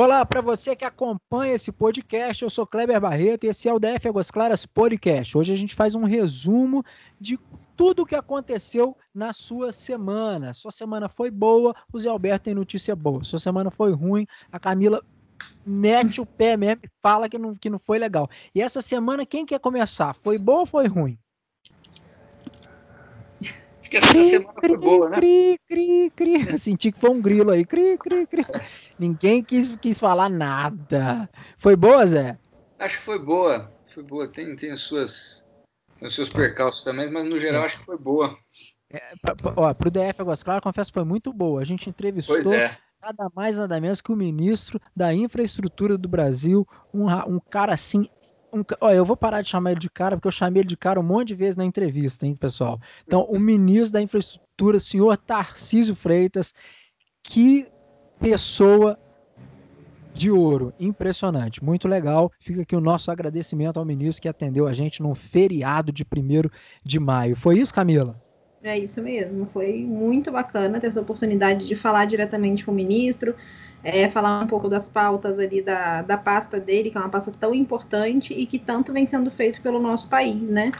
Olá, para você que acompanha esse podcast, eu sou Kleber Barreto e esse é o DF Águas Claras Podcast. Hoje a gente faz um resumo de tudo o que aconteceu na sua semana. Sua semana foi boa, o Zé Alberto tem notícia boa. Sua semana foi ruim, a Camila mete o pé mesmo e fala que não, que não foi legal. E essa semana, quem quer começar? Foi boa ou foi ruim? Acho que essa cri, semana foi boa, né? Cri, cri, cri. Senti que foi um grilo aí. Cri, cri, cri. Ninguém quis, quis falar nada. Foi boa, Zé? Acho que foi boa. Foi boa. Tem, tem, as suas, tem os seus percalços também, mas no geral acho que foi boa. É, pra, pra, ó, pro DF Águas Claras, confesso que foi muito boa. A gente entrevistou é. nada mais, nada menos que o ministro da infraestrutura do Brasil, um, um cara assim um, ó, eu vou parar de chamar ele de cara, porque eu chamei ele de cara um monte de vezes na entrevista, hein, pessoal? Então, o ministro da Infraestrutura, senhor Tarcísio Freitas, que pessoa de ouro, impressionante, muito legal. Fica aqui o nosso agradecimento ao ministro que atendeu a gente no feriado de 1 de maio. Foi isso, Camila? É isso mesmo, foi muito bacana ter essa oportunidade de falar diretamente com o ministro, é, falar um pouco das pautas ali da, da pasta dele, que é uma pasta tão importante e que tanto vem sendo feito pelo nosso país, né?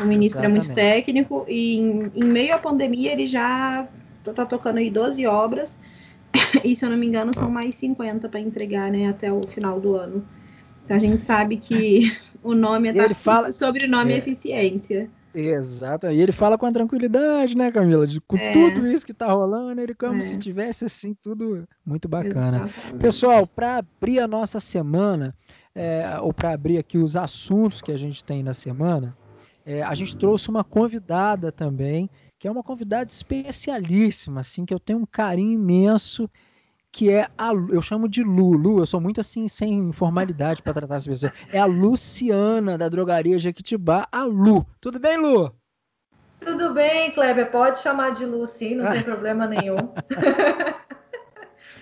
O ministro Exatamente. é muito técnico e em, em, meio à pandemia ele já tá, tá tocando aí 12 obras e se eu não me engano são mais 50 para entregar, né, até o final do ano. Então a gente sabe que o nome é ele fala... sobrenome é eficiência. Exato. E ele fala com a tranquilidade, né, Camila? De, com é. tudo isso que tá rolando, ele como é. se tivesse assim, tudo muito bacana. Exatamente. Pessoal, para abrir a nossa semana, é, ou para abrir aqui os assuntos que a gente tem na semana, é, a gente trouxe uma convidada também, que é uma convidada especialíssima, assim, que eu tenho um carinho imenso que é a eu chamo de Lu, Lu, eu sou muito assim sem formalidade para tratar as pessoas. É a Luciana da drogaria Jequitibá, a Lu. Tudo bem, Lu? Tudo bem, Kleber, pode chamar de Lu, sim, não tem problema nenhum.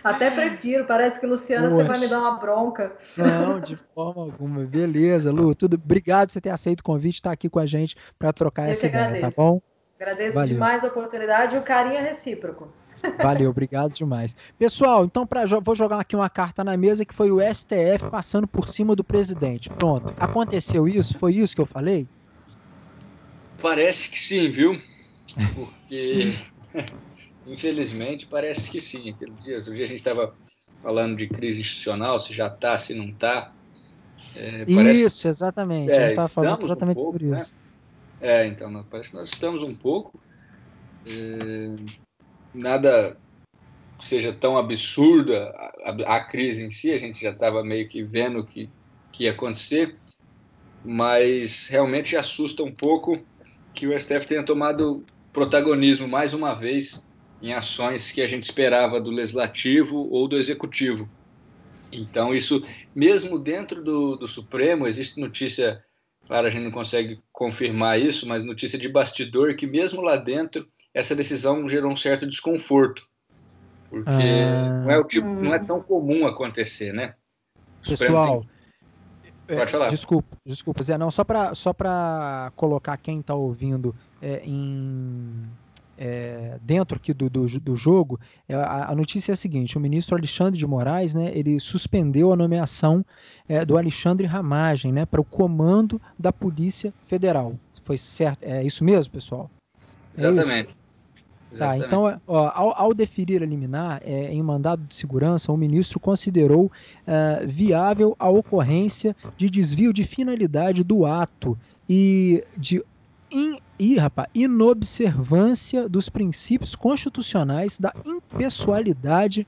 Até prefiro, parece que Luciana Poxa. você vai me dar uma bronca. Não, de forma alguma. Beleza, Lu, tudo. Obrigado por você ter aceito o convite, estar aqui com a gente para trocar eu essa ideia, agradeço. tá bom? Agradeço Valeu. demais a oportunidade e o carinho é recíproco. Valeu, obrigado demais. Pessoal, então pra, vou jogar aqui uma carta na mesa que foi o STF passando por cima do presidente. Pronto. Aconteceu isso? Foi isso que eu falei? Parece que sim, viu? Porque, infelizmente, parece que sim. Aquele dia, dia a gente estava falando de crise institucional, se já está, se não está. É, isso, exatamente. É, a gente estava falando exatamente um pouco, sobre isso. Né? É, então, parece que nós estamos um pouco. É, nada seja tão absurda a, a, crise em si, a gente já estava meio que vendo que, que ia acontecer, mas realmente assusta um pouco que o STF tenha tomado protagonismo mais uma vez em ações que a gente esperava do legislativo ou do executivo. Então, isso, mesmo dentro do, do Supremo, existe notícia, claro, a gente não consegue confirmar isso, mas notícia de bastidor que, mesmo lá dentro, essa decisão gerou um certo desconforto, porque ah, não é o tipo, não é tão comum acontecer, né? Pessoal, tem... pode falar. Desculpa, desculpa, Zé, não só para só para colocar quem está ouvindo é, em é, dentro aqui do, do, do jogo, é, a, a, notícia é a seguinte: o ministro Alexandre de Moraes, né, ele suspendeu a nomeação é, do Alexandre Ramagem, né, para o comando da Polícia Federal. Foi certo? É isso mesmo, pessoal? É Exatamente. Tá, então, ó, ao, ao, deferir a liminar é, em mandado de segurança, o ministro considerou uh, viável a ocorrência de desvio de finalidade do ato e de in, e, rapaz, inobservância dos princípios constitucionais da impessoalidade,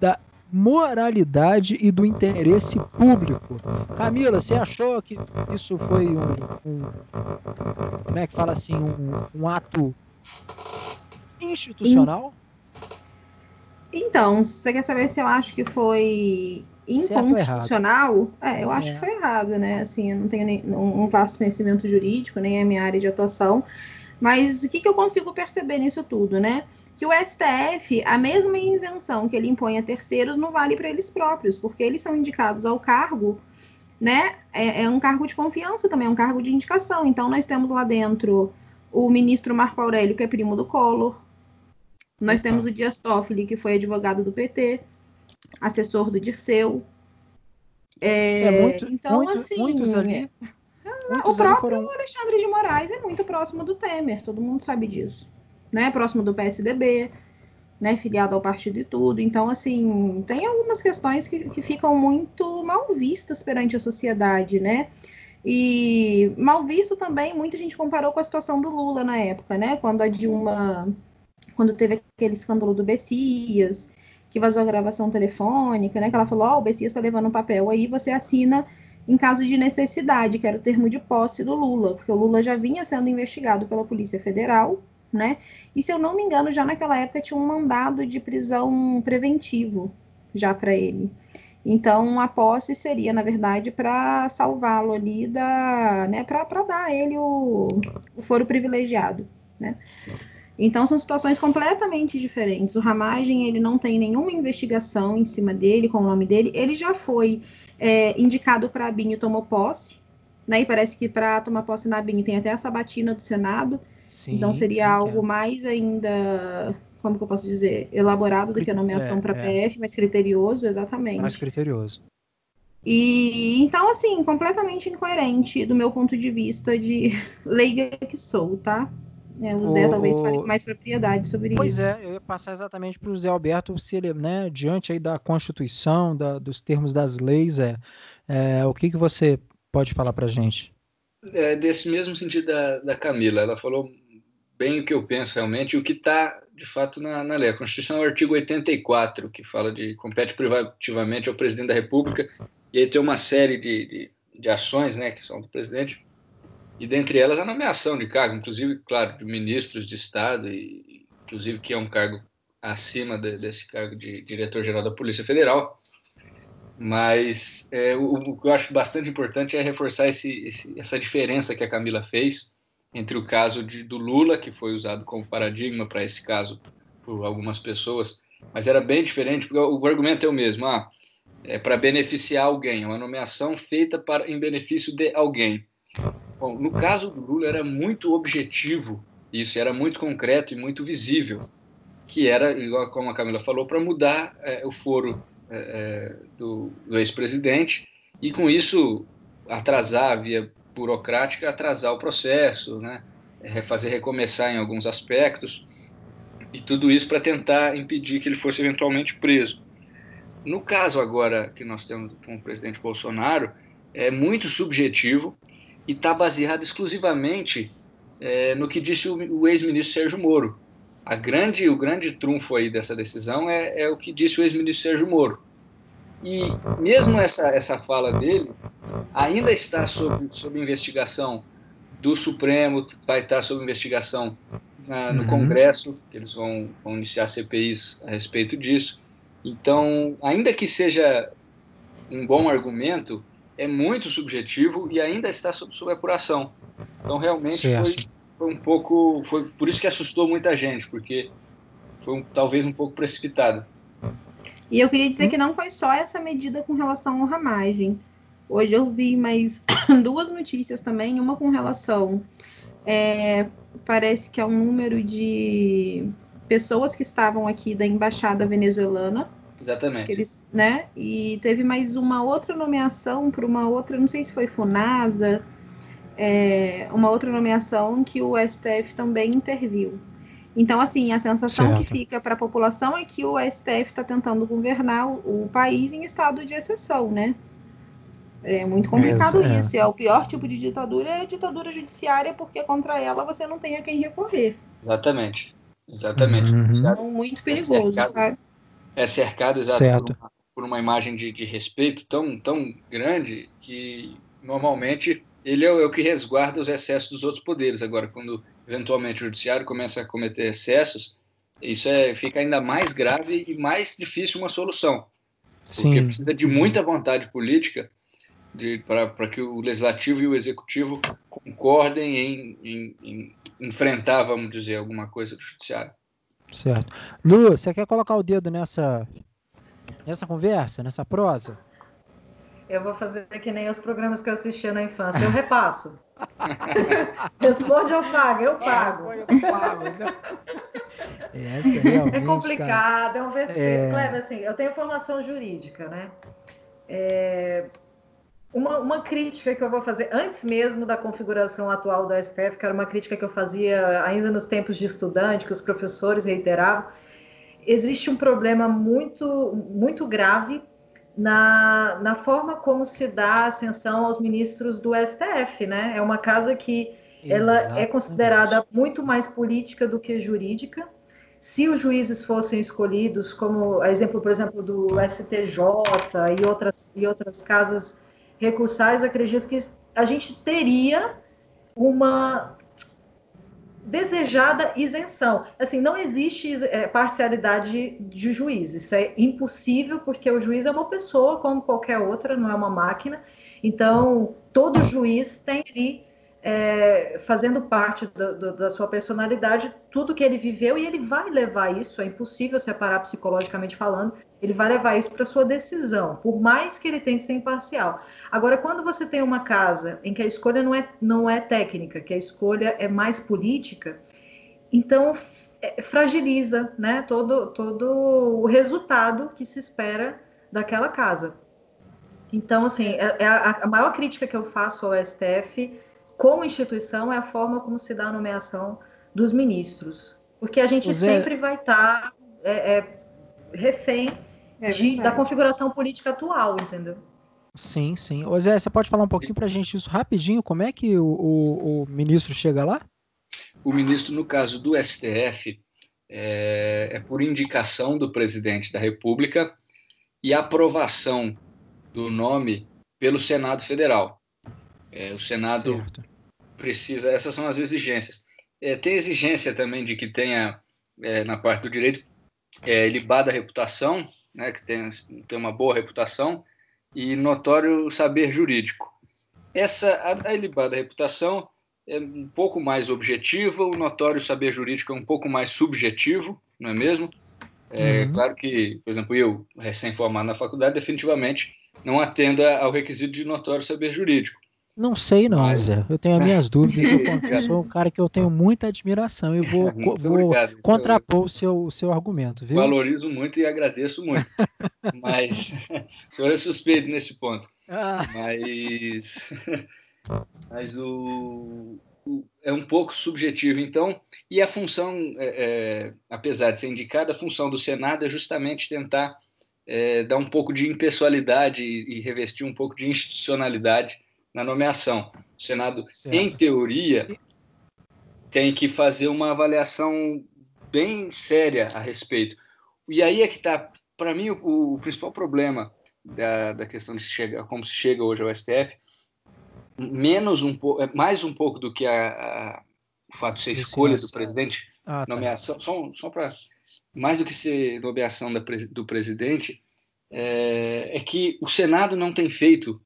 da moralidade e do interesse público. Camila, você achou que isso foi um, um como é que fala assim, um, um ato institucional? Então, você quer saber se eu acho que foi inconstitucional? É, eu acho é. que foi errado, né? Assim, eu não tenho nem, um vasto conhecimento jurídico, nem a minha área de atuação. Mas o que, que eu consigo perceber nisso tudo, né? Que o STF, a mesma isenção que ele impõe a terceiros, não vale para eles próprios, porque eles são indicados ao cargo, né? É, é um cargo de confiança também, é um cargo de indicação. Então, nós temos lá dentro o ministro Marco Aurélio, que é primo do Collor. Nós temos o Dias Toffoli, que foi advogado do PT. assessor do Dirceu. É, é muito, então, muito, assim, muitos ali. É, muitos o próprio foram... Alexandre de Moraes é muito próximo do Temer, todo mundo sabe disso. Né? Próximo do PSDB, né? Filiado ao partido e tudo. Então, assim, tem algumas questões que, que ficam muito mal vistas perante a sociedade, né? E mal visto também, muita gente comparou com a situação do Lula na época, né? Quando a Dilma, quando teve aquele escândalo do Bessias, que vazou a gravação telefônica, né? Que ela falou, ó, oh, o Bessias está levando um papel aí, você assina em caso de necessidade, que era o termo de posse do Lula, porque o Lula já vinha sendo investigado pela Polícia Federal, né? E se eu não me engano, já naquela época tinha um mandado de prisão preventivo já para ele. Então, a posse seria, na verdade, para salvá-lo ali da. Né, para dar a ele o, o foro privilegiado. Né? Então, são situações completamente diferentes. O Ramagem, ele não tem nenhuma investigação em cima dele, com o nome dele. Ele já foi é, indicado para a BIM e tomou posse. Né? E parece que para tomar posse na BIM tem até a sabatina do Senado. Sim, então, seria sim, algo é. mais ainda como que eu posso dizer, elaborado do que a nomeação é, para é. PF, mas criterioso, exatamente. Mais criterioso. E então, assim, completamente incoerente do meu ponto de vista de leiga que sou, tá? É, o Zé o, talvez fale mais propriedade sobre pois isso. Pois é, eu ia passar exatamente para o Zé Alberto, se ele, né, diante aí da Constituição, da, dos termos das leis, é, é, o que, que você pode falar para a gente? É, desse mesmo sentido da, da Camila, ela falou bem o que eu penso realmente e o que está, de fato, na, na lei. A Constituição é o artigo 84, que fala de compete privativamente ao presidente da República, e aí tem uma série de, de, de ações né, que são do presidente, e dentre elas a nomeação de cargos, inclusive, claro, de ministros de Estado, e inclusive que é um cargo acima de, desse cargo de diretor-geral da Polícia Federal. Mas é, o, o, que eu acho bastante importante é reforçar esse, esse, essa diferença que a Camila fez entre o caso de, do Lula, que foi usado como paradigma para esse caso por algumas pessoas, mas era bem diferente, porque o, o argumento é o mesmo, ah, é para beneficiar alguém, é uma nomeação feita para, em benefício de alguém. Bom, no caso do Lula era muito objetivo isso, era muito concreto e muito visível, que era, igual como a Camila falou, para mudar é, o foro é, é do, do ex-presidente e com isso atrasar via burocrática atrasar o processo, né? fazer recomeçar em alguns aspectos, e tudo isso para tentar impedir que ele fosse eventualmente preso. No caso agora que nós temos com o presidente Bolsonaro, é muito subjetivo e está baseado exclusivamente é, no que disse o, o ex-ministro Sérgio Moro. A grande, o grande trunfo aí dessa decisão é, é o que disse o ex-ministro Sérgio Moro. E mesmo essa, essa fala dele ainda está sob, sob investigação do Supremo, vai estar sob investigação na, no uhum. Congresso, que eles vão, vão iniciar CPIs a respeito disso. Então, ainda que seja um bom argumento, é muito subjetivo e ainda está sob, sob apuração. Então, realmente foi, foi, um pouco. Foi por isso que assustou muita gente, porque foi um, talvez um pouco precipitado. E eu queria dizer hum? que não foi só essa medida com relação à ramagem. Hoje eu vi mais duas notícias também, uma com relação. É, parece que é um número de pessoas que estavam aqui da embaixada venezuelana. Exatamente. Eles, né? E teve mais uma outra nomeação para uma outra, não sei se foi FUNASA, é, uma outra nomeação que o STF também interviu. Então, assim, a sensação certo. que fica para a população é que o STF está tentando governar o, o, país em estado de exceção, né? É muito complicado é, isso. É. é o pior tipo de ditadura é a ditadura judiciária, porque contra ela você não tem a quem recorrer. Exatamente. Exatamente. Uhum. Então, muito perigoso, é sabe? É cercado exato por uma, por uma, imagem de, de, respeito tão, tão grande que normalmente ele é o, é o que resguarda os excessos dos outros poderes. Agora, quando eventualmente o judiciário começa a cometer excessos, isso é, fica ainda mais grave e mais difícil uma solução. Porque Sim. precisa de muita vontade política para que o legislativo e o executivo concordem em, em, em, enfrentar, vamos dizer, alguma coisa do judiciário. Certo. Lu, você quer colocar o dedo nessa, nessa conversa, nessa prosa? Eu vou fazer que nem os programas que eu assistia na infância. Eu repasso. Responde, eu pago, eu pago. eu pago. Então. Essa é complicado, cara, é um vespeiro. É... Cleber, assim, eu tenho formação jurídica, né? É... Uma, uma crítica que eu vou fazer antes mesmo da configuração atual do STF, que era uma crítica que eu fazia ainda nos tempos de estudante, que os professores reiteravam, existe um problema muito, muito grave na, na forma como se dá ascensão aos ministros do STF, né? É uma casa que ela é considerada muito mais política do que jurídica. Se os juízes fossem escolhidos, como exemplo, por exemplo, do STJ e outras, e outras casas recursais, acredito que a gente teria uma desejada isenção. Assim, não existe é, parcialidade de juiz. Isso é impossível porque o juiz é uma pessoa como qualquer outra, não é uma máquina. Então, todo juiz tem ali é, fazendo parte do, do, da sua personalidade, tudo que ele viveu, e ele vai levar isso, é impossível separar psicologicamente falando, ele vai levar isso para sua decisão, por mais que ele tenha que ser imparcial. Agora, quando você tem uma casa em que a escolha não é, não é técnica, que a escolha é mais política, então é, fragiliza né, todo, todo o resultado que se espera daquela casa. Então, assim, é, é a, a maior crítica que eu faço ao STF como instituição, é a forma como se dá a nomeação dos ministros. Porque a gente Zé... sempre vai estar tá, é, é, refém é de, da configuração política atual, entendeu? Sim, sim. Ô Zé, você pode falar um pouquinho para a gente isso rapidinho? Como é que o, o, o, ministro chega lá? O ministro, no caso do STF, é, é por indicação do presidente da República e aprovação do nome pelo Senado Federal. É, o Senado certo. precisa, essas são as exigências. É, tem exigência também de que tenha, é, na parte do direito, é, libada reputação, né, que tenha, tenha uma boa reputação, e notório saber jurídico. Essa, a, a ilibada reputação é um pouco mais objetiva, o notório saber jurídico é um pouco mais subjetivo, não é mesmo? É uhum. claro que, por exemplo, eu, recém-formado na faculdade, definitivamente não atenda ao requisito de notório saber jurídico. Não sei não, Mas... Zé. Eu tenho as minhas dúvidas. Eu sou um cara que eu tenho muita admiração e vou, vou contrapor o seu, o seu argumento, viu? Valorizo muito e agradeço muito. Mas o senhor é suspeito nesse ponto. Ah. Mas, mas o, o, é um pouco subjetivo, então. E a função, é, é, apesar de ser indicada, a função do Senado é justamente tentar é, dar um pouco de impessoalidade e, e revestir um pouco de institucionalidade na nomeação. O Senado, certo. em teoria, tem que fazer uma avaliação bem séria a respeito. E aí é que está, para mim, o, o, principal problema da, da questão de chega, como se chega hoje ao STF, menos um pouco, é mais um pouco do que a, a, o fato de ser escolha do presidente, ah, tá. nomeação, só, só para mais do que ser nomeação da, do presidente, é, é que o Senado não tem feito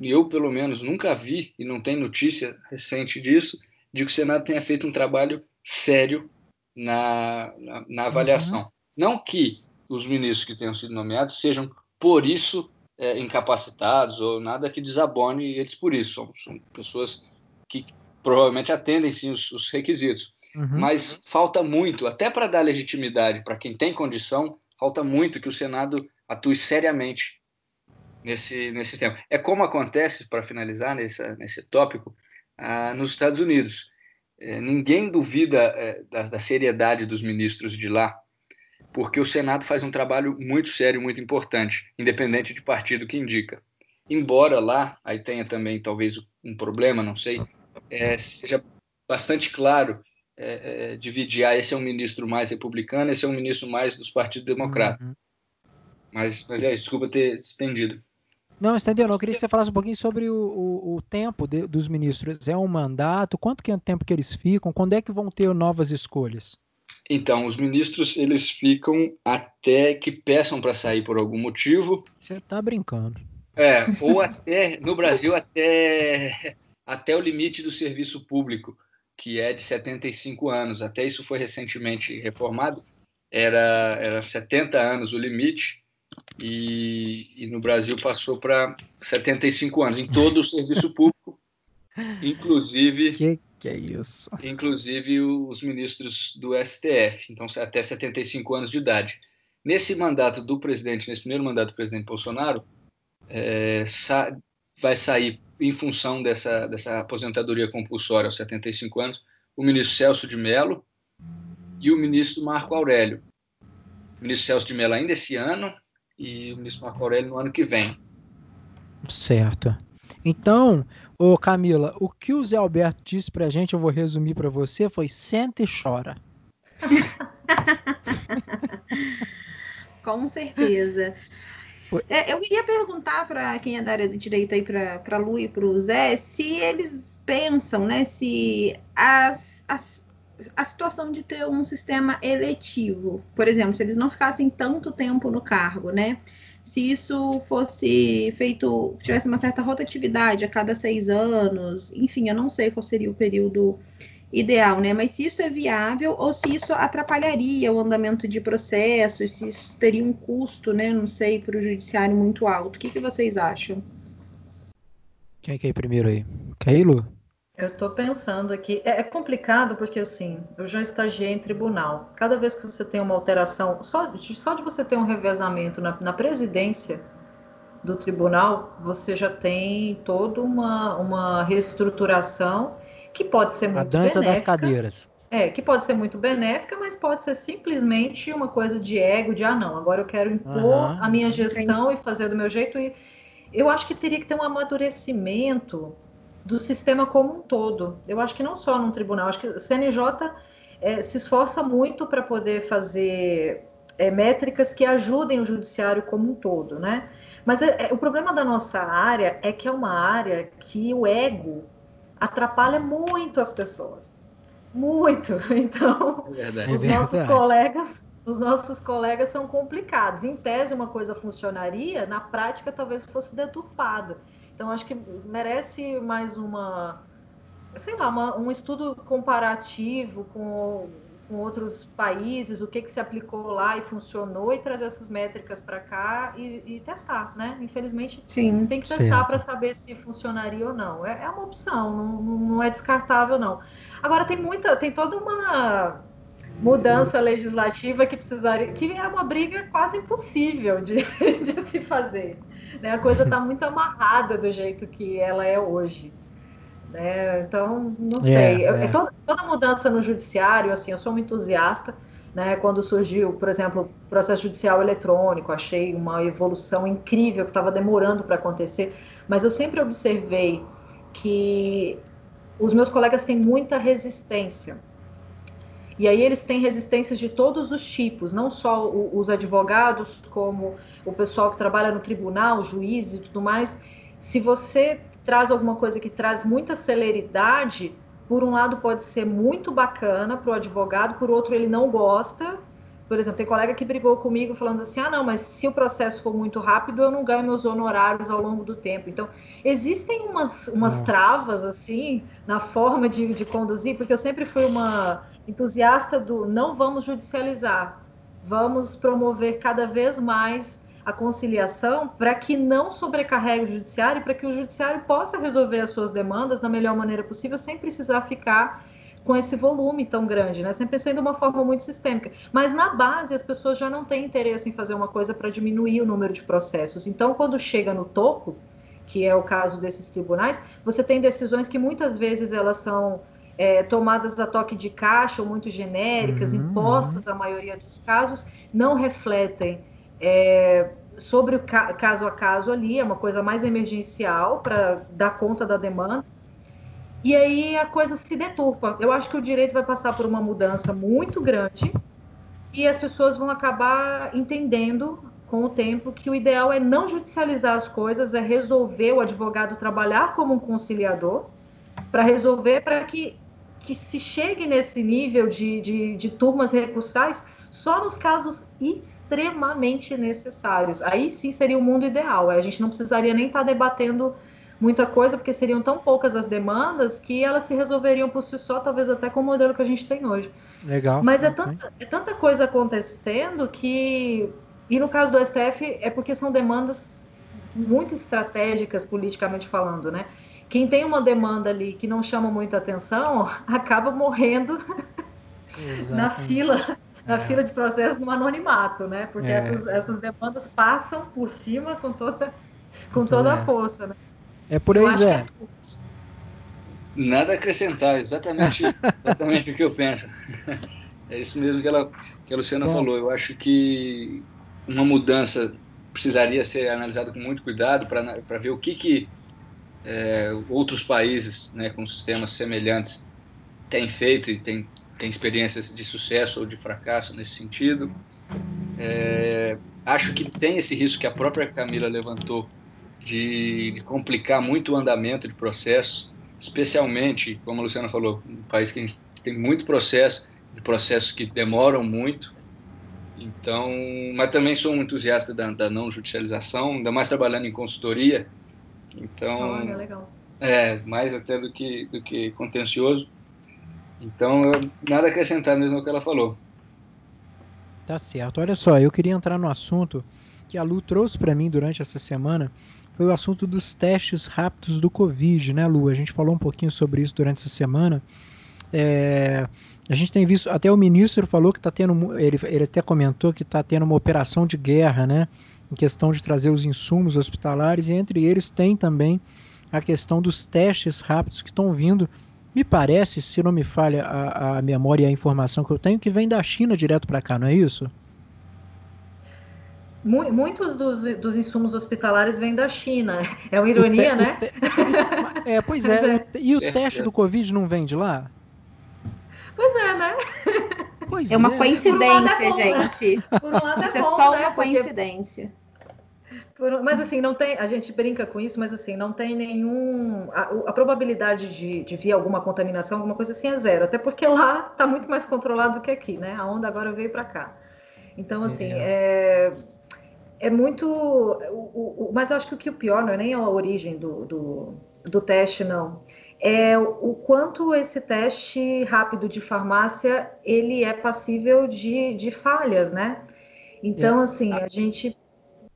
eu pelo menos nunca vi, e não tem notícia recente disso, de que o Senado tenha feito um trabalho sério na, na, na avaliação. Uhum. Não que os ministros que tenham sido nomeados sejam, por isso, é, incapacitados ou nada que desabone eles por isso. São, são pessoas que provavelmente atendem sim os, os requisitos. Uhum. Mas falta muito, até para dar legitimidade para quem tem condição, falta muito que o Senado atue seriamente nesse, nesse sistema. É como acontece, para finalizar nesse, nesse tópico, ah, nos Estados Unidos. É, ninguém duvida é, da, da, seriedade dos ministros de lá, porque o Senado faz um trabalho muito sério, muito importante, independente de partido que indica. Embora lá, aí tenha também talvez um problema, não sei, é, seja bastante claro é, é, dividir, ah, esse é um ministro mais republicano, esse é um ministro mais dos partidos democratas. Uhum. Mas, mas é, desculpa ter estendido. Não, entendeu? Eu queria que você falasse um pouquinho sobre o, o, o tempo de, dos ministros. É um mandato? Quanto que é o tempo que eles ficam? Quando é que vão ter novas escolhas? Então, os ministros eles ficam até que peçam para sair por algum motivo. Você está brincando. É, ou até no Brasil até até o limite do serviço público, que é de 75 anos. Até isso foi recentemente reformado. Era era 70 anos o limite e, e no Brasil passou para 75 anos, em todo o serviço público, inclusive que, Que é isso. Inclusive os ministros do STF, então até 75 anos de idade. Nesse mandato do presidente, nesse primeiro mandato do presidente Bolsonaro, é, sa vai sair em função dessa, dessa aposentadoria compulsória aos 75 anos, o ministro Celso de Mello e o ministro Marco Aurélio. O ministro Celso de Mello ainda esse ano e o ministro Marco Aurélio no ano que vem. Certo. Então, ô Camila, o que o Zé Alberto disse pra gente, eu vou resumir para você, foi senta e chora. Com certeza. É, eu queria perguntar para quem é da área de direito aí, para Lu e para o Zé, se eles pensam, né, se as, as, a situação de ter um sistema eletivo, por exemplo, se eles não ficassem tanto tempo no cargo, né, se isso fosse feito, tivesse uma certa rotatividade a cada seis anos, enfim, eu não sei qual seria o período ideal, né? Mas se isso é viável ou se isso atrapalharia o andamento de processos, se isso teria um custo, né? Não sei, para o judiciário muito alto. O que, que vocês acham? Quem é que é primeiro aí? Caílo? Eu estou pensando aqui. É, é, complicado porque, assim, eu já estagiei em tribunal. Cada vez que você tem uma alteração, só, só de você ter um revezamento na, na presidência do tribunal, você já tem toda uma, uma reestruturação que pode ser muito A dança benéfica, das cadeiras. É, que pode ser muito benéfica, mas pode ser simplesmente uma coisa de ego, de ah, não, agora eu quero impor uhum. a minha gestão e fazer do meu jeito. E eu acho que teria que ter um amadurecimento do sistema como um todo. Eu acho que não só num tribunal, acho que o CNJ é, se esforça muito para poder fazer é, métricas que ajudem o judiciário como um todo, né? Mas é, é, o problema da nossa área é que é uma área que o ego atrapalha muito as pessoas. Muito. Então, é os nossos colegas, os nossos colegas são complicados. Em tese, uma coisa funcionaria, na prática, talvez fosse deturpada. Então, acho que merece mais uma, sei lá, uma, um estudo comparativo com com outros países, o que, que se aplicou lá e funcionou, e trazer essas métricas para cá e, e, testar, né? Infelizmente, Sim, tem que testar para saber se funcionaria ou não. É, é uma opção, não, não, é descartável, não. Agora, tem muita, tem toda uma mudança legislativa que precisaria, que é uma briga quase impossível de, de se fazer. Né? A coisa está muito amarrada do jeito que ela é hoje. Né? Então, não é, sei. É, é. Toda, toda, mudança no judiciário, assim, eu sou uma entusiasta. Né? Quando surgiu, por exemplo, o processo judicial eletrônico, achei uma evolução incrível que estava demorando para acontecer. Mas eu sempre observei que os meus colegas têm muita resistência. E aí eles têm resistências de todos os tipos, não só os advogados, como o pessoal que trabalha no tribunal, juízes e tudo mais. Se você traz alguma coisa que traz muita celeridade, por um lado pode ser muito bacana para o advogado, por outro ele não gosta. Por exemplo, tem colega que brigou comigo falando assim: ah, não, mas se o processo for muito rápido, eu não ganho meus honorários ao longo do tempo. Então, existem umas, umas travas, assim, na forma de, de conduzir, porque eu sempre fui uma entusiasta do não vamos judicializar, vamos promover cada vez mais a conciliação para que não sobrecarregue o judiciário, para que o judiciário possa resolver as suas demandas da melhor maneira possível, sem precisar ficar com esse volume tão grande, né? Sempre sendo uma forma muito sistêmica. Mas na base as pessoas já não têm interesse em fazer uma coisa para diminuir o número de processos. Então, quando chega no topo, que é o caso desses tribunais, você tem decisões que muitas vezes elas são é, tomadas a toque de caixa ou muito genéricas, uhum, impostas a maioria dos casos, não refletem é, sobre o ca caso a caso ali, é uma coisa mais emergencial para dar conta da demanda. E aí a coisa se deturpa. Eu acho que o direito vai passar por uma mudança muito grande e as pessoas vão acabar entendendo com o tempo que o ideal é não judicializar as coisas, é resolver o advogado trabalhar como um conciliador para resolver para que, que se chegue nesse nível de, de, de turmas recursais só nos casos extremamente necessários. Aí sim seria o mundo ideal. A gente não precisaria nem estar tá debatendo muita coisa, porque seriam tão poucas as demandas que elas se resolveriam por si só, talvez até com o modelo que a gente tem hoje. Legal. Mas é tanta, é tanta coisa acontecendo que. E no caso do STF, é porque são demandas muito estratégicas politicamente falando, né? Quem tem uma demanda ali que não chama muita atenção acaba morrendo na fila na é. fila de processo no anonimato, né? Porque é. essas, essas demandas passam por cima com toda, com toda a é. força, né? É por aí, Zé. É... Nada a acrescentar, exatamente, exatamente o que eu penso. É isso mesmo que, ela, que a Luciana Bom. falou. Eu acho que uma mudança precisaria ser analisada com muito cuidado para ver o que, que é, outros países né, com sistemas semelhantes têm feito e têm experiências de sucesso ou de fracasso nesse sentido. É, acho que tem esse risco que a própria Camila levantou de, de, complicar muito o andamento de processos, especialmente, como a Luciana falou, um país que tem muito processo, de processos que demoram muito. Então, mas também sou um entusiasta da, da não judicialização, ainda mais trabalhando em consultoria. Então, Olha, legal. é mais até do que do que contencioso. Então, nada a acrescentar mesmo ao que ela falou. Tá certo. Olha só, eu queria entrar no assunto que a Lu trouxe para mim durante essa semana, foi o assunto dos testes rápidos do Covid, né, Lu? A gente falou um pouquinho sobre isso durante essa semana. É, a gente tem visto, até o ministro falou que está tendo, ele, ele até comentou que está tendo uma operação de guerra, né, em questão de trazer os insumos hospitalares, e entre eles tem também a questão dos testes rápidos que estão vindo me parece, se não me falha a, a memória e a informação que eu tenho, que vem da China direto para cá, não é isso? Muitos dos, dos, insumos hospitalares vêm da China. É uma ironia, te, né? Te, é, pois é. é. E o teste do Covid não vem de lá? Pois é, né? Pois é uma é. coincidência, é gente. Um é Isso é, só né? uma coincidência. Mas assim, não tem. A gente brinca com isso, mas assim, não tem nenhum. A, a probabilidade de, de, vir alguma contaminação, alguma coisa assim, é zero. Até porque lá está muito mais controlado do que aqui, né? A onda agora veio para cá. Então, assim, é, é, é muito. O, o, mas eu acho que o que o pior não é nem a origem do, do, do teste, não. É o quanto esse teste rápido de farmácia ele é passível de, de falhas, né? Então, é. assim, a gente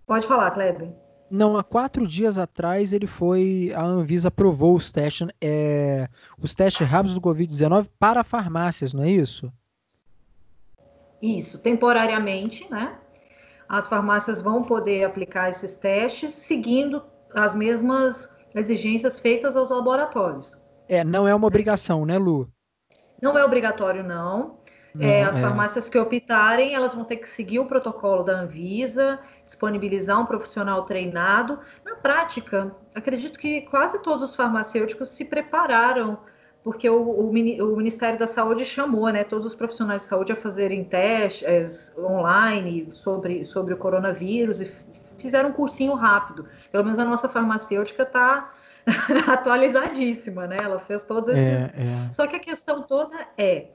Pode falar, Kleber. Não, há quatro dias atrás ele foi. A Anvisa aprovou os testes, é, os testes rápidos do Covid-19 para farmácias, não é isso? Isso, temporariamente, né? As farmácias vão poder aplicar esses testes seguindo as mesmas exigências feitas aos laboratórios. É, não é uma obrigação, né, Lu? Não é obrigatório, não. É, as é. farmácias que optarem, elas vão ter que seguir o protocolo da Anvisa, disponibilizar um profissional treinado. Na prática, acredito que quase todos os farmacêuticos se prepararam, porque o, o, o Ministério da Saúde chamou né, todos os profissionais de saúde a fazerem testes online sobre, sobre o coronavírus e fizeram um cursinho rápido. Pelo menos a nossa farmacêutica está atualizadíssima, né? Ela fez todos esses. É, é. Só que a questão toda é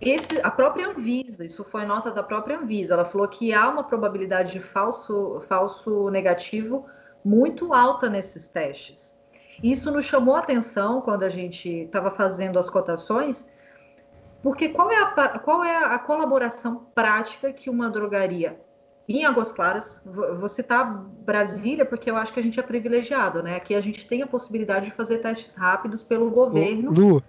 esse, a própria Anvisa, isso foi nota da própria Anvisa, ela falou que há uma probabilidade de falso, falso negativo muito alta nesses testes. Isso nos chamou a atenção quando a gente estava fazendo as cotações, porque qual é, a, qual é a colaboração prática que uma drogaria em Águas Claras, vou citar Brasília, porque eu acho que a gente é privilegiado, né? Aqui a gente tem a possibilidade de fazer testes rápidos pelo governo. Lu,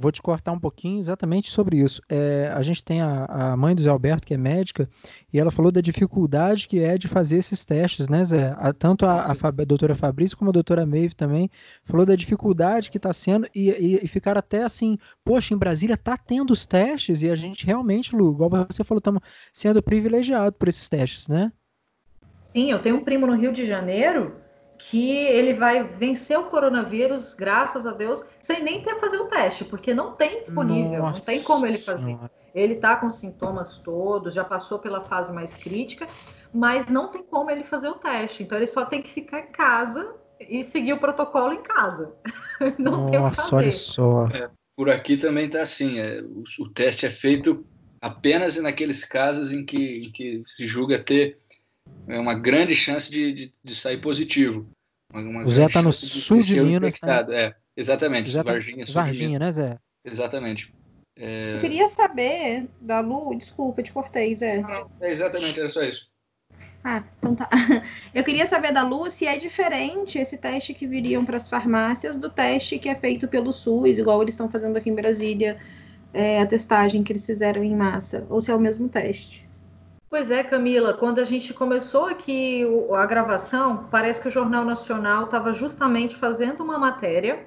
Vou te cortar um pouquinho exatamente sobre isso. É, a gente tem a, a, mãe do Zé Alberto, que é médica, e ela falou da dificuldade que é de fazer esses testes, né, Zé? A, tanto a, a, a, doutora Fabrício como a doutora Maeve também falou da dificuldade que está sendo e, e, e ficar até assim, poxa, em Brasília está tendo os testes e a gente realmente, Lu, igual você falou, estamos sendo privilegiados por esses testes, né? Sim, eu tenho um primo no Rio de Janeiro que ele vai vencer o coronavírus, graças a Deus, sem nem ter fazer o teste, porque não tem disponível, Nossa. não tem como ele fazer. Ele está com sintomas todos, já passou pela fase mais crítica, mas não tem como ele fazer o teste. Então ele só tem que ficar em casa e seguir o protocolo em casa. não Nossa, tem o que fazer. olha só. É, por aqui também está assim, é, o, o, teste é feito apenas naqueles casos em que, em que se julga ter é uma grande chance de, de, de sair positivo. Uma, uma o Zé está no sul de, de Minas. Né? É, exatamente. Tá... Varginha, Varginha né, Zé? Exatamente. É... Eu queria saber da Lu, desculpa, te cortei, Zé. Não, é exatamente, era só isso. Ah, então tá. Eu queria saber da Lu se é diferente esse teste que viriam para as farmácias do teste que é feito pelo SUS, igual eles estão fazendo aqui em Brasília, é, a testagem que eles fizeram em massa, ou se é o mesmo teste. Pois é, Camila, quando a gente começou aqui a gravação, parece que o Jornal Nacional estava justamente fazendo uma matéria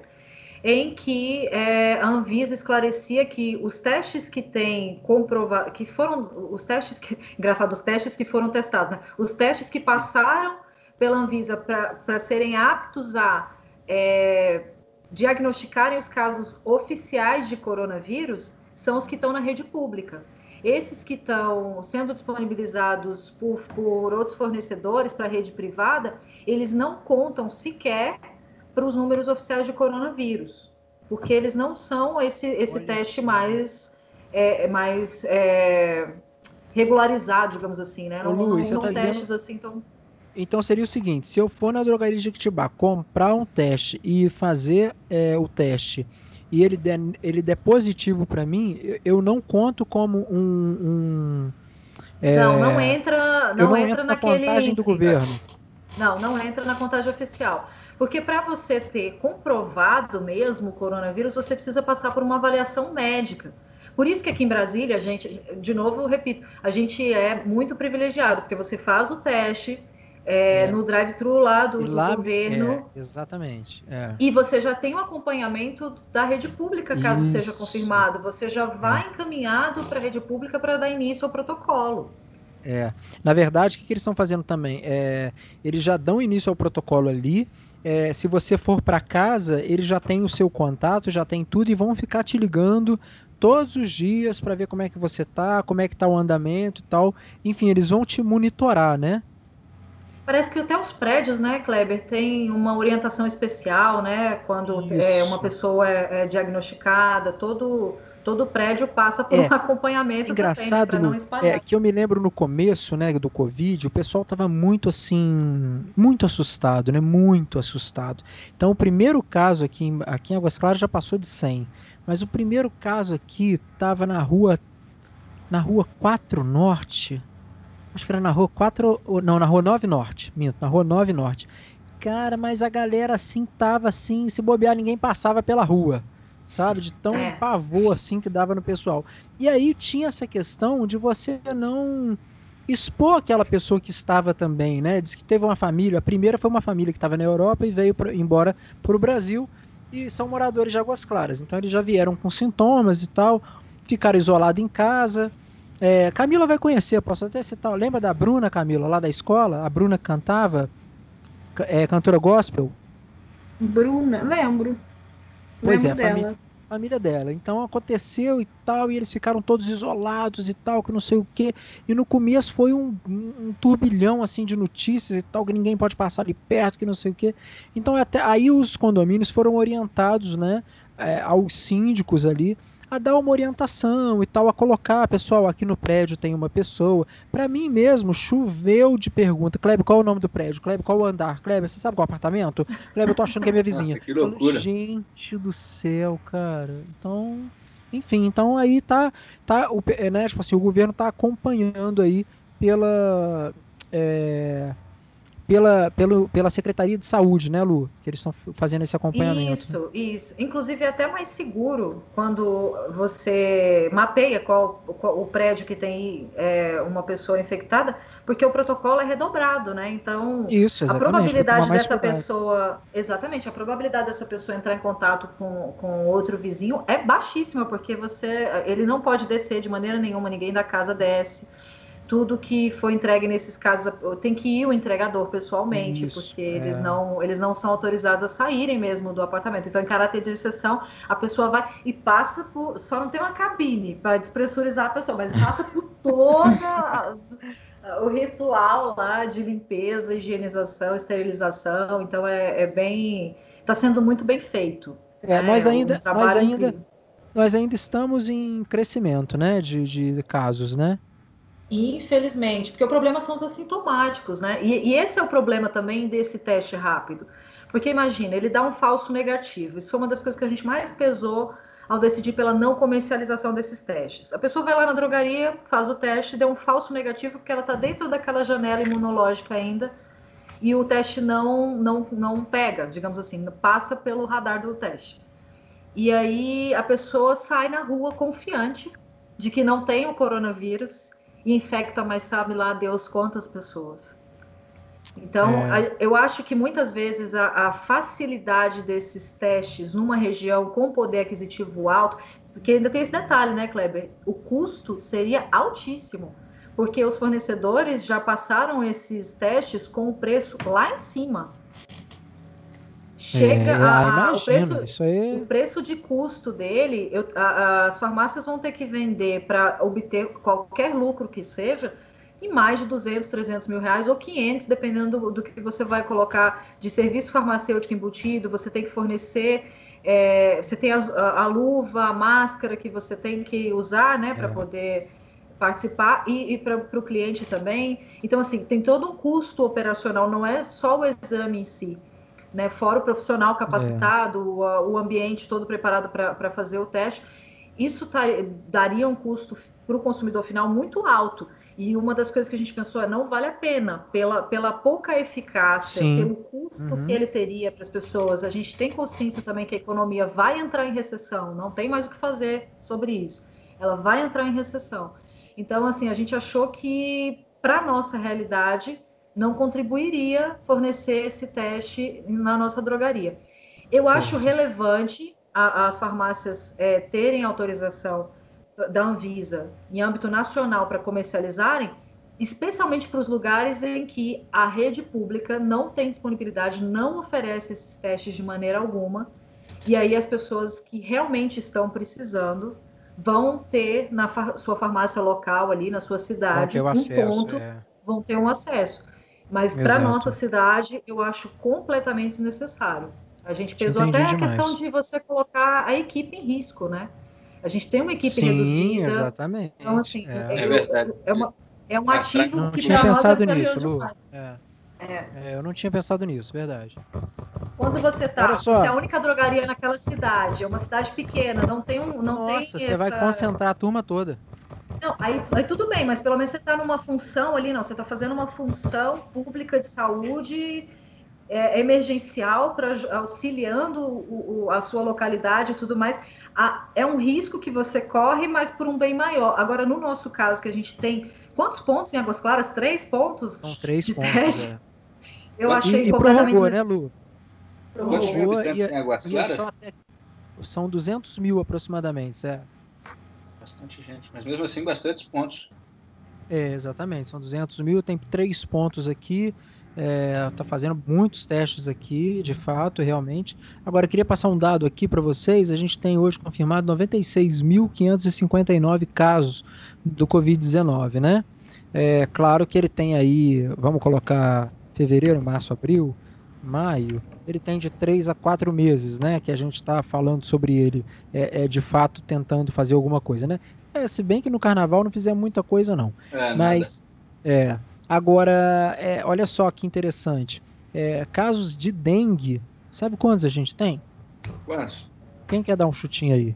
em que é, a Anvisa esclarecia que os testes que têm comprovado, que foram os testes que, engraçado, os testes que foram testados, né? os testes que passaram pela Anvisa para serem aptos a é, diagnosticarem os casos oficiais de coronavírus são os que estão na rede pública. Esses que estão sendo disponibilizados por, por outros fornecedores para a rede privada, eles não contam sequer para os números oficiais de coronavírus, porque eles não são esse, esse teste mais, é, mais é, regularizado, digamos assim, né? Não, Ô, Luiz, não são tá testes dizendo... assim tão. Então seria o seguinte: se eu for na drogaria de Jequitibá comprar um teste e fazer é, o teste e ele der, ele der positivo para mim, eu não conto como um. um é, não, não entra, não, não entra naquele. contagem do governo. Não, não entra na contagem oficial. Porque para você ter comprovado mesmo o coronavírus, você precisa passar por uma avaliação médica. Por isso que aqui em Brasília, a gente, de novo, eu repito, a gente é muito privilegiado, porque você faz o teste é, é. no drive-thru lá do, lá, do governo. É, exatamente. É. E você já tem o um acompanhamento da rede pública, caso isso. seja confirmado. Você já vai é. encaminhado para a rede pública para dar início ao protocolo. É. Na verdade, o que, que eles estão fazendo também? É, eles já dão início ao protocolo ali é, se você for para casa, eles já têm o seu contato, já tem tudo e vão ficar te ligando todos os dias para ver como é que você tá, como é que tá o andamento e tal. Enfim, eles vão te monitorar, né? Parece que até os prédios, né, Kleber, tem uma orientação especial, né? Quando é, uma pessoa é, é diagnosticada, todo todo prédio passa por é, um acompanhamento engraçado para não espalhar. É que eu me lembro no começo, né, do Covid, o pessoal estava muito assim, muito assustado, né, muito assustado. Então o primeiro caso aqui em, aqui em Águas Claras já passou de 100, mas o primeiro caso aqui estava na rua na rua 4 Norte. Acho que era na rua 4, não, na rua 9 Norte, minto, na rua 9 Norte. Cara, mas a galera assim tava assim, se bobear ninguém passava pela rua sabe? De tão é. pavor assim que dava no pessoal. E aí tinha essa questão de você não expor aquela pessoa que estava também, né? Diz que teve uma família, a primeira foi uma família que estava na Europa e veio pra, embora para o Brasil e são moradores de Águas Claras. Então eles já vieram com sintomas e tal, ficaram isolados em casa. É, Camila vai conhecer, posso até citar. Lembra da Bruna, Camila, lá da escola? A Bruna cantava, é, cantora gospel? Bruna, lembro. Pois é, a família, dela. Então aconteceu e tal, e eles ficaram todos isolados e tal, que não sei o que. E no começo foi um, um, turbilhão assim de notícias e tal, que ninguém pode passar ali perto, que não sei o que. Então até aí os condomínios foram orientados, né, é, aos síndicos ali a dar uma orientação e tal, a colocar, pessoal, aqui no prédio tem uma pessoa. Para mim mesmo, choveu de pergunta. Kleber, qual é o nome do prédio? Kleber, qual é o andar? Kleber, você sabe qual é o apartamento? Kleber, eu tô achando que é minha vizinha. Nossa, que loucura. Gente do céu, cara. Então, enfim, então aí tá, tá o, né, tipo assim, o governo tá acompanhando aí pela... É, pela, pelo, pela Secretaria de Saúde, né, Lu? Que eles estão fazendo esse acompanhamento. Isso, isso. Inclusive é até mais seguro quando você mapeia qual, qual o prédio que tem é, uma pessoa infectada, porque o protocolo é redobrado, né? Então, isso, a probabilidade dessa pessoa. Exatamente, a probabilidade dessa pessoa entrar em contato com, com outro vizinho é baixíssima, porque você. Ele não pode descer de maneira nenhuma, ninguém da casa desce tudo que foi entregue nesses casos tem que ir o entregador pessoalmente, Isso, porque é. eles não eles não são autorizados a saírem mesmo do apartamento. Então, em caráter de exceção, a pessoa vai e passa por só não tem uma cabine para despressurizar a pessoa, mas passa por toda o ritual lá de limpeza, higienização, esterilização. Então, é, é bem está sendo muito bem feito. É, nós ainda um nós ainda nós ainda estamos em crescimento, né, de, de casos, né? Infelizmente, porque o problema são os assintomáticos, né? E, e, esse é o problema também desse teste rápido. Porque imagina, ele dá um falso negativo. Isso foi uma das coisas que a gente mais pesou ao decidir pela não comercialização desses testes. A pessoa vai lá na drogaria, faz o teste, deu um falso negativo porque ela está dentro daquela janela imunológica ainda e o teste não, não, não pega, digamos assim, passa pelo radar do teste. E aí a pessoa sai na rua confiante de que não tem o coronavírus e infecta, mas sabe lá Deus quantas pessoas. Então, é. eu acho que muitas vezes a, a, facilidade desses testes numa região com poder aquisitivo alto, porque ainda tem esse detalhe, né, Kleber? O custo seria altíssimo, porque os fornecedores já passaram esses testes com o preço lá em cima. Chega é, a, imagino, o, preço, aí... o preço de custo dele, eu, a, as farmácias vão ter que vender para obter qualquer lucro que seja em mais de 200, 300 mil reais ou 500, dependendo do, do que você vai colocar de serviço farmacêutico embutido, você tem que fornecer, é, você tem a, a, a, luva, a máscara que você tem que usar, né, para é. poder participar e, e para o cliente também. Então, assim, tem todo um custo operacional, não é só o exame em si. Né, fora o profissional capacitado, é. o, o, ambiente todo preparado para fazer o teste, isso tá, daria um custo para o consumidor final muito alto. E uma das coisas que a gente pensou é não vale a pena, pela, pela pouca eficácia, Sim. pelo custo uhum. que ele teria para as pessoas. A gente tem consciência também que a economia vai entrar em recessão, não tem mais o que fazer sobre isso. Ela vai entrar em recessão. Então, assim, a gente achou que, para nossa realidade, não contribuiria fornecer esse teste na nossa drogaria. Eu Sim. acho relevante a, as farmácias é, terem autorização da Anvisa em âmbito nacional para comercializarem, especialmente para os lugares em que a rede pública não tem disponibilidade, não oferece esses testes de maneira alguma, e aí as pessoas que realmente estão precisando vão ter na far sua farmácia local ali na sua cidade um acesso, ponto, é. vão ter um acesso. Mas para nossa cidade eu acho completamente desnecessário. A gente pesou até a questão de você colocar a equipe em risco, né? A gente tem uma equipe Sim, reduzida. Exatamente. Então, assim, é, é verdade. É, uma, é um ativo não que tinha pensado nós é nisso, Lu. É. É. é. eu não tinha pensado nisso, verdade. Quando você tá, é a única drogaria naquela cidade, é uma cidade pequena, não tem um, não Nossa, tem você essa... vai concentrar a turma toda. Não, aí, aí tudo bem, mas pelo menos você está numa função ali, não, você está fazendo uma função pública de saúde é, emergencial para auxiliando o, o, a sua localidade e tudo mais. A, é um risco que você corre, mas por um bem maior. Agora, no nosso caso, que a gente tem quantos pontos em Águas Claras? Três pontos? São três pontos. É. Eu achei e, completamente. Prorrogou, né, Lu? Quantos mil habitantes em Águas Claras? Até, são 200 mil aproximadamente, é. Bastante gente, mas mesmo assim, bastantes pontos. É, exatamente, são 200 mil, tem três pontos aqui. É, tá fazendo muitos testes aqui, de fato, realmente. Agora, queria passar um dado aqui para vocês. A gente tem hoje confirmado 96.559 casos do Covid-19, né? É claro que ele tem aí, vamos colocar fevereiro, março, abril, maio, ele tem de 3 a 4 meses, né? Que a gente está falando sobre ele, é, é, de fato tentando fazer alguma coisa, né? É, se bem que no carnaval não fizemos muita coisa, não. É, Mas, nada. é, Agora, é, olha só que interessante. É, casos de dengue, sabe quantos a gente tem? Quantos? Quem quer dar um chutinho aí?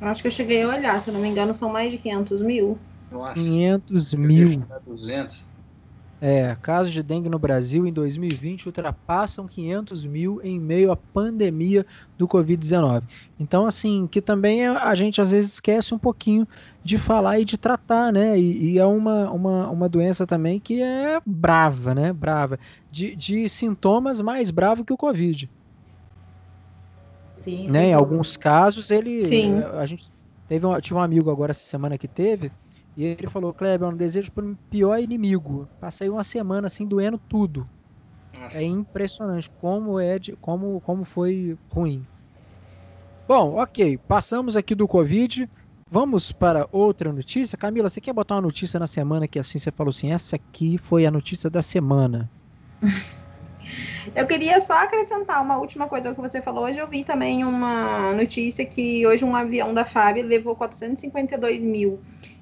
Acho que eu cheguei a olhar, se não me engano, são mais de 500 mil. Nossa. 500 mil. 200. É, casos de dengue no Brasil em 2020 ultrapassam 500 mil em meio à pandemia do Covid-19. Então, assim, que também a gente às vezes esquece um pouquinho de falar e de tratar, né? E, e é uma, uma, uma doença também que é brava, né? Brava. De, de sintomas mais bravo que o Covid. Sim, né? Em alguns casos, ele. Sim. A gente teve um, tive um amigo agora essa semana que teve e ele falou, Kleber, eu não desejo para o pior inimigo. Passei uma semana assim doendo tudo. Nossa. É impressionante como é de, como, como foi ruim. Bom, ok. Passamos aqui do Covid. Vamos para outra notícia. Camila, você quer botar uma notícia na semana que assim você falou assim, essa aqui foi a notícia da semana. Eu queria só acrescentar uma última coisa ao que você falou. Hoje eu vi também uma notícia que hoje um avião da FAB levou 452 mil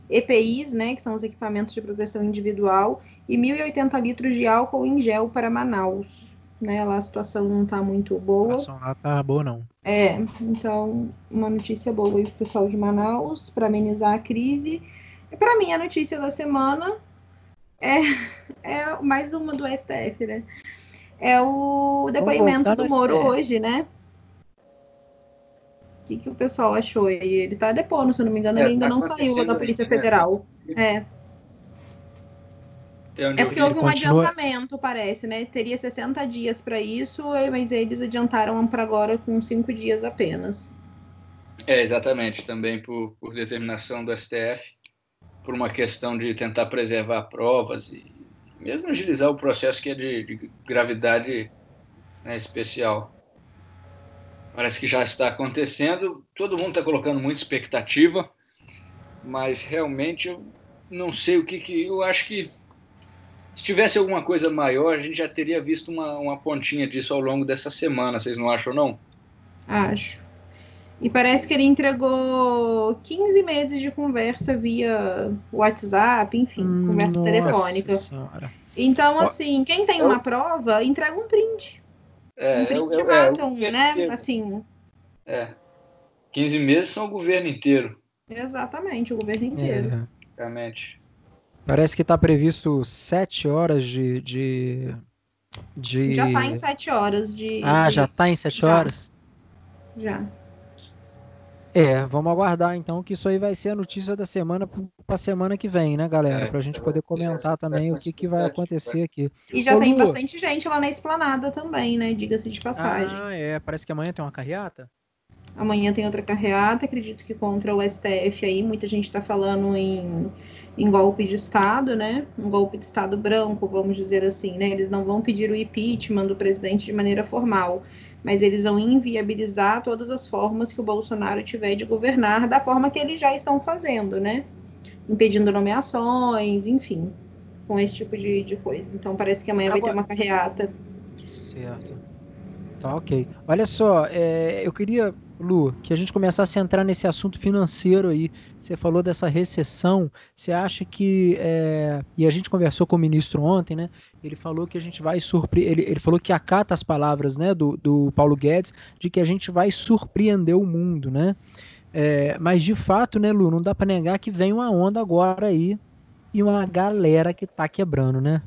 EPIs, né, que são os equipamentos de proteção individual, e 1.080 litros de álcool em gel para Manaus. né? Lá a situação não está muito boa. A situação lá tá boa, não. É, então, uma notícia boa aí pro pessoal de Manaus, para amenizar a crise. E para mim, a notícia da semana é, é mais uma do STF, né? É o depoimento do Moro STF. hoje, né? O que, que o pessoal achou? Ele tá depondo, se eu não me engano, é, ele ainda tá não saiu da Polícia Federal. Né? É. É porque houve um continua... adiantamento, parece, né? Teria 60 dias para isso, mas eles adiantaram para agora com cinco dias apenas. É, exatamente. Também por, por determinação do STF, por uma questão de tentar preservar provas e mesmo agilizar o processo que é de, de gravidade né, especial. Parece que já está acontecendo. Todo mundo está colocando muita expectativa, mas realmente eu não sei o que, que eu acho que se tivesse alguma coisa maior, a gente já teria visto uma, uma pontinha disso ao longo dessa semana, vocês não acham, não? Acho. E parece que ele entregou 15 meses de conversa via WhatsApp, enfim, hum, conversa Nossa telefônica. Senhora. Então, assim, quem tem uma prova, entrega um print. É, um print eu, eu, é, né? Assim. É. 15 meses são o governo inteiro. Exatamente, o governo inteiro. É. Realmente. Parece que está previsto sete horas de, de, de... Já está em sete horas de. Ah, de... já está em sete já. horas? Já. É, vamos aguardar então que isso aí vai ser a notícia da semana para a semana que vem, né, galera? É, para a gente poder comentar também o que, que vai acontecer aqui. E já Ô, tem Lu... bastante gente lá na esplanada também, né? Diga-se de passagem. Ah, é. Parece que amanhã tem uma carreata. Amanhã tem outra carreata, acredito que contra o STF aí. Muita gente está falando em em golpe de Estado, né? Um golpe de Estado branco, vamos dizer assim, né? Eles não vão pedir o impeachment do presidente de maneira formal, mas eles vão inviabilizar todas as formas que o Bolsonaro tiver de governar da forma que eles já estão fazendo, né? Impedindo nomeações, enfim, com esse tipo de, de coisa. Então parece que amanhã Agora... vai ter uma carreata. Certo. Tá ok. Olha só, é, eu queria Lu, que a gente começasse a entrar nesse assunto financeiro aí. Você falou dessa recessão. Você acha que. É... E a gente conversou com o ministro ontem, né? Ele falou que a gente vai surpreender. Ele, ele falou que acata as palavras né, do, do Paulo Guedes de que a gente vai surpreender o mundo, né? É... Mas de fato, né, Lu, não dá para negar que vem uma onda agora aí e uma galera que tá quebrando, né?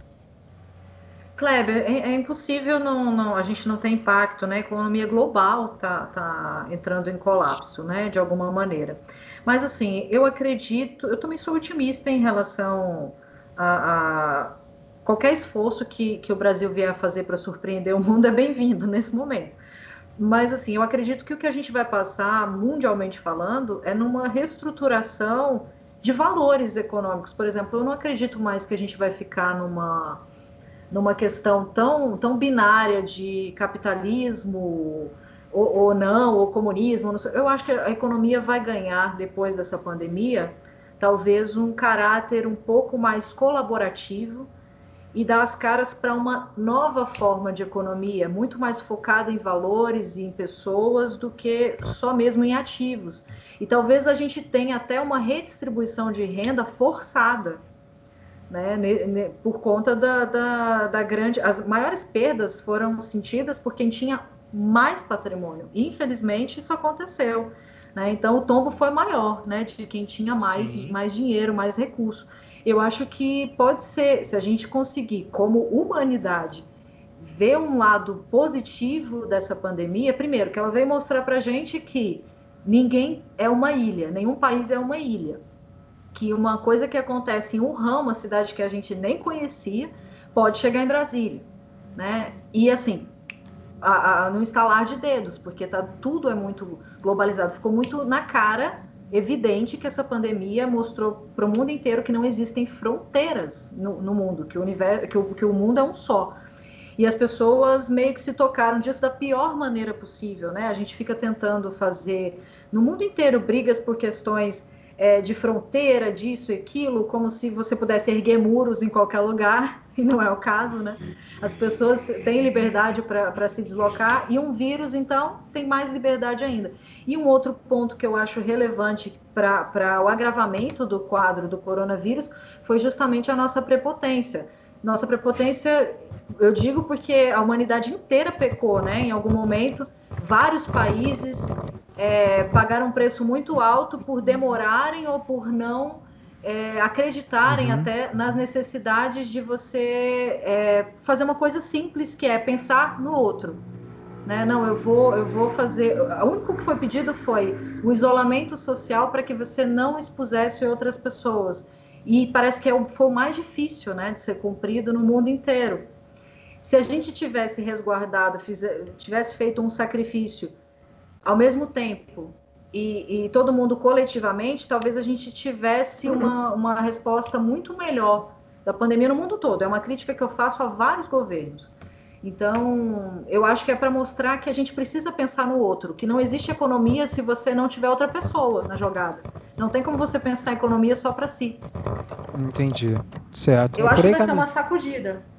Kleber, é, é, impossível não, não, a gente não ter impacto, né? A economia global tá, tá entrando em colapso, né? De alguma maneira. Mas assim, eu acredito, eu também sou otimista em relação a, a qualquer esforço que, que o Brasil vier a fazer para surpreender o mundo é bem-vindo nesse momento. Mas assim, eu acredito que o que a gente vai passar, mundialmente falando, é numa reestruturação de valores econômicos. Por exemplo, eu não acredito mais que a gente vai ficar numa numa questão tão, tão binária de capitalismo ou, ou não, ou comunismo. Não eu acho que a economia vai ganhar, depois dessa pandemia, talvez um caráter um pouco mais colaborativo e dar as caras para uma nova forma de economia, muito mais focada em valores e em pessoas do que só mesmo em ativos. E talvez a gente tenha até uma redistribuição de renda forçada né, por conta da, da, da, grande. As maiores perdas foram sentidas por quem tinha mais patrimônio. Infelizmente, isso aconteceu. Né? Então, o tombo foi maior, né, de quem tinha mais, mais dinheiro, mais recurso. Eu acho que pode ser, se a gente conseguir, como humanidade, ver um lado positivo dessa pandemia, primeiro, que ela veio mostrar para a gente que ninguém é uma ilha, nenhum país é uma ilha que uma coisa que acontece em Wuhan, uma cidade que a gente nem conhecia, pode chegar em Brasília, né? E assim, a, a, no instalar de dedos, porque tá, tudo é muito globalizado, ficou muito na cara, evidente que essa pandemia mostrou para o mundo inteiro que não existem fronteiras no, no mundo, que o, universo, que, o, que o mundo é um só. E as pessoas meio que se tocaram disso da pior maneira possível, né? A gente fica tentando fazer no mundo inteiro brigas por questões é, de fronteira, disso e aquilo, como se você pudesse erguer muros em qualquer lugar, e não é o caso, né? As pessoas têm liberdade para se deslocar, e um vírus, então, tem mais liberdade ainda. E um outro ponto que eu acho relevante para o agravamento do quadro do coronavírus foi justamente a nossa prepotência. Nossa prepotência Eu digo porque a humanidade inteira pecou, né? Em algum momento, vários países é, pagaram um preço muito alto por demorarem ou por não é, acreditarem uhum. até nas necessidades de você é, fazer uma coisa simples que é pensar no outro. Né? Não, eu vou, eu vou fazer. O único que foi pedido foi o isolamento social para que você não expusesse outras pessoas. E parece que é o, foi o mais difícil né, de ser cumprido no mundo inteiro. Se a gente tivesse resguardado, fizer, tivesse feito um sacrifício ao mesmo tempo e, e, todo mundo coletivamente, talvez a gente tivesse uma, uma resposta muito melhor da pandemia no mundo todo. É uma crítica que eu faço a vários governos. Então, eu acho que é para mostrar que a gente precisa pensar no outro, que não existe economia se você não tiver outra pessoa na jogada. Não tem como você pensar economia só para si. Entendi. Certo. Eu acho que vai ser uma sacudida.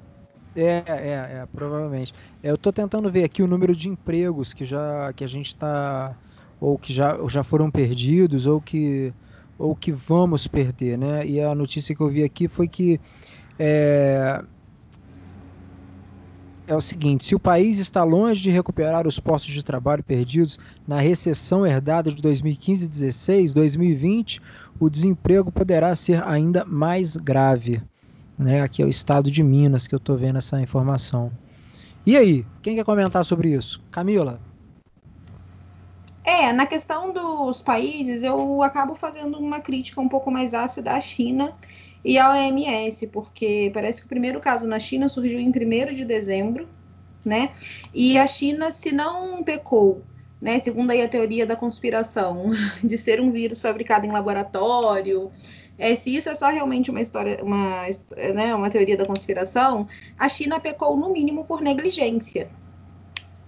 É, é, é, provavelmente. Eu estou tentando ver aqui o número de empregos que já que a gente está ou que já, já foram perdidos, ou que, ou que vamos perder, né? E a notícia que eu vi aqui foi que é, é o seguinte: se o país está longe de recuperar os postos de trabalho perdidos na recessão herdada de 2015-16, 2020, o desemprego poderá ser ainda mais grave. Né? Aqui é o estado de Minas que eu estou vendo essa informação. E aí, quem quer comentar sobre isso? Camila? É, na questão dos países, eu acabo fazendo uma crítica um pouco mais ácida à China e à OMS, porque parece que o primeiro caso na China surgiu em 1 de dezembro, né? E a China, se não pecou, né, segundo aí a teoria da conspiração, de ser um vírus fabricado em laboratório, é, se isso é só realmente uma história, uma, né, uma teoria da conspiração, a China pecou no mínimo por negligência,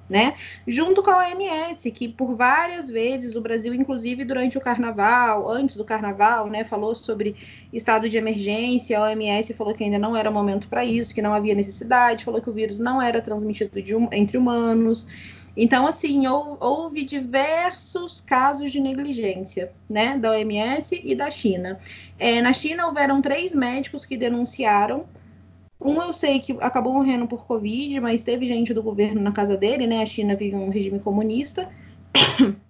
né? Junto com a OMS, que por várias vezes o Brasil, inclusive durante o carnaval, antes do carnaval, né, falou sobre estado de emergência, a OMS falou que ainda não era momento para isso, que não havia necessidade, falou que o vírus não era transmitido de, entre humanos. Então, assim, houve diversos casos de negligência, né, da OMS e da China. É, na China, houveram três médicos que denunciaram um eu sei que acabou morrendo por Covid, mas teve gente do governo na casa dele, né? A China vive um regime comunista.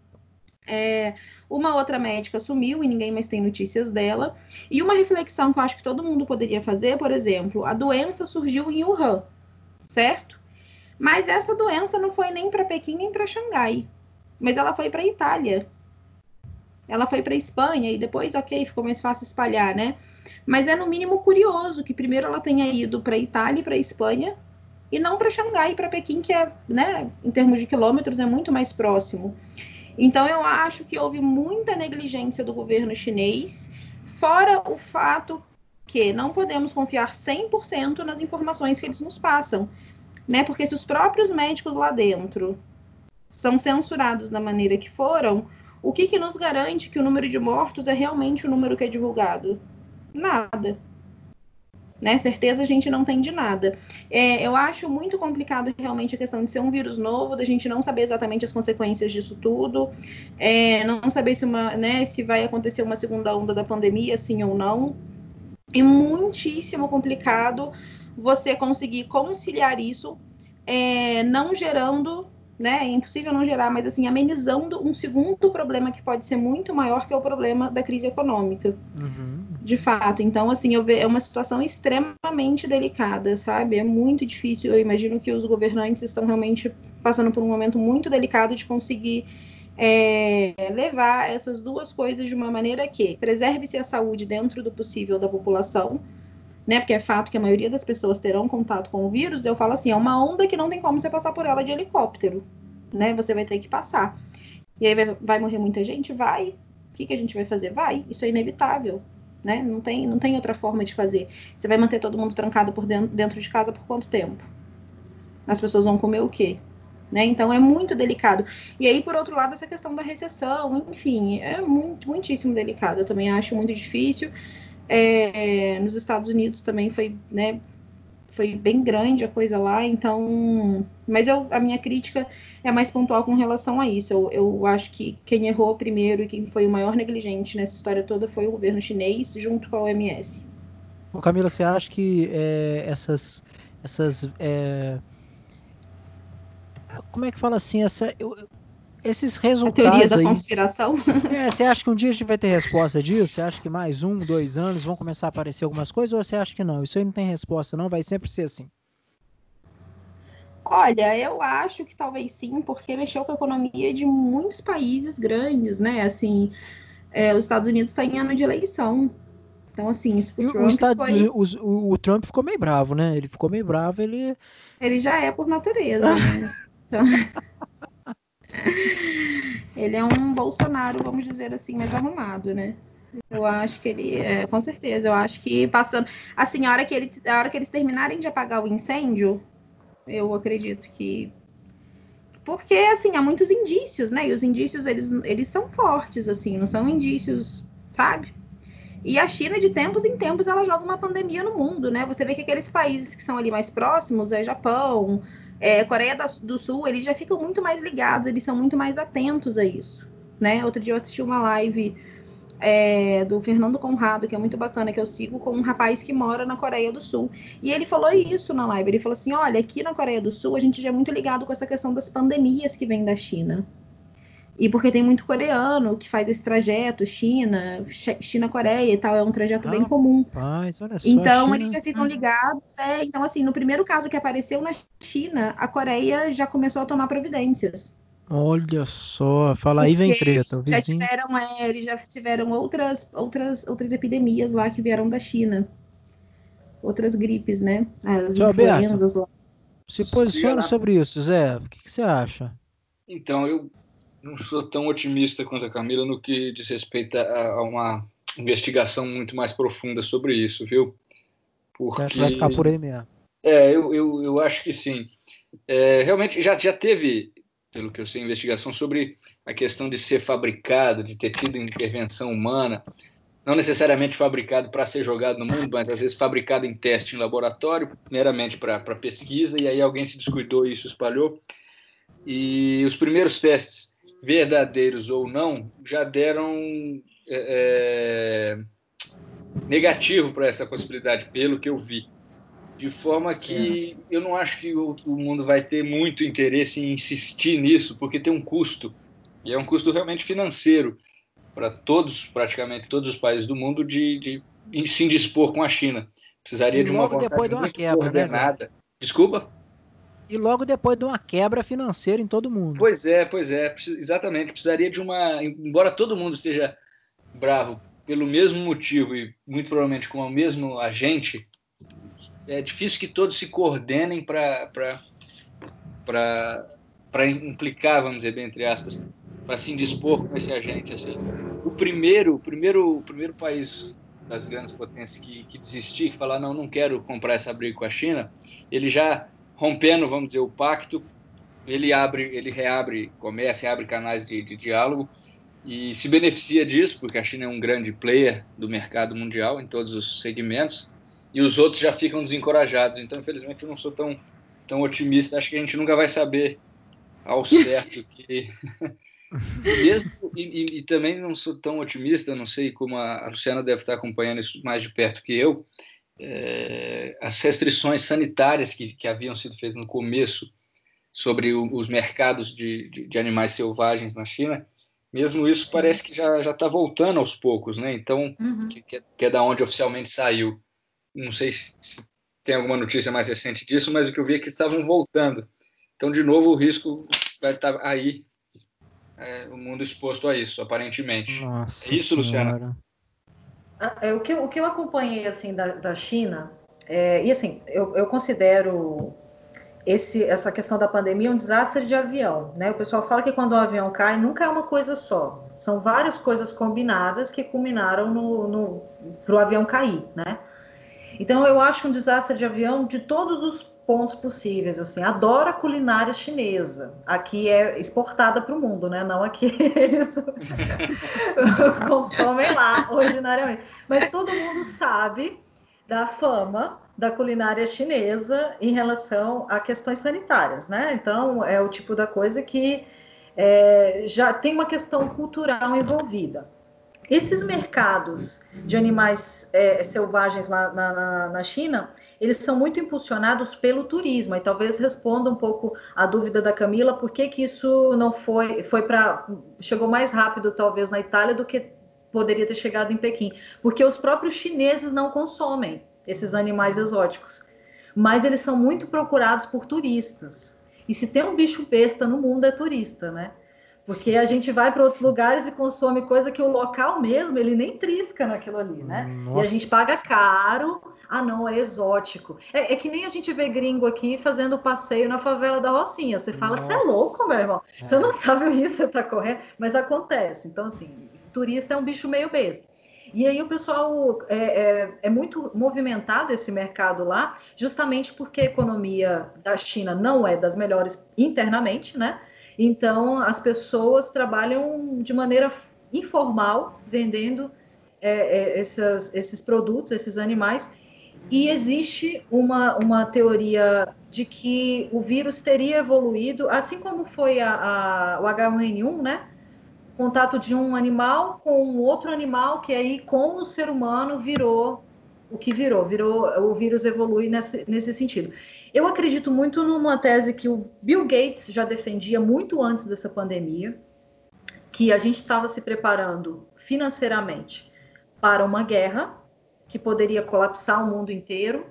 É, uma outra médica sumiu e ninguém mais tem notícias dela. E uma reflexão que eu acho que todo mundo poderia fazer, por exemplo, a doença surgiu em Wuhan, certo? Mas essa doença não foi nem para Pequim nem para Xangai, mas ela foi para Itália. Ela foi para Espanha e depois, ok, ficou mais fácil espalhar, né? Mas é no mínimo curioso que primeiro ela tenha ido para Itália e para Espanha e não para Xangai e para Pequim, que é, né, em termos de quilômetros, é muito mais próximo. Então eu acho que houve muita negligência do governo chinês, fora o fato que não podemos confiar 100% nas informações que eles nos passam, né? Porque se os próprios médicos lá dentro são censurados da maneira que foram, o que, que nos garante que o número de mortos é realmente o número que é divulgado? nada. Né? Certeza a gente não tem de nada. É, eu acho muito complicado realmente a questão de ser um vírus novo, da gente não saber exatamente as consequências disso tudo, é, não saber se, uma, né, se vai acontecer uma segunda onda da pandemia, sim ou não. E muitíssimo complicado você conseguir conciliar isso, é, não gerando né? É impossível não gerar, mas assim, amenizando um segundo problema que pode ser muito maior, que é o problema da crise econômica. Uhum. De fato. Então, assim, eu é uma situação extremamente delicada, sabe? É muito difícil. Eu imagino que os governantes estão realmente passando por um momento muito delicado de conseguir é, levar essas duas coisas de uma maneira que preserve-se a saúde dentro do possível da população, né? Porque é fato que a maioria das pessoas terão contato com o vírus. Eu falo assim, é uma onda que não tem como você passar por ela de helicóptero, né? Você vai ter que passar. E aí vai, vai morrer muita gente? Vai. O que, que a gente vai fazer? Vai. Isso é inevitável. Né? Não, tem, não tem outra forma de fazer. Você vai manter todo mundo trancado por dentro, dentro de casa por quanto tempo? As pessoas vão comer o quê? Né? Então é muito delicado. E aí, por outro lado, essa questão da recessão, enfim, é muito, muitíssimo delicado. Eu também acho muito difícil. É, nos Estados Unidos também foi, né, foi bem grande a coisa lá, então. Mas eu, a minha crítica é mais pontual com relação a isso. Eu, eu acho que quem errou primeiro e quem foi o maior negligente nessa história toda foi o governo chinês, junto com a OMS. Camila, você acha que é, essas essas é, como é que fala assim essa eu, esses resultados. A teoria da aí, conspiração. É, você acha que um dia a gente vai ter resposta disso? Você acha que mais um, dois anos vão começar a aparecer algumas coisas? Ou você acha que não? Isso aí não tem resposta, não? Vai sempre ser assim? Olha, eu acho que talvez sim, porque mexeu com a economia de muitos países grandes, né? Assim, é, os Estados Unidos está em ano de eleição. Então, assim, isso pro Trump o, foi... o, o, Trump ficou meio bravo, né? Ele ficou meio bravo, ele... Ele já é por natureza, né? Então... ele é um Bolsonaro, vamos dizer assim, mais arrumado, né? Eu acho que ele, é, com certeza, eu acho que passando. Assim, a hora que, ele, a hora que eles terminarem de apagar o incêndio, eu acredito que. Porque, assim, há muitos indícios, né? E os indícios, eles, eles são fortes, assim, não são indícios, sabe? E a China, de tempos em tempos, ela joga uma pandemia no mundo, né? Você vê que aqueles países que são ali mais próximos, é Japão, é, Coreia do Sul, eles já ficam muito mais ligados, eles são muito mais atentos a isso, né? Outro dia eu assisti uma live é, do Fernando Conrado, que é muito bacana, que eu sigo com um rapaz que mora na Coreia do Sul. E ele falou isso na live. Ele falou assim: olha, aqui na Coreia do Sul a gente já é muito ligado com essa questão das pandemias que vem da China. E porque tem muito coreano que faz esse trajeto, China, China-Coreia e tal, é um trajeto ah, bem comum. Rapaz, olha só, então China, eles já ficam ligados. É, então, assim, no primeiro caso que apareceu na China, a Coreia já começou a tomar providências. Olha só, fala aí vem treta. Já tiveram, é, eles já tiveram outras, outras, outras epidemias lá que vieram da China. Outras gripes, né? As Tchau, influenzas lá. Se posiciona sobre isso, Zé. O que, que você acha? Então, eu não sou tão otimista quanto a Camila no que diz respeito a, uma investigação muito mais profunda sobre isso, viu? Porque... Vai ficar por aí mesmo? É, eu, eu, eu acho que sim. É, realmente, já, já teve, pelo que eu sei, investigação sobre a questão de ser fabricado, de ter tido intervenção humana, não necessariamente fabricado para ser jogado no mundo, mas às vezes fabricado em teste em laboratório, meramente para pesquisa, e aí alguém se descuidou e isso espalhou. E os primeiros testes verdadeiros ou não, já deram é, é negativo para essa possibilidade, pelo que eu vi. De forma que eu não acho que o, o, mundo vai ter muito interesse em insistir nisso, porque tem um custo, e é um custo realmente financeiro para todos, praticamente todos os países do mundo, de, de, se indispor com a China. Precisaria de uma vontade de uma muito quebra, né, coordenada. Né, Desculpa? E logo depois de uma quebra financeira em todo mundo. Pois é, pois é, exatamente. Precisaria de uma. Embora todo mundo esteja bravo pelo mesmo motivo e muito provavelmente com o mesmo agente, é difícil que todos se coordenem para implicar, vamos dizer bem entre aspas, para se indispor com esse agente. Assim. O primeiro, o primeiro, o primeiro país das grandes potências que, que desistir, que falar não, não quero comprar essa briga com a China, ele já rompendo, vamos dizer, o pacto, ele abre, ele reabre comércio, reabre canais de, de diálogo e se beneficia disso, porque a China é um grande player do mercado mundial em todos os segmentos, e os outros já ficam desencorajados. Então, infelizmente, eu não sou tão, tão otimista. Acho que a gente nunca vai saber ao certo que. Mesmo, e, e, também não sou tão otimista, não sei como a Luciana deve estar acompanhando isso mais de perto que eu, é, as restrições sanitárias que, que haviam sido feitas no começo sobre o, os mercados de, de, de, animais selvagens na China, mesmo isso parece que já está voltando aos poucos, né? Então, uhum. que, que, é, que, é da onde oficialmente saiu. Não sei se, se, tem alguma notícia mais recente disso, mas o que eu vi é que estavam voltando. Então, de novo, o risco vai estar tá aí, é, o mundo exposto a isso, aparentemente. Nossa é isso, senhora. Luciana? Ah, é, o, que, o que eu acompanhei assim da, da China, é, e assim, eu, eu considero esse, essa questão da pandemia um desastre de avião. Né? O pessoal fala que quando o avião cai, nunca é uma coisa só. São várias coisas combinadas que culminaram no, no, para o avião cair. Né? Então, eu acho um desastre de avião de todos os pontos possíveis. Assim, adoro a culinária chinesa. Aqui é exportada para o mundo, né? Não aqui eles consomem lá originariamente. Mas todo mundo sabe da fama da culinária chinesa em relação a questões sanitárias, né? Então é o tipo da coisa que é, já tem uma questão cultural envolvida. Esses mercados de animais é, selvagens lá na, na, na, China, eles são muito impulsionados pelo turismo. E talvez responda um pouco a dúvida da Camila, por que, que isso não foi, foi para. chegou mais rápido, talvez, na Itália do que poderia ter chegado em Pequim. Porque os próprios chineses não consomem esses animais exóticos. Mas eles são muito procurados por turistas. E se tem um bicho besta no mundo, é turista, né? Porque a gente vai para outros lugares e consome coisa que o local mesmo, ele nem trisca naquilo ali, né? Nossa. E a gente paga caro. Ah, não, é exótico. É, é, que nem a gente vê gringo aqui fazendo passeio na favela da Rocinha. Você fala, você é louco, meu irmão. É. Você não sabe o risco, você tá correndo. Mas acontece. Então, assim, turista é um bicho meio besta. E aí o pessoal é, é, é, muito movimentado esse mercado lá, justamente porque a economia da China não é das melhores internamente, né? Então, as pessoas trabalham de maneira informal, vendendo é, é, esses, esses produtos, esses animais, e existe uma, uma teoria de que o vírus teria evoluído, assim como foi a, a, o H1N1, né? Contato de um animal com outro animal, que aí com o ser humano virou o que virou, virou o vírus evolui nesse, nesse sentido. Eu acredito muito numa tese que o Bill Gates já defendia muito antes dessa pandemia, que a gente estava se preparando financeiramente para uma guerra que poderia colapsar o mundo inteiro,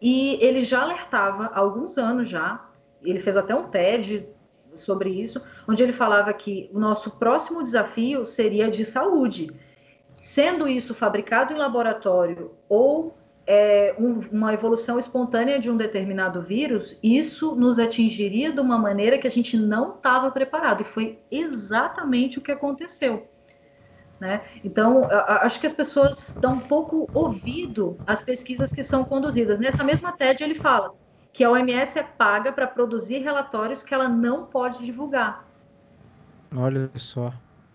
e ele já alertava há alguns anos já, ele fez até um TED sobre isso, onde ele falava que o nosso próximo desafio seria de saúde, sendo isso fabricado em laboratório ou é, um, uma evolução espontânea de um determinado vírus, isso nos atingiria de uma maneira que a gente não estava preparado. E foi exatamente o que aconteceu. Né? Então, acho que as pessoas dão pouco ouvido às pesquisas que são conduzidas. Nessa mesma TED, ele fala que a OMS é paga para produzir relatórios que ela não pode divulgar. Olha só.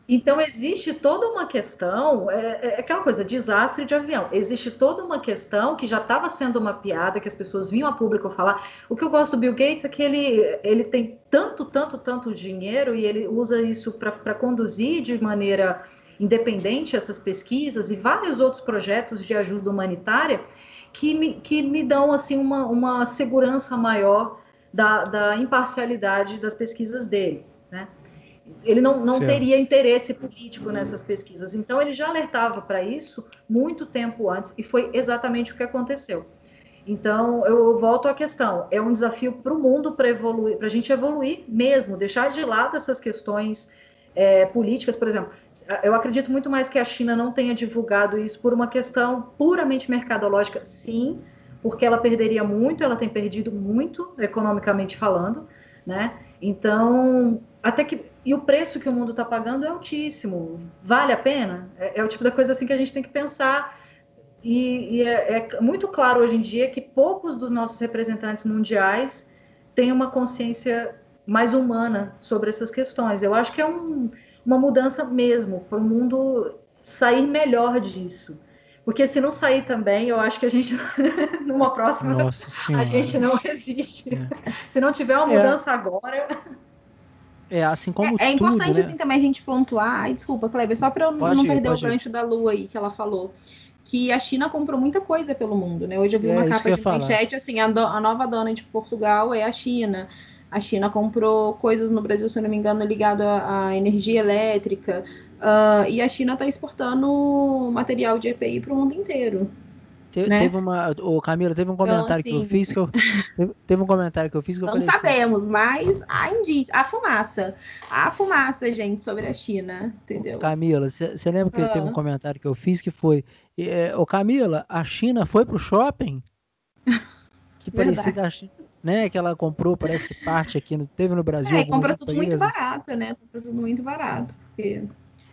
Então, existe toda uma questão, é, é, aquela coisa, desastre de avião. Existe toda uma questão que já estava sendo mapeada, que as pessoas vinham a público falar. O que eu gosto do Bill Gates é que ele, ele tem tanto, tanto, tanto dinheiro e ele usa isso para conduzir de maneira independente essas pesquisas e vários outros projetos de ajuda humanitária que me, que me dão assim uma, uma segurança maior da, da imparcialidade das pesquisas dele. Ele não, não teria interesse político nessas pesquisas. Então, ele já alertava para isso muito tempo antes, e foi exatamente o que aconteceu. Então, eu volto à questão: é um desafio para o mundo para evoluir, para a gente evoluir mesmo, deixar de lado essas questões é, políticas, por exemplo. Eu acredito muito mais que a China não tenha divulgado isso por uma questão puramente mercadológica, sim, porque ela perderia muito, ela tem perdido muito economicamente falando, né? Então, até que e o preço que o mundo está pagando é altíssimo. Vale a pena? É, é, o tipo da coisa assim que a gente tem que pensar. E, e é, é, muito claro hoje em dia que poucos dos nossos representantes mundiais têm uma consciência mais humana sobre essas questões. Eu acho que é um, uma mudança mesmo para o mundo sair melhor disso. Porque se não sair também, eu acho que a gente, numa próxima, a gente não existe. É. Se não tiver uma é. mudança agora. É, assim como É, é importante, né? assim, também a gente pontuar. Ai, desculpa, Kleber, só para eu pode não ir, perder o gancho ir. da Lua aí que ela falou. Que a China comprou muita coisa pelo mundo, né? Hoje eu vi é, uma capa de manchete, assim, a, do, a nova dona de Portugal é a China. A China comprou coisas no Brasil, se não me engano, ligado à, energia elétrica. Uh, e a China está exportando material de EPI para o mundo inteiro. Te, né? Teve uma. O Camila, teve um então, comentário então, assim, que eu fiz que eu. Teve, teve, um comentário que eu fiz que eu Não assim, sabemos, assim, mas há indício, a fumaça. Há fumaça, gente, sobre a China, entendeu? Camila, você lembra que ah. teve um comentário que eu fiz que foi. É, o Camila, a China foi pro shopping? Que parecia que a China. Né, que ela comprou, parece que parte aqui, teve no Brasil. É, comprou tudo muito barato, né? Comprou tudo muito barato. Porque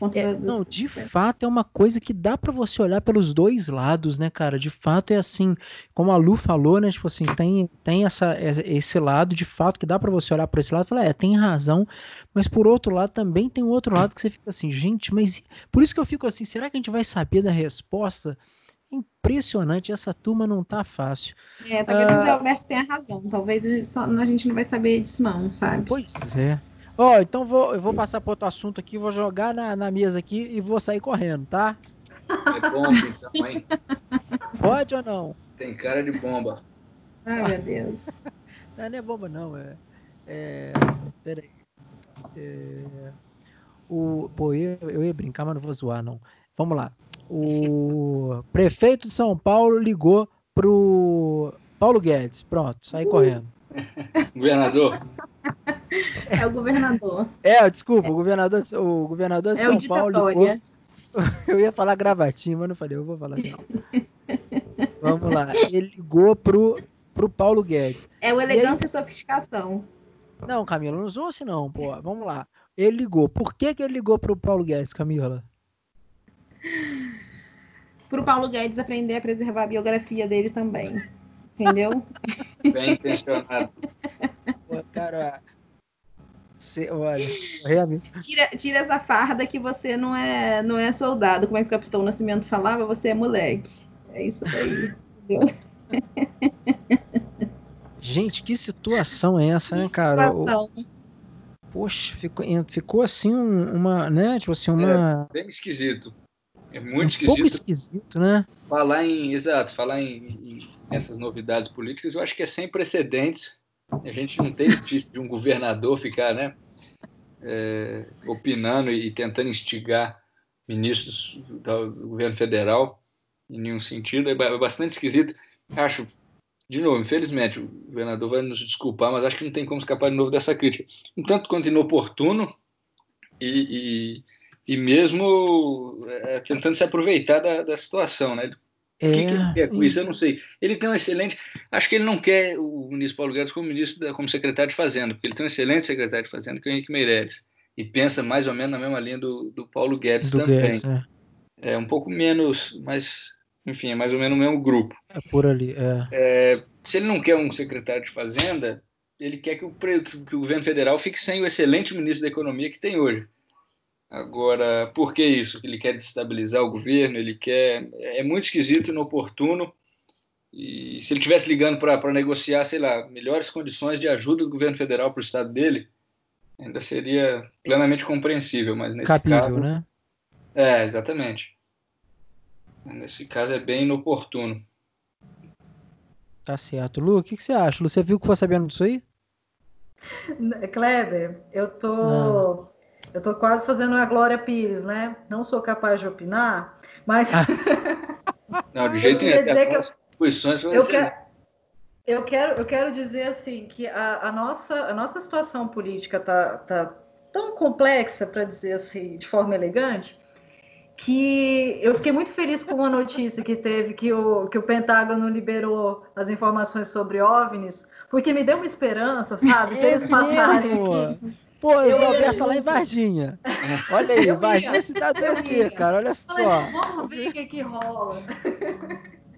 conta é, Não, de fato é uma coisa que dá para você olhar pelos dois lados, né, cara? De fato é assim, como a Lu falou, né? Tipo assim, tem, tem essa, esse lado de fato que dá para você olhar para esse lado e falar, é, tem razão, mas por outro lado também tem outro lado que você fica assim, gente, mas por isso que eu fico assim, será que a gente vai saber da resposta? Impressionante, essa turma não tá fácil. É, talvez uh, o Alberto tenha razão. Talvez a gente não vai saber disso, não, sabe? Pois é. Ó, oh, então vou, eu vou passar para outro assunto aqui, vou jogar na, na mesa aqui e vou sair correndo, tá? É bomba, então, hein? Pode ou não? Tem cara de bomba. Ai, meu Deus. Não, não é bomba, não. É. é peraí. É, o, pô, eu, eu ia brincar, mas não vou zoar, não. Vamos lá. O prefeito de São Paulo ligou pro Paulo Guedes. Pronto, saí uh. correndo. Governador? É o governador. É, desculpa, o governador, o governador de é São Paulo. Ligou... Eu ia falar gravatinho, mas não falei, eu vou falar assim. Vamos lá. Ele ligou pro, pro Paulo Guedes. É o elegância e, sofisticação. Não, Camila, não usou assim não, pô. Vamos lá. Ele ligou. Por que, que ele ligou pro Paulo Guedes, Camila? Pro Paulo Guedes aprender a preservar a biografia dele também. Entendeu? Bem intencionado. Pô, cara. Você, olha, realmente. Tira, tira essa farda que você não é, não é soldado. Como é que o Capitão Nascimento falava? Você é moleque. É isso aí. Entendeu? Gente, que situação é essa, né, cara? Situação. Poxa, ficou, ficou assim uma, né? Tipo assim, uma. É bem esquisito. É muito um esquisito. Pouco esquisito, né? Falar em, exato, falar em, em essas novidades políticas, eu acho que é sem precedentes. A gente não tem notícia de um governador ficar, né? É, opinando e tentando instigar ministros do governo federal em nenhum sentido. É bastante esquisito. Acho de novo, infelizmente, o governador vai nos desculpar, mas acho que não tem como escapar de novo dessa crítica. Um tanto quanto inoportuno e, e, e mesmo é, tentando se aproveitar da, da situação, né? O que, que, ele quer com isso? Eu não sei. Ele tem um excelente. Acho que ele não quer o ministro Paulo Guedes como ministro, da, como secretário de Fazenda, porque ele tem um excelente secretário de Fazenda, que é o Henrique Meirelles. E pensa mais ou menos na mesma linha do, do Paulo Guedes do também. Guedes, é. é. um pouco menos, mas enfim, é mais ou menos o mesmo grupo. É por ali, é. é se ele não quer um secretário de Fazenda, ele quer que o, que o governo federal fique sem o excelente ministro da Economia que tem hoje. Agora, por que isso? Ele quer destabilizar o governo, ele quer. É muito esquisito, inoportuno. E se ele estivesse ligando para negociar, sei lá, melhores condições de ajuda do governo federal para o estado dele, ainda seria plenamente compreensível. Mas nesse Capível, caso. né? É, exatamente. Nesse caso é bem inoportuno. Tá certo. Lu, o que, que você acha? Lu, você viu que foi sabendo disso aí? Kleber, eu tô, ah. Eu tô quase fazendo a Glória Pires, né? Não sou capaz de opinar, mas. Ah. Não, de jeito nenhum. Dizer que eu, eu, quero, eu, quero, eu quero dizer assim que a, a, nossa, a nossa situação política tá, tá tão complexa, para dizer assim, de forma elegante, que eu fiquei muito feliz com uma notícia que teve que o, que o Pentágono liberou as informações sobre OVNIs, porque me deu uma esperança, sabe? Se eles passarem aqui. Pô, eu só ia falar em Varginha. Olha aí, Varginha é cidade do quê, cara? Olha só. vamos ver o que, que rola.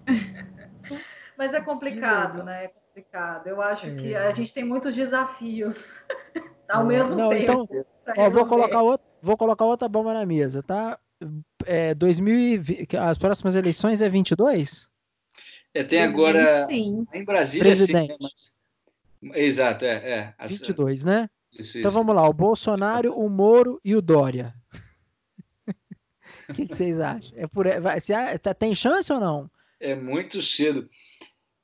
Mas é complicado, né? É complicado. Eu acho é. que a gente tem muitos desafios ao mesmo Não, tempo. Então, ó, vou, colocar outro, vou colocar outra bomba na mesa, tá? é, 2020, as próximas eleições é 22? É, tem agora sim. em Brasília Presidente. sim, né, mas... Exato, é, é. As... 22, né? Isso, então isso. vamos lá, o Bolsonaro, o Moro e o Dória. O que, que, vocês acham? É por, vai, se, tá, tem chance ou não? É muito cedo.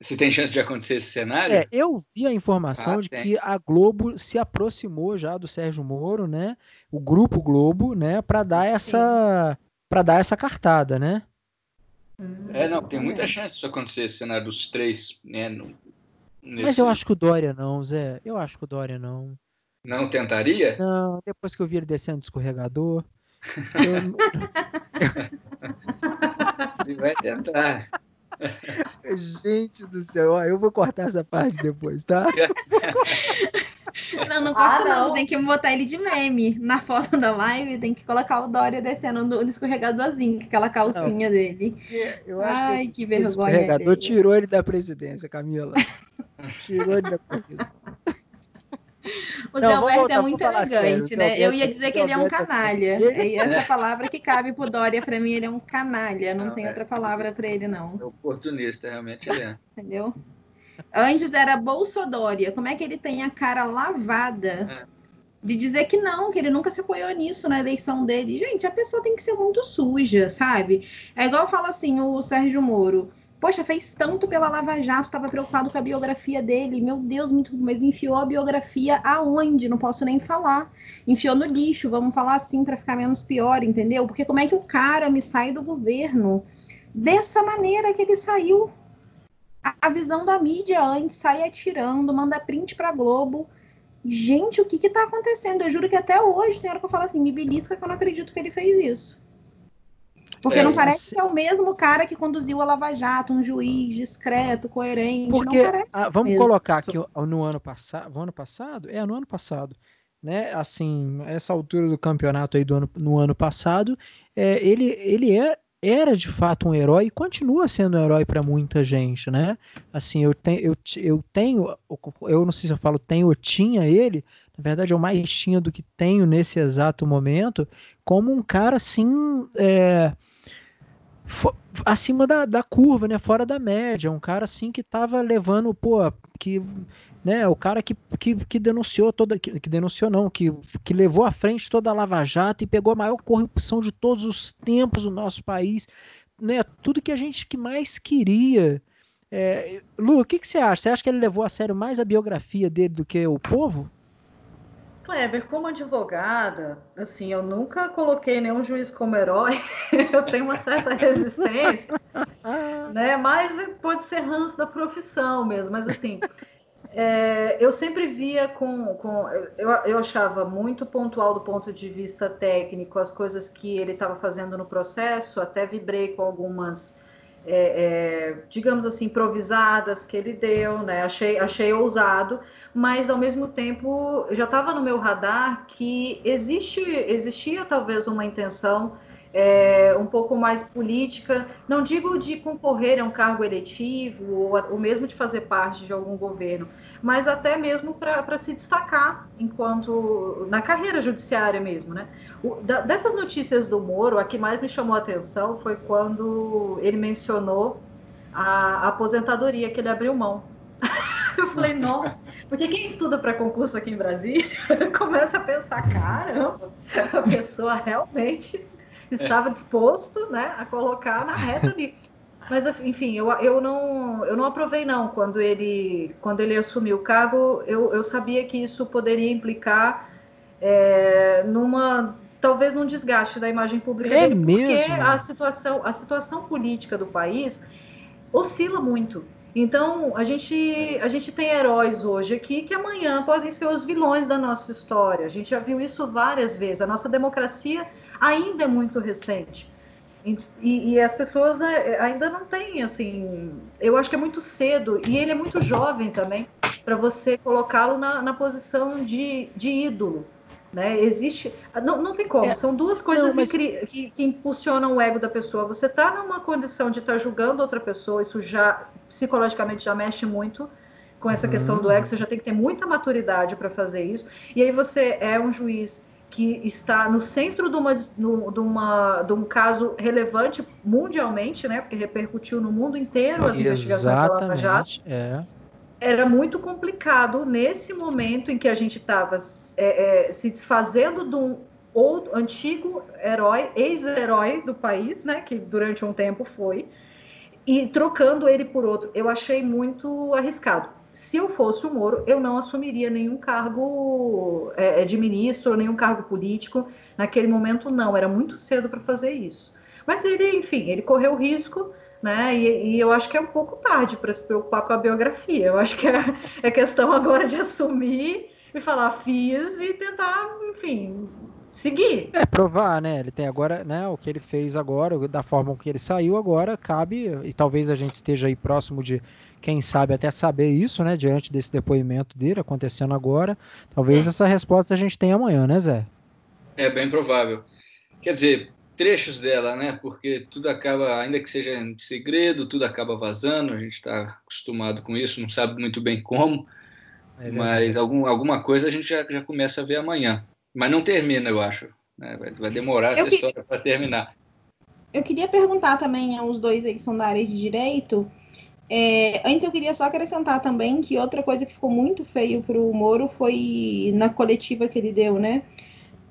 Se tem chance de acontecer esse cenário? É, eu vi a informação ah, de tem. que a Globo se aproximou já do Sérgio Moro, né? O grupo Globo, né, para dar essa para dar essa cartada, né? É, não, tem muita chance disso acontecer, esse cenário dos três, né? No, nesse... Mas eu acho que o Dória não, Zé. Eu acho que o Dória não. Não tentaria? Não, depois que eu vi ele descendo do escorregador. eu... ele vai tentar. Gente do céu, eu vou cortar essa parte depois, tá? Não, não corta ah, não. não. Tem que botar ele de meme. Na foto da live, tem que colocar o Dória descendo no escorregadorzinho, aquela calcinha não. dele. Eu acho Ai, que, que vergonha. O escorregador tirou ele da presidência, Camila. tirou ele da presidência. O Zé Alberto é muito elegante, né? Eu ia dizer que ele é um canalha. É essa palavra que cabe pro Dória, para mim, ele é um canalha. Não, não tem é, outra palavra para ele, não. É oportunista, realmente ele é. Entendeu? Antes era Bolsodória. Como é que ele tem a cara lavada? de dizer que não, que ele nunca se apoiou nisso na eleição dele. Gente, a pessoa tem que ser muito suja, sabe? É igual fala assim, o Sérgio Moro. Poxa, fez tanto pela Lava Jato, estava preocupado com a biografia dele. Meu Deus, muito, mas enfiou a biografia aonde? Não posso nem falar. Enfiou no lixo, vamos falar assim para ficar menos pior, entendeu? Porque como é que o cara me sai do governo dessa maneira que ele saiu? A, visão da mídia antes sai atirando, manda print para Globo gente, o que que tá acontecendo? Eu juro que até hoje tem hora que eu falo assim, me belisca que eu não acredito que ele fez isso. Porque é, não parece assim... que é o mesmo cara que conduziu a Lava Jato, um juiz discreto, coerente. Porque, não parece. Ah, vamos mesmo. colocar aqui no ano passado. No ano passado? É, no ano passado. Né? Assim, essa altura do campeonato aí do ano, no ano passado, é, ele, ele é, era de fato um herói e continua sendo um herói para muita gente, né? Assim, eu, te, eu, eu tenho, eu não sei se eu falo tenho ou tinha ele, na verdade eu mais tinha do que tenho nesse exato momento, como um cara assim, é, acima da, da curva, né? Fora da média, um cara assim que tava levando, pô, que né, o cara que, que, que denunciou toda, que, que, denunciou não, que, que levou à frente toda a Lava Jato e pegou a maior corrupção de todos os tempos do nosso país, né, tudo que a gente que mais queria. É, Lu, o que, que você acha? Você acha que ele levou a sério mais a biografia dele do que o povo? Kleber, como advogada, assim, eu nunca coloquei nenhum juiz como herói, eu tenho uma certa resistência, né? Mas pode ser ranço da profissão mesmo, mas assim, é, eu sempre via com. com eu, eu achava muito pontual do ponto de vista técnico as coisas que ele estava fazendo no processo, até vibrei com algumas, é, é, digamos assim, improvisadas que ele deu, né? Achei, achei ousado, mas ao mesmo tempo já estava no meu radar que existe, existia talvez uma intenção é, um pouco mais política, não digo de concorrer a um cargo eletivo ou, ou mesmo de fazer parte de algum governo, mas até mesmo para se destacar enquanto na carreira judiciária mesmo, né? O, da, dessas notícias do Moro, a que mais me chamou a atenção foi quando ele mencionou a, a aposentadoria que ele abriu mão. Eu falei, nossa, porque quem estuda para concurso aqui em Brasília começa a pensar, caramba, a pessoa realmente estava disposto né, a colocar na reta ali. Mas, enfim, eu, eu, não, eu não aprovei, não. Quando ele, quando ele assumiu o cargo, eu, eu sabia que isso poderia implicar é, numa talvez num desgaste da imagem pública é dele, mesmo? porque a situação, a situação política do país oscila muito. Então, a gente, a gente tem heróis hoje aqui que amanhã podem ser os vilões da nossa história. A gente já viu isso várias vezes. A nossa democracia ainda é muito recente. E, e, as pessoas é, ainda não têm, assim. Eu acho que é muito cedo, e ele é muito jovem também, para você colocá-lo na, na posição de, de ídolo. Né? Existe. Não, não tem como, é, são duas coisas não, mas... que, que, que, impulsionam o ego da pessoa. Você está numa condição de estar tá julgando outra pessoa, isso já psicologicamente já mexe muito com essa uhum. questão do ego, você já tem que ter muita maturidade para fazer isso. E aí você é um juiz que está no centro de, uma, de, uma, de um caso relevante mundialmente, né, porque repercutiu no mundo inteiro as investigações da Lava Jato. É. Era muito complicado nesse momento em que a gente estava é, é, se desfazendo de um outro antigo herói, ex-herói do país, né, que durante um tempo foi, e trocando ele por outro. Eu achei muito arriscado se eu fosse o Moro, eu não assumiria nenhum cargo é, é, de ministro, nenhum cargo político. Naquele momento, não, era muito cedo para fazer isso. Mas ele, enfim, ele correu o risco, né? E, e eu acho que é um pouco tarde para se preocupar com a biografia. Eu acho que é, é questão agora de assumir e falar fiz e tentar, enfim, seguir. É, provar, né? Ele tem agora, né, o que ele fez agora, da forma que ele saiu agora, cabe, e talvez a gente esteja aí próximo de quem sabe até saber isso, né, diante desse depoimento dele acontecendo agora. Talvez é. essa resposta a gente tenha amanhã, né, Zé? É bem provável. Quer dizer, trechos dela, né? Porque tudo acaba, ainda que seja em segredo, tudo acaba vazando. A gente está acostumado com isso, não sabe muito bem como, é mas algum, alguma coisa a gente já, já começa a ver amanhã. Mas não termina, eu acho. Né? Vai, vai, demorar essa que... história para terminar. Eu queria perguntar também aos dois aí que são da área de direito É, antes eu queria só acrescentar também que outra coisa que ficou muito feio para o Moro foi na coletiva que ele deu, né?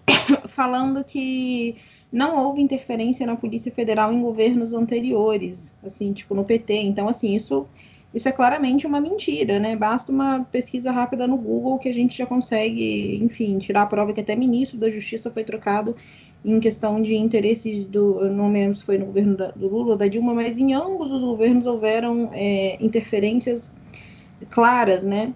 Falando que não houve interferência na Polícia Federal em governos anteriores, assim, tipo no PT. Então, assim, isso, isso é claramente uma mentira, né? Basta uma pesquisa rápida no Google que a gente já consegue, enfim, tirar a prova que até ministro da Justiça foi trocado em questão de interesses do, não lembro se foi no governo da, do Lula ou da Dilma, mas em ambos os governos houveram é, interferências claras, né?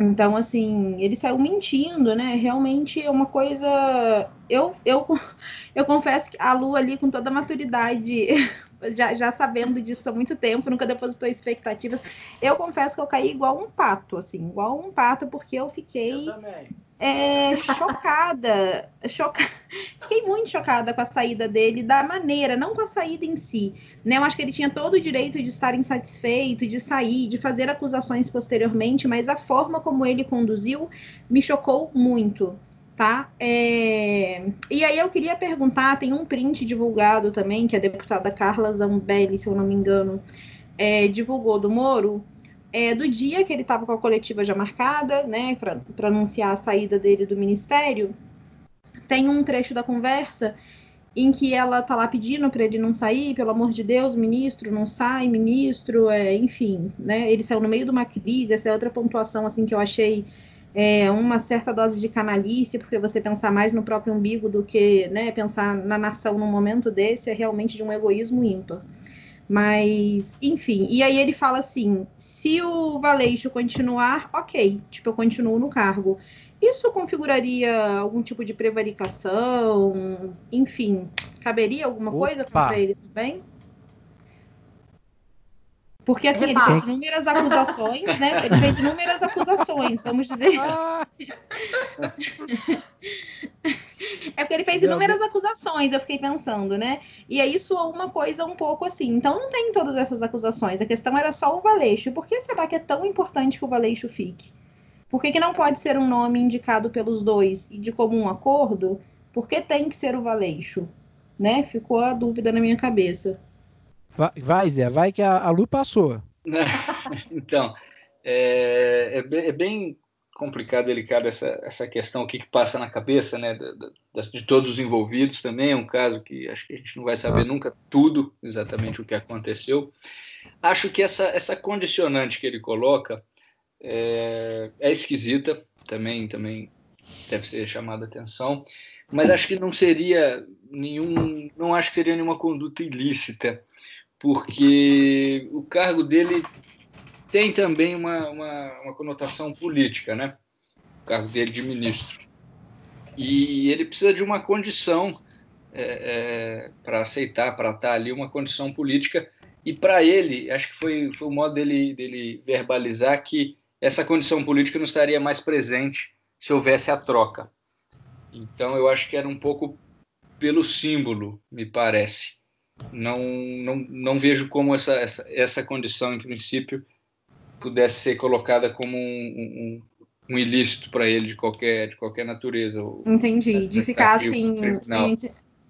Então, assim, ele saiu mentindo, né? Realmente é uma coisa. Eu, eu, eu confesso que a Lu ali, com toda a maturidade, já, já sabendo disso há muito tempo, nunca depositou expectativas. Eu confesso que eu caí igual um pato, assim, igual um pato, porque eu fiquei. Eu é, chocada, choca... fiquei muito chocada com a saída dele, da maneira, não com a saída em si. Né? Eu acho que ele tinha todo o direito de estar insatisfeito, de sair, de fazer acusações posteriormente, mas a forma como ele conduziu me chocou muito. Tá? É... E aí eu queria perguntar, tem um print divulgado também, que a deputada Carla Zambelli, se eu não me engano, é, divulgou do Moro, é, do dia que ele estava com a coletiva já marcada, né, para anunciar a saída dele do ministério, tem um trecho da conversa em que ela tá lá pedindo para ele não sair, pelo amor de Deus, ministro, não sai, ministro, é, enfim, né? Ele saiu no meio de uma crise, essa é outra pontuação assim que eu achei é, uma certa dose de canalice, porque você pensar mais no próprio umbigo do que, né, pensar na nação num momento desse é realmente de um egoísmo ímpar. Mas, enfim, e aí ele fala assim: se o Valeixo continuar, ok, tipo, eu continuo no cargo. Isso configuraria algum tipo de prevaricação? Enfim, caberia alguma Opa. coisa contra ele também? Porque assim, ele fez inúmeras acusações, né? Ele fez inúmeras acusações, vamos dizer. É porque ele fez inúmeras acusações, eu fiquei pensando, né? E aí soou uma coisa um pouco assim. Então não tem todas essas acusações. A questão era só o Valeixo. Por que será que é tão importante que o Valeixo fique? Por que, que não pode ser um nome indicado pelos dois e de comum acordo? Por que tem que ser o Valeixo? Né? Ficou a dúvida na minha cabeça. Vai, vai Zé, vai que a, a Lu passou. então, é, é, é bem complicado, delicado essa, essa questão, o que, que passa na cabeça né, de, de, todos os envolvidos também. É um caso que acho que a gente não vai saber nunca tudo exatamente o que aconteceu. Acho que essa, essa condicionante que ele coloca é, é esquisita, também, também deve ser chamada atenção, mas acho que não seria nenhum, não acho que seria nenhuma conduta ilícita, porque o cargo dele tem também uma, uma, uma conotação política, né? O cargo dele de ministro. E ele precisa de uma condição é, é, para aceitar, para estar ali, uma condição política. E para ele, acho que foi, foi o modo dele, dele verbalizar que essa condição política não estaria mais presente se houvesse a troca. Então, eu acho que era um pouco pelo símbolo, me parece. Não, não, não vejo como essa, essa, essa condição, em princípio, pudesse ser colocada como um, um, um ilícito para ele de qualquer, de qualquer natureza. Entendi. De ficar assim.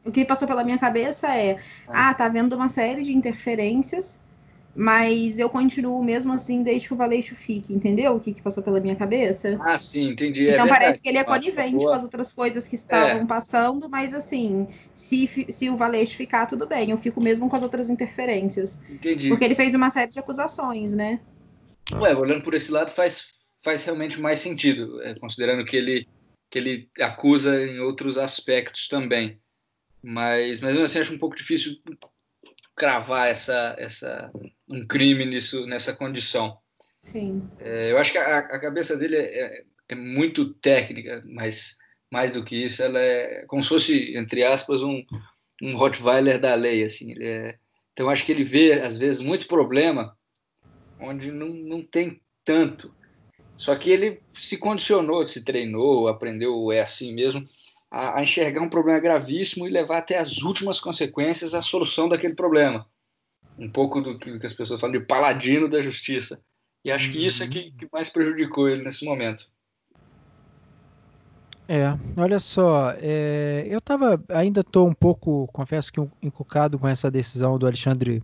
O que passou pela minha cabeça é: ah, tá vendo uma série de interferências, mas eu continuo mesmo assim desde que o Valeixo fique, entendeu? O que, que passou pela minha cabeça? Ah, sim, entendi. É então parece que ele é conivente com as outras coisas que estavam é. passando, mas assim, se, se o Valeixo ficar, tudo bem, eu fico mesmo com as outras interferências. Entendi. Porque ele fez uma série de acusações, né? Ué, olhando por esse lado faz, faz realmente mais sentido, é, considerando que ele, que ele acusa em outros aspectos também. Mas, mas assim, acho um pouco difícil cravar essa, essa, um crime nisso, nessa condição. Sim. É, eu acho que a, a cabeça dele é, é, é, muito técnica, mas mais do que isso, ela é como se fosse, entre aspas, um, um Rottweiler da lei. Assim, é, então, acho que ele vê, às vezes, muito problema onde não, não tem tanto. Só que ele se condicionou, se treinou, aprendeu, é assim mesmo, a, a, enxergar um problema gravíssimo e levar até as últimas consequências a solução daquele problema. Um pouco do que, do que as pessoas falam de paladino da justiça. E acho que isso é que, que mais prejudicou ele nesse momento. É, olha só, é, eu tava, ainda estou um pouco, confesso que encucado com essa decisão do Alexandre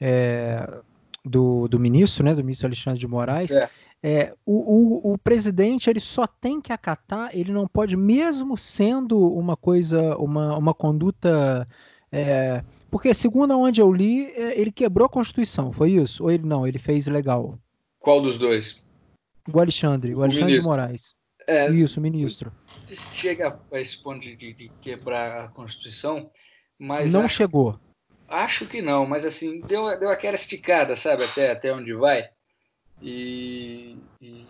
é, do, do ministro, né, do ministro Alexandre de Moraes, é, o, o, o, presidente ele só tem que acatar, ele não pode, mesmo sendo uma coisa, uma, uma conduta. É, porque, segundo onde eu li, é, ele quebrou a Constituição, foi isso? Ou ele não, ele fez legal? Qual dos dois? O Alexandre, o, Alexandre de Moraes. É, isso, ministro. Chega a esse ponto de, de, de quebrar a Constituição, mas. Não acho, chegou. Acho que não, mas assim, deu, deu aquela esticada, sabe, até, até onde vai. E, e,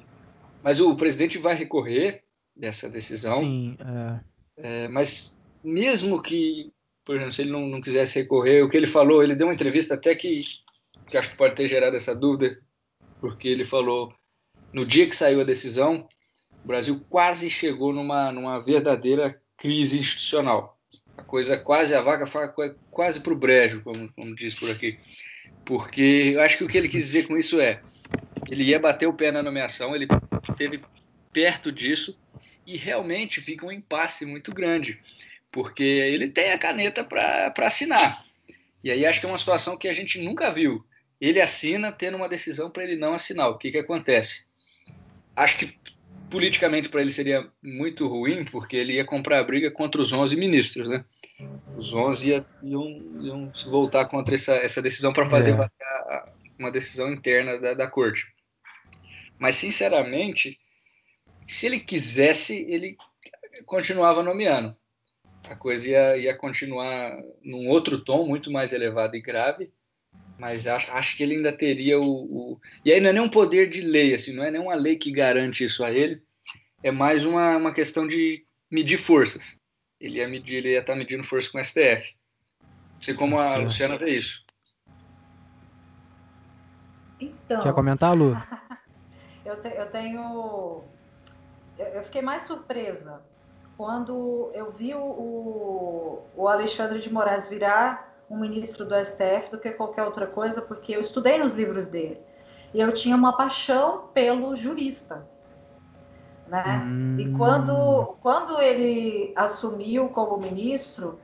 mas o presidente vai recorrer dessa decisão. Sim. É... É, mas mesmo que, por exemplo, se ele não, não quisesse recorrer, o que ele falou, ele deu uma entrevista até que, que acho que pode ter gerado essa dúvida, porque ele falou no dia que saiu a decisão, o Brasil quase chegou numa, numa verdadeira crise institucional. A coisa quase, a foi quase para o brejo, como, como diz por aqui. Porque eu acho que o que ele quis dizer com isso é ele ia bater o pé na nomeação, ele esteve perto disso e realmente fica um impasse muito grande, porque ele tem a caneta para assinar. E aí acho que é uma situação que a gente nunca viu. Ele assina tendo uma decisão para ele não assinar. O que, que acontece? Acho que politicamente para ele seria muito ruim, porque ele ia comprar a briga contra os 11 ministros, né? Os 11 iam, iam, iam se voltar contra essa, essa decisão para fazer é. uma decisão interna da, da corte. Mas, sinceramente, se ele quisesse, ele continuava nomeando. A coisa ia, ia continuar num outro tom, muito mais elevado e grave, mas acho, acho que ele ainda teria o, o, E aí não é nem um poder de lei, assim, não é nem uma lei que garante isso a ele, é mais uma, uma questão de medir forças. Ele ia, medir, ele ia estar medindo força com o STF. Não sei como a Luciana vê isso. Então... Quer comentar, Lu? eu, te, eu tenho. Eu, eu, fiquei mais surpresa quando eu vi o, o Alexandre de Moraes virar um ministro do STF do que qualquer outra coisa, porque eu estudei nos livros dele. E eu tinha uma paixão pelo jurista. Né? Hum. E quando, quando ele assumiu como ministro,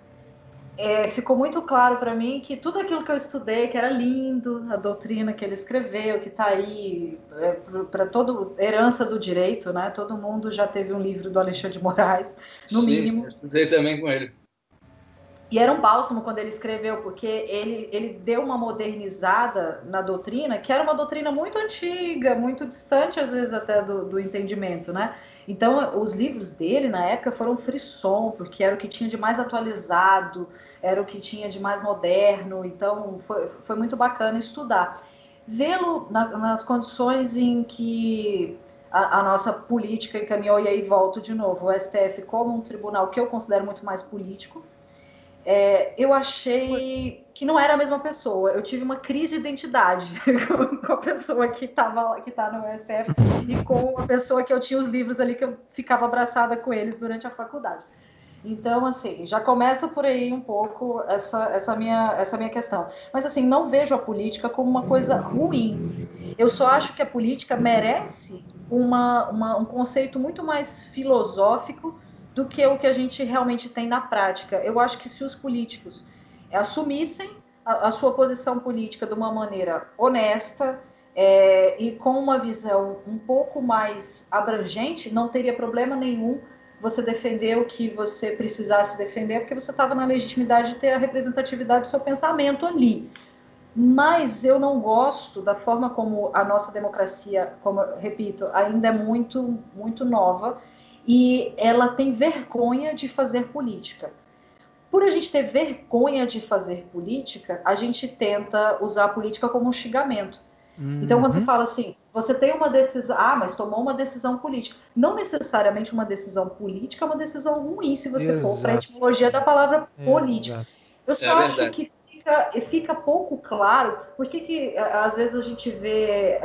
é, ficou muito claro para mim que tudo aquilo que eu estudei, que era lindo, a doutrina que ele escreveu, que está aí é, para toda herança do direito, né? Todo mundo já teve um livro do Alexandre de Moraes, no Sim, mínimo. Eu estudei também com ele. E era um bálsamo quando ele escreveu, porque ele, ele deu uma modernizada na doutrina, que era uma doutrina muito antiga, muito distante, às vezes, até do, do entendimento, né? Então, os livros dele, na época, foram frisson, porque era o que tinha de mais atualizado, era o que tinha de mais moderno, então foi, foi muito bacana estudar. Vê-lo na, nas condições em que a, a, nossa política encaminhou, e aí volto de novo, o STF como um tribunal que eu considero muito mais político, é, eu achei que não era a mesma pessoa. Eu tive uma crise de identidade com a pessoa que estava que tá no STF e com a pessoa que eu tinha os livros ali que eu ficava abraçada com eles durante a faculdade. Então, assim, já começa por aí um pouco essa, essa, minha, essa minha questão. Mas, assim, não vejo a política como uma coisa ruim. Eu só acho que a política merece uma, uma, um conceito muito mais filosófico do que o que a gente realmente tem na prática. Eu acho que se os políticos assumissem a, a sua posição política de uma maneira honesta é, e com uma visão um pouco mais abrangente, não teria problema nenhum você defender o que você precisasse defender, porque você estava na legitimidade de ter a representatividade do seu pensamento ali. Mas eu não gosto da forma como a nossa democracia, como repito, ainda é muito, muito nova e ela tem vergonha de fazer política. Por a gente ter vergonha de fazer política, a gente tenta usar a política como um xingamento. Uhum. Então, quando você uhum. fala assim, você tem uma decisão, ah, mas tomou uma decisão política. Não necessariamente uma decisão política é uma decisão ruim, se você Exato. for para a etimologia da palavra política. Exato. Eu só é acho que fica, fica pouco claro por que, que às vezes a gente vê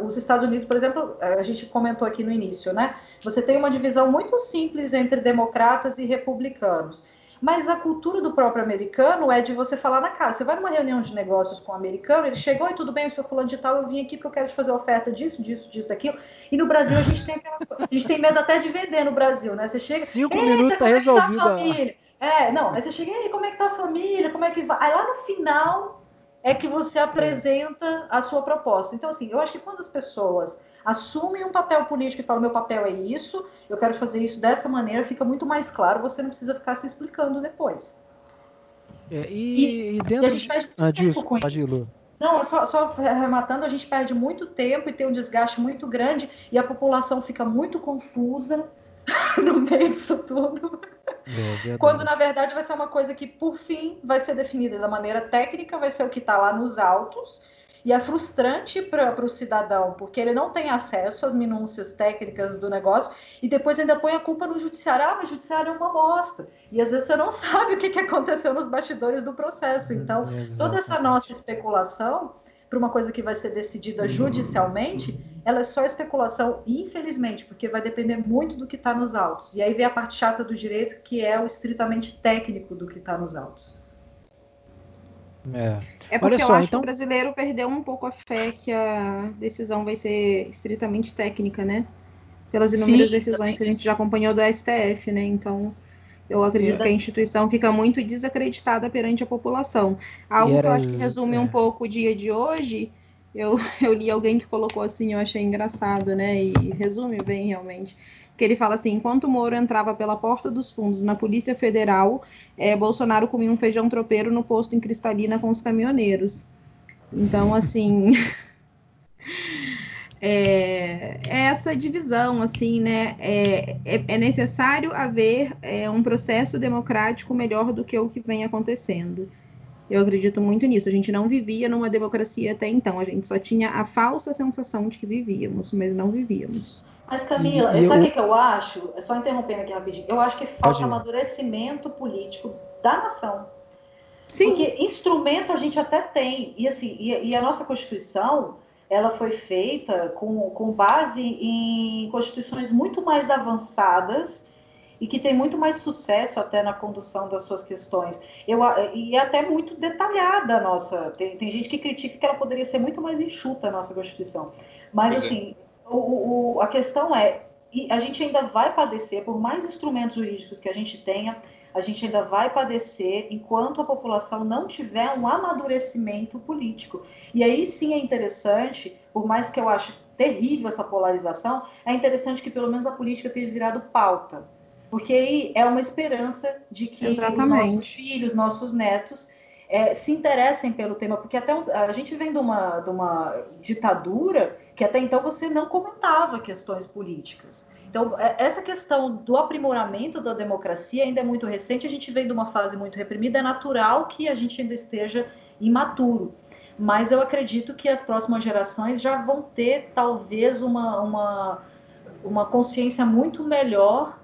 os Estados Unidos, por exemplo, a gente comentou aqui no início, né? Você tem uma divisão muito simples entre democratas e republicanos. Mas a cultura do próprio americano é de você falar na cara. Você vai numa reunião de negócios com um americano, ele chegou e tudo bem, o senhor fulano de tal, eu vim aqui porque eu quero te fazer oferta disso, disso, disso, daquilo. E no Brasil a gente tem aquela, a gente tem medo até de vender no Brasil, né? Você chega. Cinco minutos tá resolvido. É, não, aí você chega, e como é que tá a família? Como é que vai? Aí lá no final é que você apresenta a sua proposta. Então, assim, eu acho que quando as pessoas assumem um papel político e falam, meu papel é isso, eu quero fazer isso dessa maneira, fica muito mais claro, você não precisa ficar se explicando depois. É, e, e, dentro e a gente de... ah, disso, ir, Lu. Não, só, só arrematando, a gente perde muito tempo e tem um desgaste muito grande e a população fica muito confusa no meio disso tudo. É, Quando na verdade vai ser uma coisa que, por fim, vai ser definida da maneira técnica, vai ser o que está lá nos autos, e é frustrante para o cidadão, porque ele não tem acesso às minúcias técnicas do negócio e depois ainda põe a culpa no judiciário. Ah, mas o judiciário é uma bosta. E às vezes você não sabe o que, que aconteceu nos bastidores do processo. Então, Exatamente. toda essa nossa especulação para uma coisa que vai ser decidida judicialmente, ela é só especulação, infelizmente, porque vai depender muito do que está nos autos. E aí vem a parte chata do direito, que é o estritamente técnico do que está nos autos. É, é porque só, eu acho então... que o brasileiro perdeu um pouco a fé que a decisão vai ser estritamente técnica, né? Pelas inúmeras Sim, decisões que a gente já acompanhou do STF, né? Então, eu acredito que a instituição fica muito desacreditada perante a população. Algo era... que eu acho que resume é. um pouco o dia de hoje. Eu, eu li alguém que colocou assim, eu achei engraçado, né? E resume bem realmente que ele fala assim: enquanto o Moro entrava pela porta dos fundos na Polícia Federal, é, Bolsonaro comia um feijão tropeiro no posto em Cristalina com os caminhoneiros. Então, assim. é, é essa divisão, assim, né? É, é, é necessário haver é, um processo democrático melhor do que o que vem acontecendo. Eu acredito muito nisso. A gente não vivia numa democracia até então. A gente só tinha a falsa sensação de que vivíamos, mas não vivíamos. Mas, Camila, e, sabe o eu... que eu acho? É só interrompendo aqui rapidinho. Eu acho que falta amadurecimento político da nação. Sim. Porque instrumento a gente até tem. E, assim, e, e a nossa Constituição ela foi feita com, com base em constituições muito mais avançadas e que tem muito mais sucesso até na condução das suas questões. Eu, e é até muito detalhada a nossa. Tem, tem gente que critica que ela poderia ser muito mais enxuta a nossa Constituição. Mas, pois é. assim, é o, o, a questão é, a gente ainda vai padecer, por mais instrumentos jurídicos que a gente tenha, a gente ainda vai padecer enquanto a população não tiver um amadurecimento político. E aí sim é interessante, por mais que eu ache terrível essa polarização, é interessante que pelo menos a política tenha virado pauta. Porque aí é uma esperança de que Exatamente. os nossos filhos, nossos netos, é, se interessem pelo tema, porque até a gente vem de uma, de uma ditadura que até então você não comentava questões políticas. Então, é, essa questão do aprimoramento da democracia ainda é muito recente, a gente vem de uma fase muito reprimida, é natural que a gente ainda esteja imaturo. Mas eu acredito que as próximas gerações já vão ter, talvez, uma, uma, uma consciência muito melhor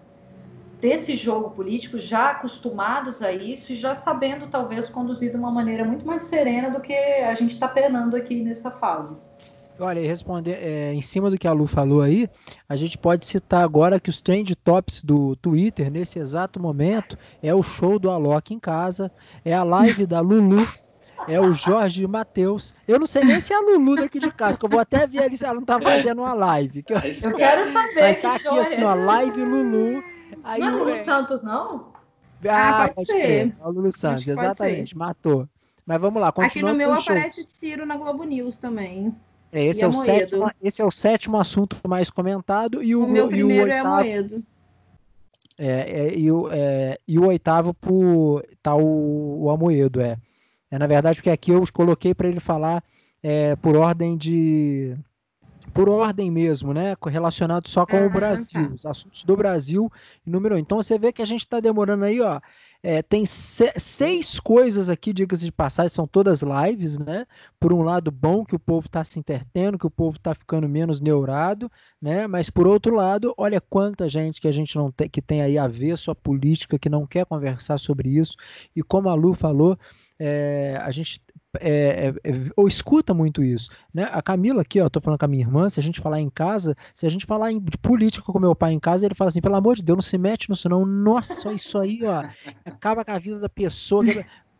desse jogo político, já acostumados a isso e já sabendo, talvez, conduzir de uma maneira muito mais serena do que a gente está penando aqui nessa fase. Olha, e responder é, em cima do que a Lu falou aí, a gente pode citar agora que os trend tops do Twitter, nesse exato momento, é o show do Alok em casa, é a live da Lulu, é o Jorge Matheus. Eu não sei nem se é a Lulu daqui de casa, que eu vou até ver ali se ela não tá fazendo uma live. Que eu... eu quero saber. Mas tá aqui assim, é ó, live Lulu. Aí, não é Lulu é... Santos, não? Ah, ah pode, pode ser. ser. É o Lulu Santos, exatamente, matou. Mas vamos lá, Aqui no meu aparece Ciro na Globo News também. É, esse, é o sétimo, esse é o sétimo assunto mais comentado. E o, o meu primeiro o é oitavo, é Moedo. É, é, e, o, é, e o oitavo por, tá o, o Amoedo, é. é. Na verdade, porque aqui eu coloquei para ele falar é, por ordem de. Por ordem mesmo, né? Relacionado só com ah, o Brasil, tá. os assuntos do Brasil número um. Então você vê que a gente está demorando aí, ó. É, tem se seis coisas aqui, dicas de passagem, são todas lives, né? Por um lado, bom que o povo está se entretendo, que o povo está ficando menos neurado, né? Mas por outro lado, olha quanta gente que a gente não tem, que tem aí a ver sua política, que não quer conversar sobre isso. E como a Lu falou, é, a gente é, é, é, ou escuta muito isso. Né? A Camila aqui, ó, tô falando com a minha irmã, se a gente falar em casa, se a gente falar em, de política com meu pai em casa, ele fala assim, pelo amor de Deus, não se mete nisso não. Nossa, isso aí, ó, acaba com a vida da pessoa.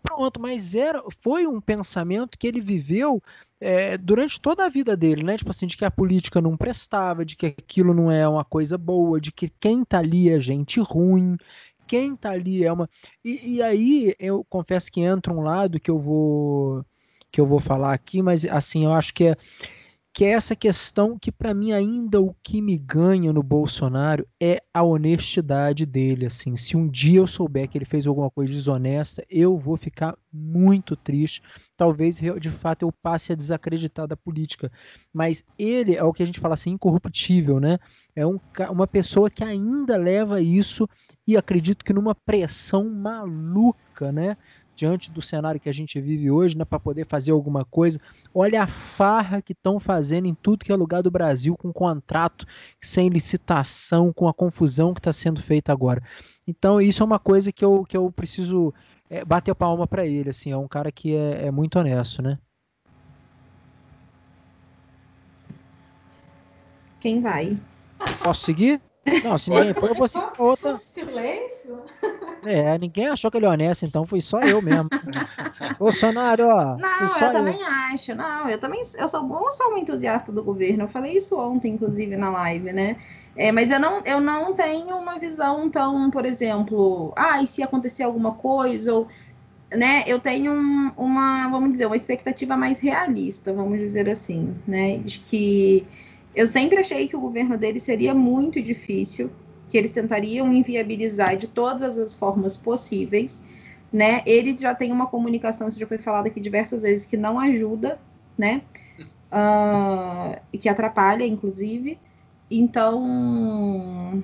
Pronto, mas era, foi um pensamento que ele viveu é, durante toda a vida dele, né? Tipo assim, de que a política não prestava, de que aquilo não é uma coisa boa, de que quem tá ali é gente ruim, quem tá ali é uma. E, e aí eu confesso que entra um lado que eu vou que eu vou falar aqui, mas assim, eu acho que é que é essa questão que para mim ainda o que me ganha no Bolsonaro é a honestidade dele, assim, se um dia eu souber que ele fez alguma coisa desonesta, eu vou ficar muito triste, talvez de fato eu passe a desacreditar da política, mas ele é o que a gente fala assim, incorruptível, né? É um, uma pessoa que ainda leva isso e acredito que numa pressão maluca, né? Diante do cenário que a gente vive hoje, né, para poder fazer alguma coisa. Olha a farra que estão fazendo em tudo que é lugar do Brasil, com contrato sem licitação, com a confusão que está sendo feita agora. Então, isso é uma coisa que eu, que eu preciso é, bater a palma para ele. Assim, é um cara que é, é muito honesto, né? Quem vai? Posso seguir? Não, se ninguém foi, eu vou seguir outra. Silêncio? É, ninguém achou que ele é honesto, então foi só eu mesmo. Bolsonaro, ó. Não, eu, eu, também acho. Não, eu também eu sou, eu sou um entusiasta do governo. Eu falei isso ontem, inclusive, na live, né? É, mas eu não, eu não tenho uma visão tão, por exemplo, ah, e se acontecer alguma coisa, ou né, eu tenho um, uma, vamos dizer, uma expectativa mais realista, vamos dizer assim, né? De que eu sempre achei que o governo dele seria muito difícil, que eles tentariam inviabilizar de todas as formas possíveis, né? Ele já tem uma comunicação, isso já foi falado aqui diversas vezes, que não ajuda, né? Uh, que atrapalha, inclusive. Então,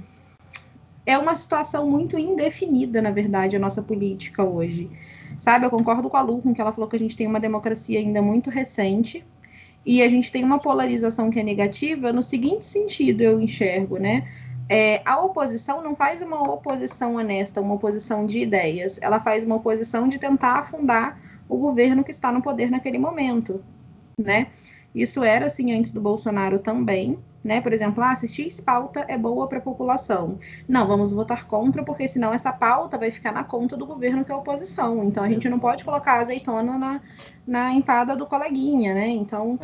é uma situação muito indefinida, na verdade, a nossa política hoje. Sabe, eu concordo com a Lu, com que ela falou que a gente tem uma democracia ainda muito recente, e a gente tem uma polarização que é negativa no seguinte sentido, eu enxergo, né? É, a oposição não faz uma oposição honesta, uma oposição de ideias, ela faz uma oposição de tentar afundar o governo que está no poder naquele momento, né? Isso era assim antes do Bolsonaro também, né? Por exemplo, ah, se X pauta é boa para a população. Não, vamos votar contra, porque senão essa pauta vai ficar na conta do governo que é oposição. Então a gente não pode colocar a azeitona na, na empada do coleguinha, né? Então.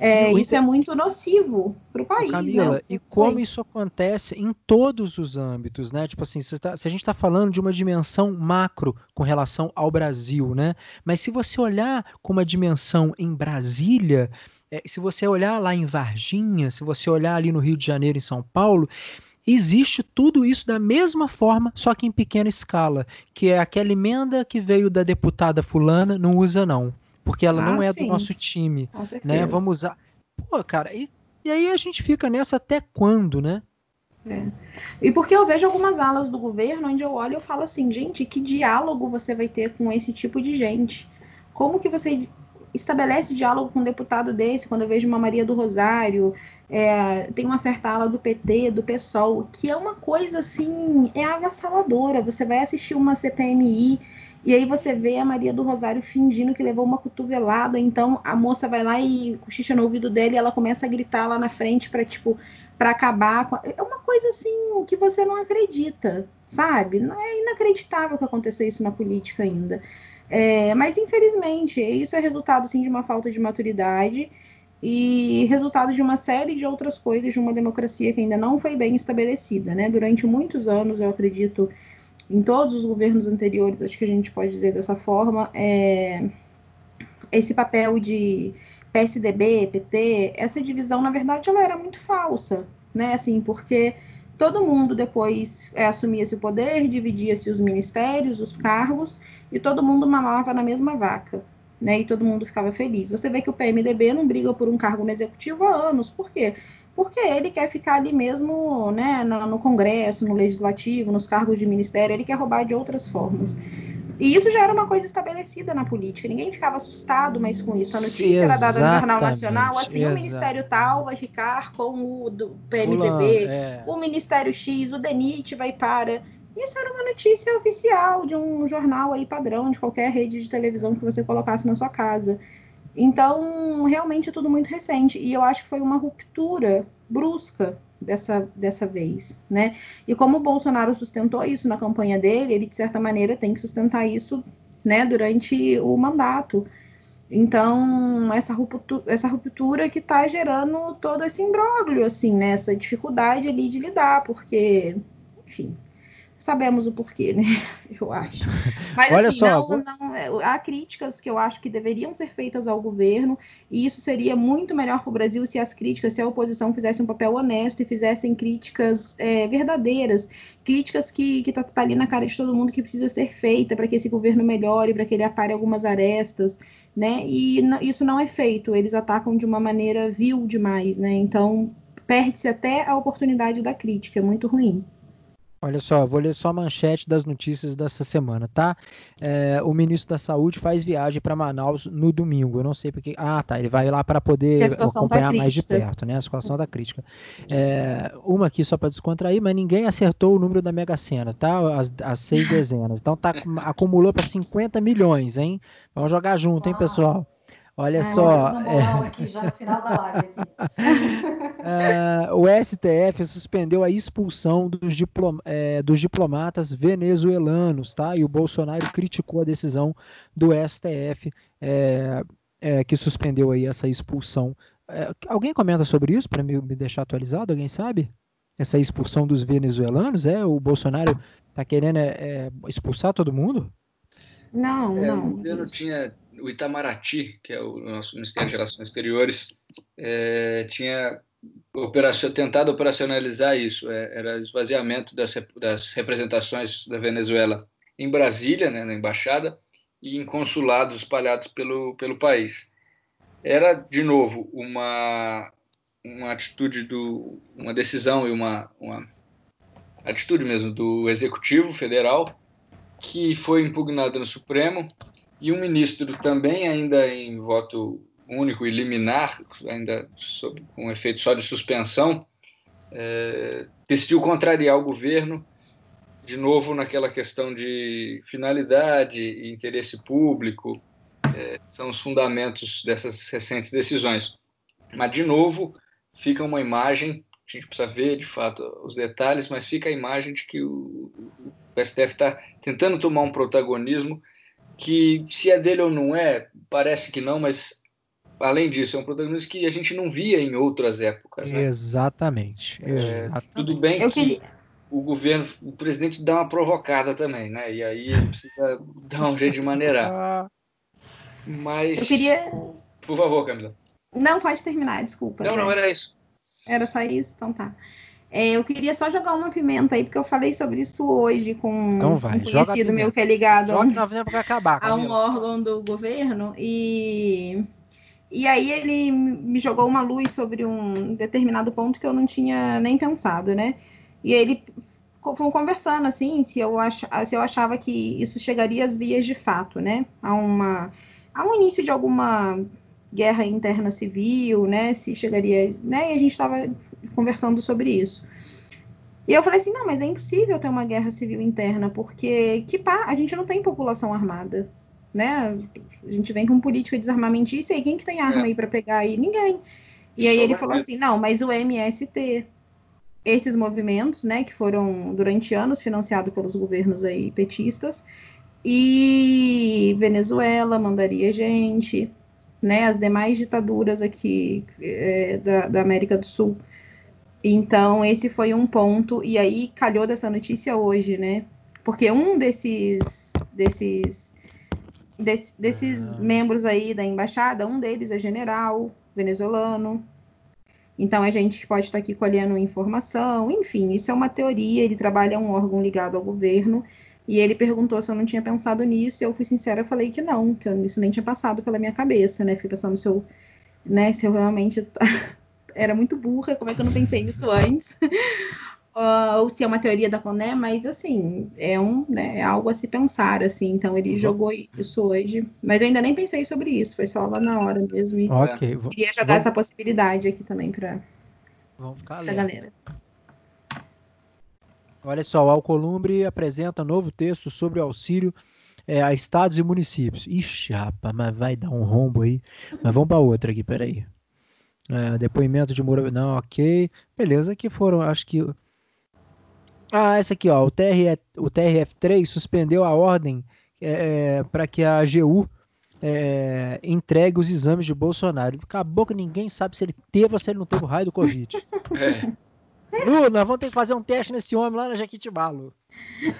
É, isso é muito nocivo para o país. Camila, né? e como isso acontece em todos os âmbitos, né? Tipo assim, se, tá, se a gente está falando de uma dimensão macro com relação ao Brasil, né? Mas se você olhar com uma dimensão em Brasília, é, se você olhar lá em Varginha, se você olhar ali no Rio de Janeiro, em São Paulo, existe tudo isso da mesma forma, só que em pequena escala, que é aquela emenda que veio da deputada fulana, não usa não, porque ela ah, não é sim. do nosso time, né? Vamos usar. Pô, cara, e, e aí a gente fica nessa até quando, né? É. E porque eu vejo algumas alas do governo onde eu olho e eu falo assim, gente, que diálogo você vai ter com esse tipo de gente? Como que você estabelece diálogo com um deputado desse, quando eu vejo uma Maria do Rosário, é, tem uma certa ala do PT, do PSOL, que é uma coisa assim, é avassaladora. Você vai assistir uma CPMI e aí você vê a Maria do Rosário fingindo que levou uma cotovelada, então a moça vai lá e cochicha no ouvido dele ela começa a gritar lá na frente para tipo para acabar com é uma coisa assim que você não acredita, sabe? Não é inacreditável que aconteça isso na política ainda. É, mas infelizmente, isso é resultado sim de uma falta de maturidade e resultado de uma série de outras coisas de uma democracia que ainda não foi bem estabelecida, né? Durante muitos anos, eu acredito, em todos os governos anteriores, acho que a gente pode dizer dessa forma, é, esse papel de PSDB, PT, essa divisão, na verdade, ela era muito falsa, né? Assim, porque todo mundo depois é, assumia-se o poder, dividia-se os ministérios, os cargos, e todo mundo mamava na mesma vaca, né? E todo mundo ficava feliz. Você vê que o PMDB não briga por um cargo no executivo há anos. Por quê? Porque ele quer ficar ali mesmo, né, no, no Congresso, no Legislativo, nos cargos de ministério, ele quer roubar de outras formas. E isso já era uma coisa estabelecida na política. Ninguém ficava assustado mais com isso. A notícia era dada no Jornal Nacional, assim, Exato. o Ministério tal vai ficar com o do PMDB, é. o Ministério X, o DENIT vai para. Isso era uma notícia oficial de um jornal aí padrão, de qualquer rede de televisão que você colocasse na sua casa. Então, realmente é tudo muito recente. E eu acho que foi uma ruptura brusca dessa, dessa vez, né? E como o Bolsonaro sustentou isso na campanha dele, ele de certa maneira tem que sustentar isso, né, durante o mandato. Então, essa ruptura, essa ruptura que está gerando todo esse imbróglio, assim, né? Essa dificuldade ali de lidar, porque, enfim, sabemos o porquê, né? Eu acho. Mas Olha assim, só, não, não, é, há críticas que eu acho que deveriam ser feitas ao governo, e isso seria muito melhor para o Brasil se as críticas, se a oposição fizesse um papel honesto e fizessem críticas é, verdadeiras, críticas que está tá ali na cara de todo mundo que precisa ser feita para que esse governo melhore, para que ele apare algumas arestas, né? E isso não é feito, eles atacam de uma maneira vil demais, né? Então perde-se até a oportunidade da crítica, é muito ruim. Olha só, vou ler só a manchete das notícias dessa semana, tá? É, o ministro da Saúde faz viagem para Manaus no domingo. Eu não sei porque. Ah, tá. Ele vai lá para poder tá acompanhar tá mais de perto, né? A situação da crítica. É, uma aqui só para descontrair, mas ninguém acertou o número da Mega Sena, tá? As, as seis dezenas. Então tá, acumulou para 50 milhões, hein? Vamos jogar junto, hein, pessoal? Olha só. É... Aqui já no final da live. é, o STF suspendeu a expulsão dos, diplom... é, dos, diplomatas venezuelanos, tá? E o Bolsonaro criticou a decisão do STF é, é, que suspendeu aí essa expulsão. É, alguém comenta sobre isso para me, me deixar atualizado? Alguém sabe? Essa expulsão dos venezuelanos? É o Bolsonaro está querendo expulsar todo mundo? Não, não. O governo tinha o Itamaraty, que é o nosso Ministério de Relações Exteriores, é, tinha operacion, tentado operacionalizar isso. É, era esvaziamento das, das, representações da Venezuela em Brasília, né, na embaixada, e em consulados espalhados pelo, pelo país. Era, de novo, uma, uma atitude, do, uma decisão e uma, uma atitude mesmo do Executivo Federal que foi impugnada no Supremo e um ministro também ainda em voto único e liminar, ainda sob, com efeito só de suspensão, é, decidiu contrariar o governo, de novo naquela questão de finalidade e interesse público, é, são os fundamentos dessas recentes decisões. Mas, de novo, fica uma imagem, a gente precisa ver de fato os detalhes, mas fica a imagem de que o, o STF está tentando tomar um protagonismo que se é dele ou não é, parece que não, mas além disso, é um protagonismo que a gente não via em outras épocas. Né? Exatamente. É, Exatamente. Tudo bem Eu que queria... o governo, o presidente dá uma provocada também, né? E aí ele precisa dar um jeito de maneirar. Mas. Eu queria. Por favor, Camila. Não, pode terminar, desculpa. Não, não, era isso. Era só isso? Então tá. É, eu queria só jogar uma pimenta aí, porque eu falei sobre isso hoje com então vai, um conhecido meu que é ligado a um, acabar, a um órgão do governo. E, e aí ele me jogou uma luz sobre um determinado ponto que eu não tinha nem pensado, né? E ele foi conversando assim, se eu, ach, se eu achava que isso chegaria às vias de fato, né? A, uma, a um início de alguma guerra interna civil, né? Se chegaria, né? E a gente estava conversando sobre isso. E eu falei assim, não, mas é impossível ter uma guerra civil interna, porque que pá, a gente não tem população armada, né? A gente vem com política desarmamentista e quem que tem arma é. aí para pegar aí? Ninguém. E aí ele falou assim, não, mas o MST, esses movimentos, né, que foram durante anos financiados pelos governos aí petistas, e Venezuela mandaria gente, né, as demais ditaduras aqui é, da, da América do Sul então, esse foi um ponto, e aí calhou dessa notícia hoje, né? Porque um desses, desses, desses, desses ah. membros aí da embaixada, um deles é general venezuelano. Então, a gente pode estar aqui colhendo informação, enfim, isso é uma teoria. Ele trabalha um órgão ligado ao governo, e ele perguntou se eu não tinha pensado nisso, e eu fui sincera, eu falei que não, que isso nem tinha passado pela minha cabeça, né? Fiquei pensando se eu, né, se eu realmente era muito burra, como é que eu não pensei nisso antes? uh, ou se é uma teoria da Coné, mas assim, é um, né, é algo a se pensar, assim, então ele uhum. jogou isso hoje, mas eu ainda nem pensei sobre isso, foi só lá na hora mesmo, e okay. queria jogar Vamos... essa possibilidade aqui também para a galera. Olha só, o Alcolumbre apresenta novo texto sobre o auxílio é, a estados e municípios. Ixi, rapaz, mas vai dar um rombo aí. Mas vamos para outra aqui, peraí. É, depoimento de Moura. Não, ok. Beleza, aqui foram, acho que. Ah, essa aqui, ó. O, TRF, o TRF3 suspendeu a ordem é, é para que a AGU é, entregue os exames de Bolsonaro. Acabou que ninguém sabe se ele teve ou se ele não teve o raio do Covid. É. Lu, nós vamos ter que fazer um teste nesse homem lá na Jequitibá, Lu.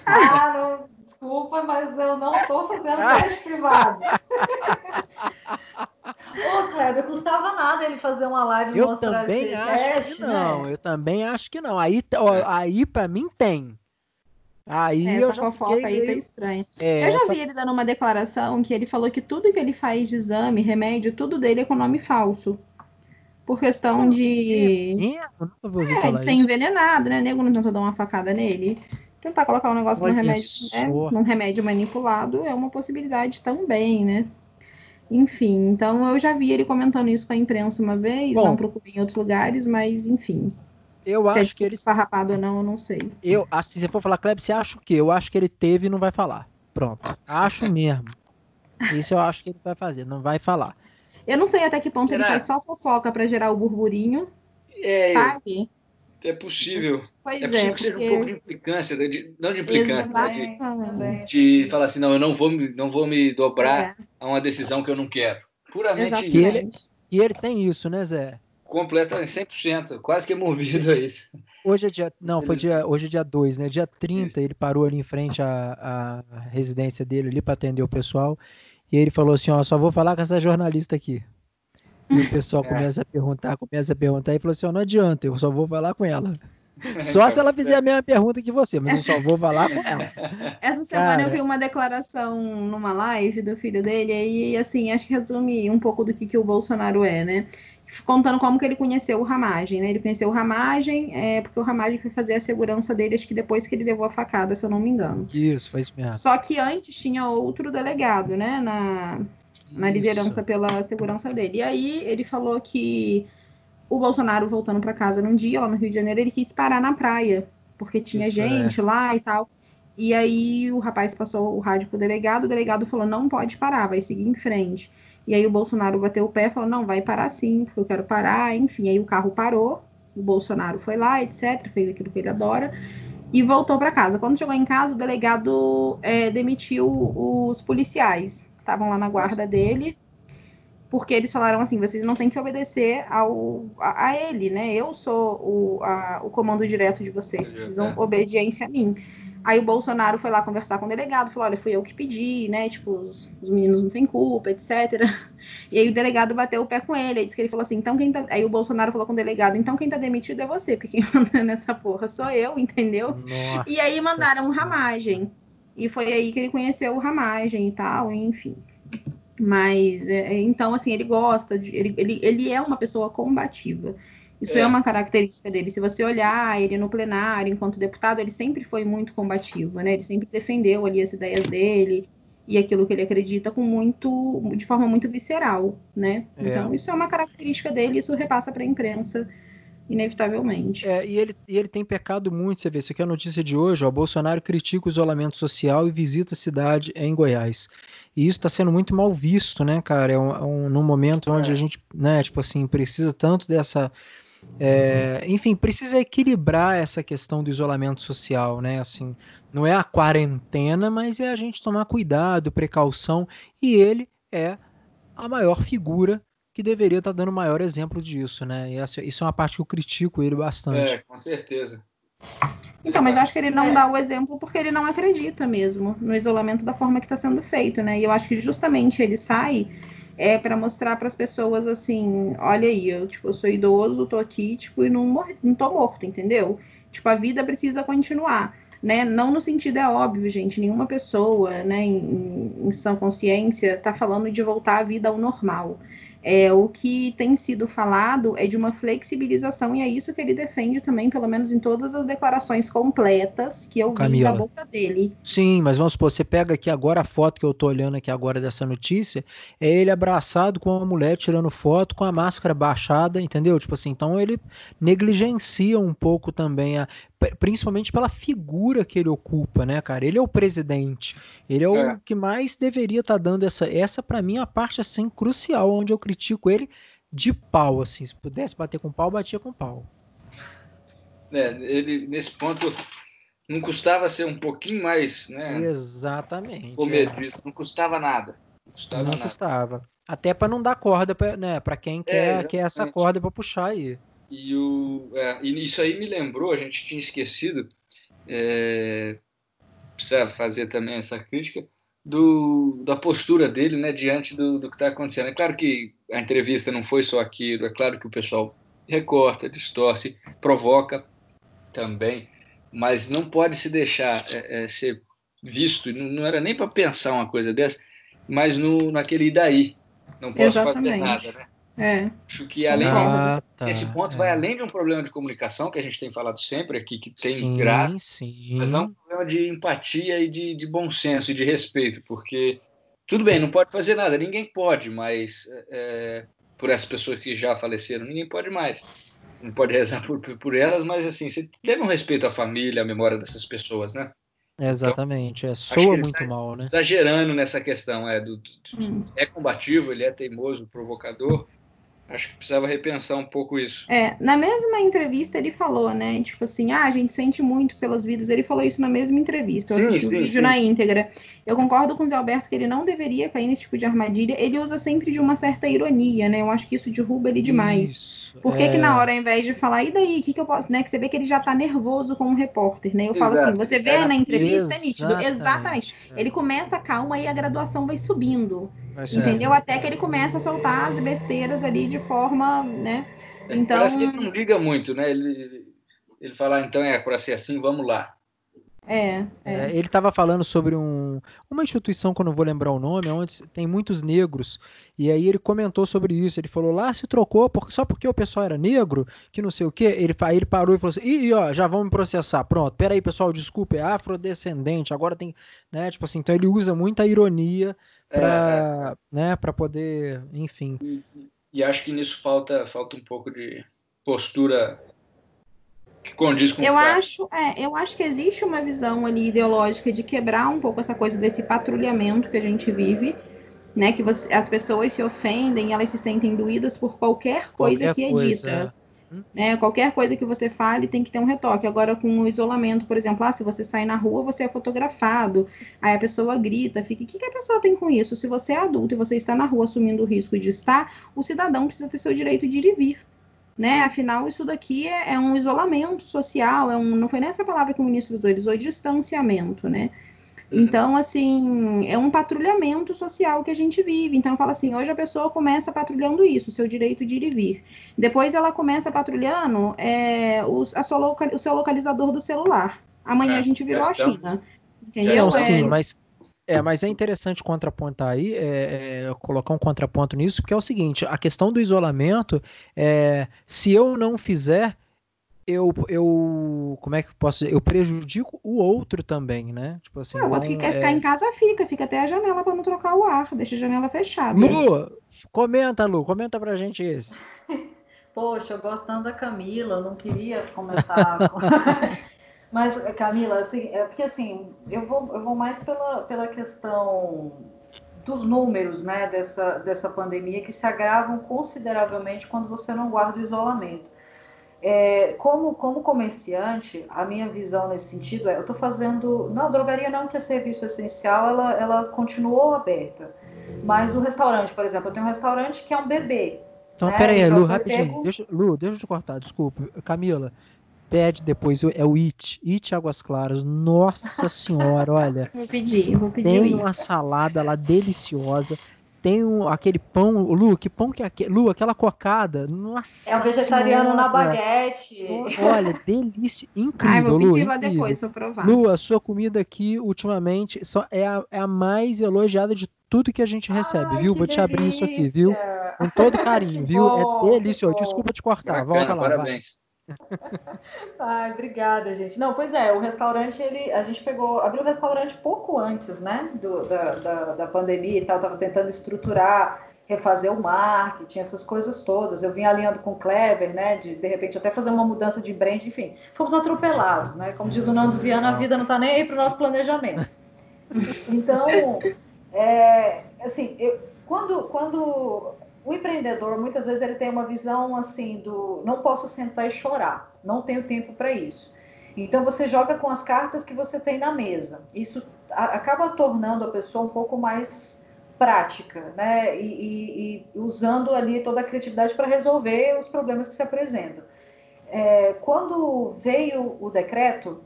Ah, não, desculpa, mas eu não estou fazendo teste privado. Ô, Kleber, custava nada ele fazer uma live eu mostrar também esse acho teste, que não, né? Eu também acho que não. Aí, ó, é. aí para mim tem. Aí é, eu essa já fofoca aí tá estranha. É, eu já essa... vi ele dando uma declaração que ele falou que tudo que ele faz de exame, remédio, tudo dele é com nome falso. Por questão de. É, de ser envenenado, né? Nego não tentou dar uma facada nele. Tentar colocar um negócio no remédio, né? num remédio manipulado é uma possibilidade também, né? Enfim, então eu já vi ele comentando isso com a imprensa uma vez, Bom, não procurei em outros lugares, mas enfim. Eu se é acho é que ele. Esfarrapado ou não, eu não sei. Eu, assim, se for falar, Kleber, você acha o quê? Eu acho que ele teve e não vai falar. Pronto. Acho mesmo. Isso eu acho que ele vai fazer, não vai falar. Eu não sei até que ponto Será? ele faz só fofoca para gerar o burburinho. É, sabe? É possível. Pois é possível é, que seja um pouco de implicância, de, não de implicância, né, de, de falar assim, não, eu não vou, não vou me dobrar é. a uma decisão que eu não quero. Puramente E ele, e ele tem isso, né, Zé? Completamente, 100%, quase que é movido a isso. Hoje é dia, não, foi dia, hoje é dia 2, né? Dia 30 isso. ele parou ali em frente à, à residência dele ali para atender o pessoal. E ele falou assim, ó, só vou falar com essa jornalista aqui. E o pessoal é. começa a perguntar, começa a perguntar, e falou assim: não adianta, eu só vou falar com ela. Só se ela fizer a mesma pergunta que você, mas eu só vou falar com ela. Essa semana Cara... eu vi uma declaração numa live do filho dele, e assim, acho que resume um pouco do que, que o Bolsonaro é, né? Contando como que ele conheceu o Ramagem, né? Ele conheceu o Ramagem, é, porque o Ramagem foi fazer a segurança dele, acho que depois que ele levou a facada, se eu não me engano. Isso, foi isso mesmo. Só que antes tinha outro delegado, né? Na, na liderança pela segurança dele. E aí ele falou que o Bolsonaro voltando para casa num dia lá no Rio de Janeiro, ele quis parar na praia, porque tinha Isso é. gente é. lá e tal. E aí o rapaz passou o rádio pro delegado, o delegado falou: "Não pode parar, vai seguir em frente". E aí o Bolsonaro bateu o pé e falou: "Não, vai parar sim, porque eu quero parar". Enfim, aí o carro parou, o Bolsonaro foi lá, etc, fez aquilo que ele adora e voltou para casa. Quando chegou em casa, o delegado é, demitiu os policiais estavam lá na guarda dele, porque eles falaram assim: vocês não têm que obedecer ao, a, a ele, né? Eu sou o, a, o comando direto de vocês, precisam é. obediência a mim. Aí o Bolsonaro foi lá conversar com o delegado, falou: olha, fui eu que pedi, né? Tipo, os, os meninos não têm culpa, etc. E aí o delegado bateu o pé com ele, aí disse que ele falou assim: então quem tá. Aí o Bolsonaro falou com o delegado: então quem tá demitido é você, porque quem manda nessa porra sou eu, entendeu? Nossa. E aí mandaram ramagem. E foi aí que ele conheceu o Ramagem e tal, enfim. Mas, é, é, então, assim, ele gosta, de, ele, ele, ele é uma pessoa combativa. Isso é. é. uma característica dele. Se você olhar ele no plenário, enquanto deputado, ele sempre foi muito combativo, né? Ele sempre defendeu ali as ideias dele e aquilo que ele acredita com muito, de forma muito visceral, né? É. Então, isso é uma característica dele, isso repassa para a imprensa inevitavelmente. É, e ele, e ele tem pecado muito, você vê, isso aqui é a notícia de hoje, ó, Bolsonaro critica o isolamento social e visita a cidade em Goiás. E isso está sendo muito mal visto, né, cara? É um, é um, num momento onde a é. gente, né, tipo assim, precisa tanto dessa... É, enfim, precisa equilibrar essa questão do isolamento social, né? Assim, não é a quarentena, mas é a gente tomar cuidado, precaução, e ele é a maior figura que deveria estar tá dando o maior exemplo disso, né? E essa, isso é uma parte que eu critico ele bastante. É, com certeza. Então, mas eu acho que ele não dá o exemplo porque ele não acredita mesmo no isolamento da forma que está sendo feito, né? E eu acho que justamente ele sai é para mostrar para as pessoas assim, olha aí, eu tipo, eu sou idoso, tô aqui, tipo, e não mor não tô morto, entendeu? Tipo, a vida precisa continuar, né? Não no sentido é óbvio, gente, nenhuma pessoa, né, em, em sã consciência tá falando de voltar à vida ao normal. É, o que tem sido falado é de uma flexibilização, e é isso que ele defende também, pelo menos em todas as declarações completas que eu Camila. vi da boca dele. Sim, mas vamos supor, você pega aqui agora a foto que eu tô olhando aqui agora dessa notícia, é ele abraçado com uma mulher tirando foto com a máscara baixada, entendeu? Tipo assim, então ele negligencia um pouco também a principalmente pela figura que ele ocupa, né, cara? Ele é o presidente. Ele é, é. o que mais deveria estar tá dando essa essa para mim é a parte assim crucial onde eu critico ele de pau assim, se pudesse bater com pau, batia com pau. É, ele nesse ponto não custava ser um pouquinho mais, né? Exatamente. Comedido, é. não custava nada. Não custava. Não nada. custava. Até para não dar corda para né, para quem é, quer, quer essa corda para puxar aí. E, o, é, e isso aí me lembrou, a gente tinha esquecido, é, precisa fazer também essa crítica, do, da postura dele né, diante do, do que está acontecendo. É claro que a entrevista não foi só aquilo, é claro que o pessoal recorta, distorce, provoca também, mas não pode se deixar é, é, ser visto, não, não era nem para pensar uma coisa dessa, mas no, naquele daí, não posso Exatamente. fazer nada, né? É. Acho que além ah, tá. esse ponto é. vai além de um problema de comunicação que a gente tem falado sempre aqui, que tem sim, grave, sim. mas é um problema de empatia e de, de bom senso e de respeito, porque tudo bem, não pode fazer nada, ninguém pode, mas é, por essas pessoas que já faleceram, ninguém pode mais. Não pode rezar por, por elas, mas assim, você deve um respeito à família, à memória dessas pessoas, né? Exatamente, então, é, soa muito tá mal, né? Exagerando nessa questão, é, do, do, hum. é combativo, ele é teimoso, provocador, Acho que precisava repensar um pouco isso. É, na mesma entrevista ele falou, né? Tipo assim, ah, a gente sente muito pelas vidas. Ele falou isso na mesma entrevista. Eu sim, assisti sim, o vídeo sim. na íntegra. Eu concordo com o Zé Alberto que ele não deveria cair nesse tipo de armadilha. Ele usa sempre de uma certa ironia, né? Eu acho que isso derruba ele demais. Isso. Por que, é... que na hora, ao invés de falar, e daí, o que, que eu posso, né? Que você vê que ele já tá nervoso como repórter, né? Eu falo assim, você vê na entrevista, é nítido. Exatamente. É. Ele começa calma e a graduação vai subindo. Mas entendeu? É. Até que ele começa a soltar as besteiras ali de forma, né? É, então. Parece que ele não liga muito, né? Ele, ele fala, ah, então é para ser assim, vamos lá. É, é. é ele estava falando sobre um, uma instituição que eu não vou lembrar o nome, onde tem muitos negros. E aí ele comentou sobre isso. Ele falou lá se trocou porque, só porque o pessoal era negro, que não sei o quê. Ele, aí ele parou e falou assim: Ih, ó, já vão me processar. Pronto, peraí, pessoal, desculpa, é afrodescendente. Agora tem. Né, tipo assim, então ele usa muita ironia para é, né, pra poder, enfim. E, acho que nisso falta, falta um pouco de postura que condiz com eu o acho é, eu acho que existe uma visão ali ideológica de quebrar um pouco essa coisa desse patrulhamento que a gente vive né que você, as pessoas se ofendem elas se sentem doídas por qualquer coisa qualquer que é coisa. dita hum? Né? Qualquer coisa que você fale tem que ter um retoque. Agora, com o isolamento, por exemplo, ah, se você sai na rua, você é fotografado, aí a pessoa grita, fica. O que, que a pessoa tem com isso? Se você é adulto e você está na rua assumindo o risco de estar, o cidadão precisa ter seu direito de ir e vir né? Afinal, isso daqui é, é, um isolamento social, é um, não foi nessa palavra que o ministro usou, ele usou distanciamento, né? Uhum. Então, assim, é um patrulhamento social que a gente vive. Então, eu falo assim: hoje a pessoa começa patrulhando isso, o seu direito de ir e vir. Depois, ela começa patrulhando é, o, a sua loca, o seu localizador do celular. Amanhã é, a gente virou a China. Entendeu? Não, sim, mas é, mas é interessante contrapontar aí, é, é, colocar um contraponto nisso, porque é o seguinte: a questão do isolamento, é, se eu não fizer, eu, eu, como é que posso dizer? Eu prejudico o outro também, né? Tipo assim. o outro que quer ficar é em casa fica, fica até a janela para não trocar o ar, deixa a janela fechada. Lu, comenta, Lu, comenta pra gente esse. Poxa, eu gosto tanto da Camila, eu não queria comentar. Mas, Camila, assim, é porque assim, eu vou, eu vou mais pela, pela questão dos números né, dessa, dessa pandemia que se agravam consideravelmente quando você não guarda o isolamento. É, como, como comerciante, a minha visão nesse sentido é, eu estou fazendo, não, a drogaria não que é serviço essencial, ela, ela continuou aberta, mas o restaurante, por exemplo, eu tenho um restaurante que é um bebê. Então, né? peraí, Lu, rapidinho, pego... deixa, Lu, deixa eu te cortar, desculpa, Camila, pede depois, é o It, It Águas Claras. Nossa senhora, olha. Vou pedir, vou pedir. Tem uma salada lá deliciosa. Tem um, aquele pão, Lu, que pão que é aquele? Lu, aquela cocada. Nossa. É um vegetariano senhora. na baguete. Olha, delícia, incrível. Ai, vou pedir Lu, lá incrível. depois pra provar. Lu, a sua comida aqui ultimamente só é a, é a mais elogiada de tudo que a gente recebe, Ai, viu? Vou delícia. te abrir isso aqui, viu? Com todo carinho, viu? É bom, é delicioso. Desculpa te cortar, Bacana, volta lá. Parabéns. Vai. Ai, obrigada, gente. Não, pois é, o restaurante, ele, a gente pegou, abriu o restaurante pouco antes, né, do, da, da, da pandemia e tal, tava tentando estruturar, refazer o marketing, essas coisas todas. Eu vim alinhando com o Kleber, né, de, de repente até fazer uma mudança de brand, enfim, fomos atropelados, né, como diz o Nando Viana, a vida não tá nem aí pro nosso planejamento. Então, é, assim, eu, quando, quando o empreendedor, muitas vezes, ele tem uma visão assim do não posso sentar e chorar, não tenho tempo para isso. Então, você joga com as cartas que você tem na mesa. Isso acaba tornando a pessoa um pouco mais prática, né? E, e, e, usando ali toda a criatividade para resolver os problemas que se apresentam. É, quando veio o decreto,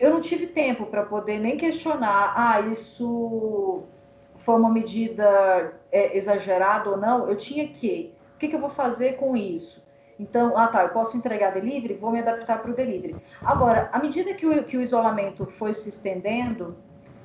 eu não tive tempo para poder nem questionar, ah, isso foi uma medida é, exagerada ou não. Eu tinha que, o que, que eu vou fazer com isso? Então, ah tá, eu posso entregar delivery, vou me adaptar para o delivery. Agora, à medida que o, que o isolamento foi se estendendo,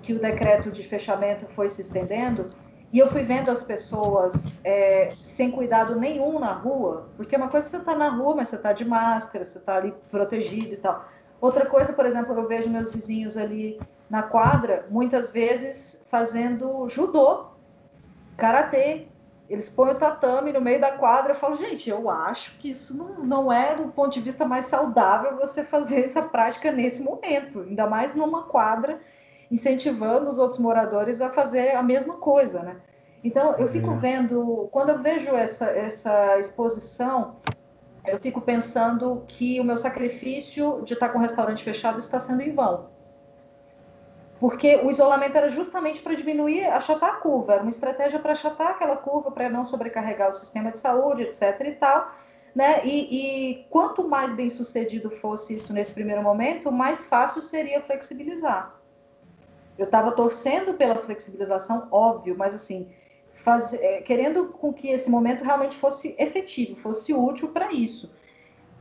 que o decreto de fechamento foi se estendendo, e eu fui vendo as pessoas é, sem cuidado nenhum na rua, porque uma coisa é você está na rua, mas você está de máscara, você está ali protegido e tal. Outra coisa, por exemplo, eu vejo meus vizinhos ali na quadra, muitas vezes fazendo judô, karatê. Eles põem o tatame no meio da quadra. Eu falo, gente, eu acho que isso não, não é, do ponto de vista mais saudável, você fazer essa prática nesse momento, ainda mais numa quadra incentivando os outros moradores a fazer a mesma coisa, né? Então, eu fico é. vendo, quando eu vejo essa, essa exposição, eu fico pensando que o meu sacrifício de estar com o restaurante fechado está sendo em vão. Porque o isolamento era justamente para diminuir, achatar a curva, era uma estratégia para achatar aquela curva, para não sobrecarregar o sistema de saúde, etc. e tal. Né? E, e quanto mais bem sucedido fosse isso nesse primeiro momento, mais fácil seria flexibilizar. Eu estava torcendo pela flexibilização, óbvio, mas assim, faz, é, querendo com que esse momento realmente fosse efetivo, fosse útil para isso.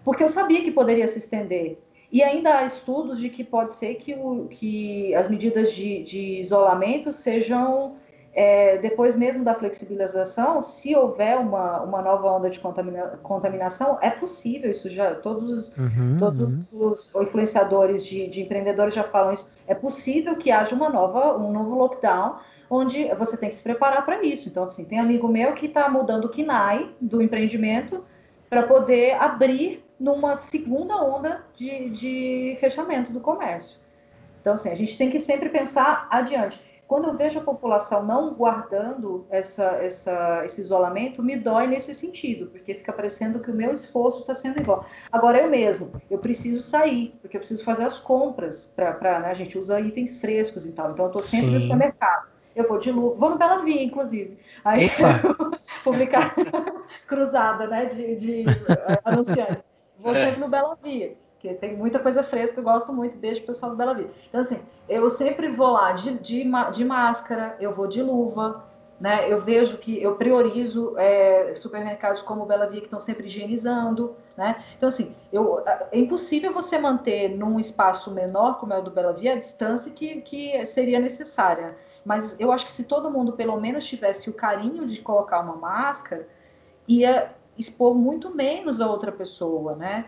Porque eu sabia que poderia se estender. E ainda há estudos de que pode ser que, o, que as medidas de, de isolamento sejam é, depois mesmo da flexibilização, se houver uma, uma nova onda de contamina, contaminação, é possível, isso já, todos, uhum, todos uhum. os influenciadores de, de, empreendedores já falam isso, é possível que haja uma nova, um novo lockdown, onde você tem que se preparar para isso. Então, assim, tem amigo meu que está mudando o KINAI do empreendimento para poder abrir numa segunda onda de, de fechamento do comércio. Então, assim, a gente tem que sempre pensar adiante quando eu vejo a população não guardando essa, essa, esse isolamento, me dói nesse sentido, porque fica parecendo que o meu esforço está sendo igual. Agora, eu mesmo, eu preciso sair, porque eu preciso fazer as compras, para né, a gente usa itens frescos e tal, então eu estou sempre Sim. no supermercado. Eu vou de luva, vou no Bela Via, inclusive. Aí publicar cruzada, né, de, de anunciantes. Vou é. sempre no Bela Via porque tem muita coisa fresca, eu gosto muito, beijo pessoal do Bela Vida. Então, assim, eu sempre vou lá de, de, de máscara, eu vou de luva, né? Eu vejo que eu priorizo é, supermercados como o Bela Via que estão sempre higienizando, né? Então, assim, eu, é impossível você manter num espaço menor, como é o do Bela Via, a distância que, que seria necessária. Mas eu acho que se todo mundo, pelo menos, tivesse o carinho de colocar uma máscara, ia expor muito menos a outra pessoa, né?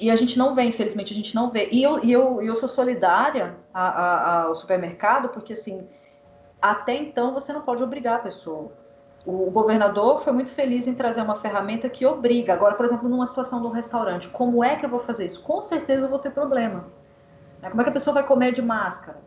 E a gente não vê, infelizmente, a gente não vê. E eu, e eu, eu sou solidária a, a, ao supermercado, porque, assim, até então você não pode obrigar a pessoa. O governador foi muito feliz em trazer uma ferramenta que obriga. Agora, por exemplo, numa situação do restaurante, como é que eu vou fazer isso? Com certeza eu vou ter problema. Né? Como é que a pessoa vai comer de máscara?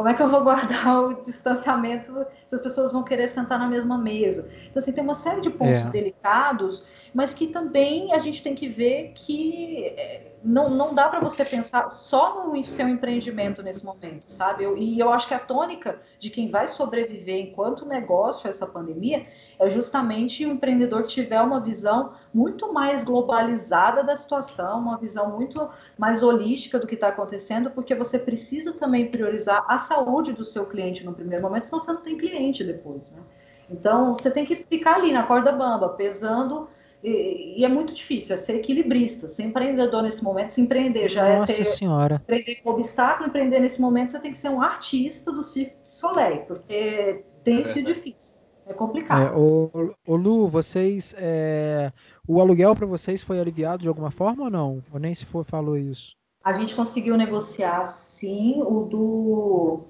Como é que eu vou guardar o distanciamento se as pessoas vão querer sentar na mesma mesa? Então, assim, tem uma série de pontos é. delicados, mas que também a gente tem que ver que é, não, não dá para você pensar só no seu empreendimento nesse momento, sabe? Eu, e eu acho que a tônica de quem vai sobreviver enquanto negócio essa pandemia é justamente o empreendedor que tiver uma visão muito mais globalizada da situação, uma visão muito mais holística do que está acontecendo, porque você precisa também priorizar a saúde do seu cliente no primeiro momento, senão você não tem cliente depois, né? Então, você tem que ficar ali na corda bamba, pesando e, e, é muito difícil, é ser equilibrista, ser empreendedor nesse momento, se empreender já Nossa é ter, senhora. empreender com obstáculo, empreender nesse momento, você tem que ser um artista do Cirque du Soleil, porque tem é sido difícil, é complicado. É, o, o Lu, vocês, é, o aluguel para vocês foi aliviado de alguma forma ou não? Ou nem se for falou isso? A gente conseguiu negociar, sim, o do,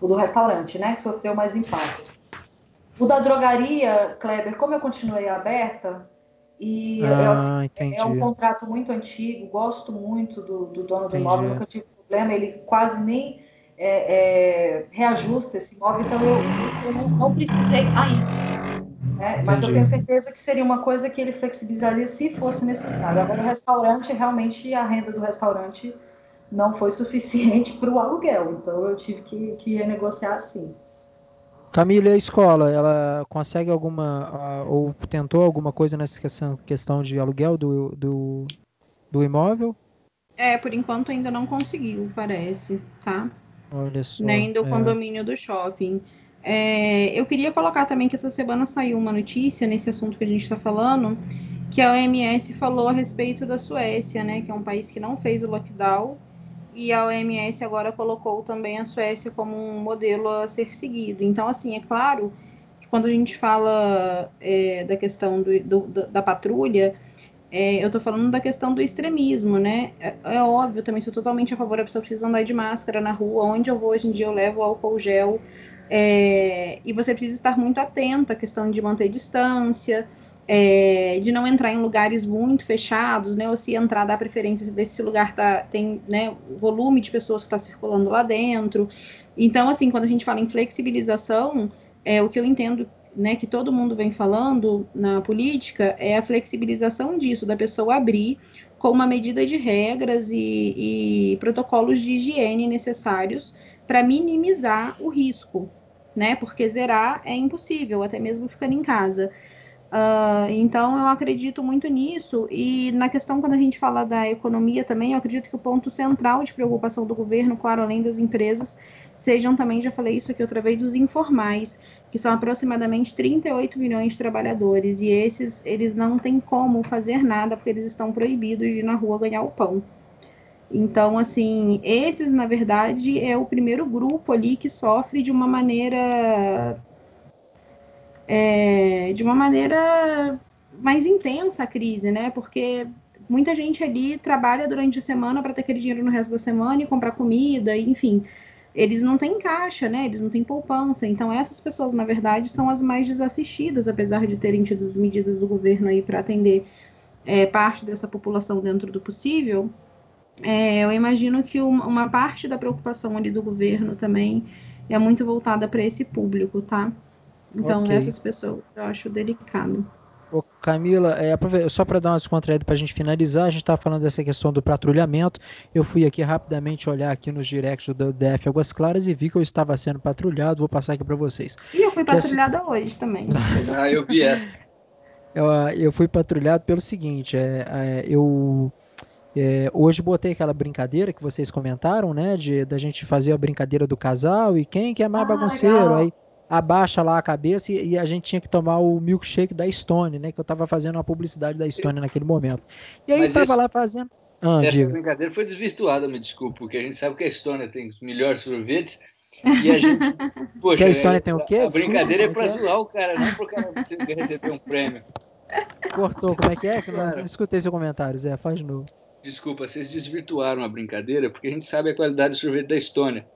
o do restaurante, né, que sofreu mais impacto. O da drogaria, Kleber, como eu continuei aberta, e ah, eu, assim, é um contrato muito antigo, gosto muito do, do dono do imóvel, nunca tive problema, ele quase nem é, é, reajusta esse imóvel, então eu, isso eu não, não precisei ainda. Né? Mas eu tenho certeza que seria uma coisa que ele flexibilizaria se fosse necessário. Agora, o restaurante, realmente, a renda do restaurante não foi suficiente para o aluguel, então eu tive que, que renegociar assim. Camila, a escola, ela consegue alguma, ou tentou alguma coisa nessa questão, questão de aluguel do, do, do imóvel? É, por enquanto ainda não conseguiu, parece, tá? Olha só. Nem do é. condomínio do shopping. É, eu queria colocar também que essa semana saiu uma notícia nesse assunto que a gente está falando, que a OMS falou a respeito da Suécia, né? Que é um país que não fez o lockdown e a OMS agora colocou também a Suécia como um modelo a ser seguido. Então, assim, é claro que quando a gente fala é, da questão do, do, da patrulha, é, eu estou falando da questão do extremismo, né? É, é, óbvio, também sou totalmente a favor, a pessoa precisa andar de máscara na rua, onde eu vou hoje em dia eu levo álcool gel, é, e você precisa estar muito atento à questão de manter distância, é, de não entrar em lugares muito fechados, né? Ou se entrar, dar preferência, ver se esse lugar tá, tem né, volume de pessoas que está circulando lá dentro. Então, assim, quando a gente fala em flexibilização, é o que eu entendo né, que todo mundo vem falando na política é a flexibilização disso, da pessoa abrir com uma medida de regras e, e protocolos de higiene necessários para minimizar o risco, né? Porque zerar é impossível, até mesmo ficando em casa. Uh, então, eu acredito muito nisso. E na questão, quando a gente fala da economia também, eu acredito que o ponto central de preocupação do governo, claro, além das empresas, sejam também, já falei isso aqui outra vez, os informais, que são aproximadamente 38 milhões de trabalhadores. E esses, eles não têm como fazer nada, porque eles estão proibidos de ir na rua ganhar o pão. Então, assim, esses, na verdade, é o primeiro grupo ali que sofre de uma maneira é, de uma maneira mais intensa a crise, né? Porque muita gente ali trabalha durante a semana para ter aquele dinheiro no resto da semana e comprar comida, enfim. Eles não têm caixa, né? Eles não têm poupança. Então, essas pessoas, na verdade, são as mais desassistidas, apesar de terem tido as medidas do governo aí para atender é, parte dessa população dentro do possível. É, eu imagino que uma, parte da preocupação ali do governo também é muito voltada para esse público, tá? Então, okay. essas pessoas eu acho delicado. Ô, Camila, é, só para dar uma descontraída para a gente finalizar, a gente estava falando dessa questão do patrulhamento. Eu fui aqui rapidamente olhar aqui nos directs do DF Águas Claras e vi que eu estava sendo patrulhado. Vou passar aqui para vocês. E eu fui patrulhada essa... hoje também. ah, eu vi essa. Eu, eu fui patrulhado pelo seguinte: é, é eu é, hoje botei aquela brincadeira que vocês comentaram, né? De da gente fazer a brincadeira do casal e quem que é mais ah, bagunceiro. Legal. Aí abaixa lá a cabeça e, e, a gente tinha que tomar o milkshake da Stone, né? Que eu tava fazendo uma publicidade da Stone naquele momento. E aí Mas tava isso, lá fazendo. Ah, essa diga. brincadeira foi desvirtuada, me desculpe, porque a gente sabe que a Stone tem os melhores sorvetes. E a gente. Poxa, que a Stone é, tem o quê? A, brincadeira é para zoar o cara, não para o cara receber um prêmio. Cortou, como é que é? Que não, não escutei seu comentário, Zé, faz de novo. Desculpa, vocês desvirtuaram a brincadeira, porque a gente sabe a qualidade do sorvete da Estônia.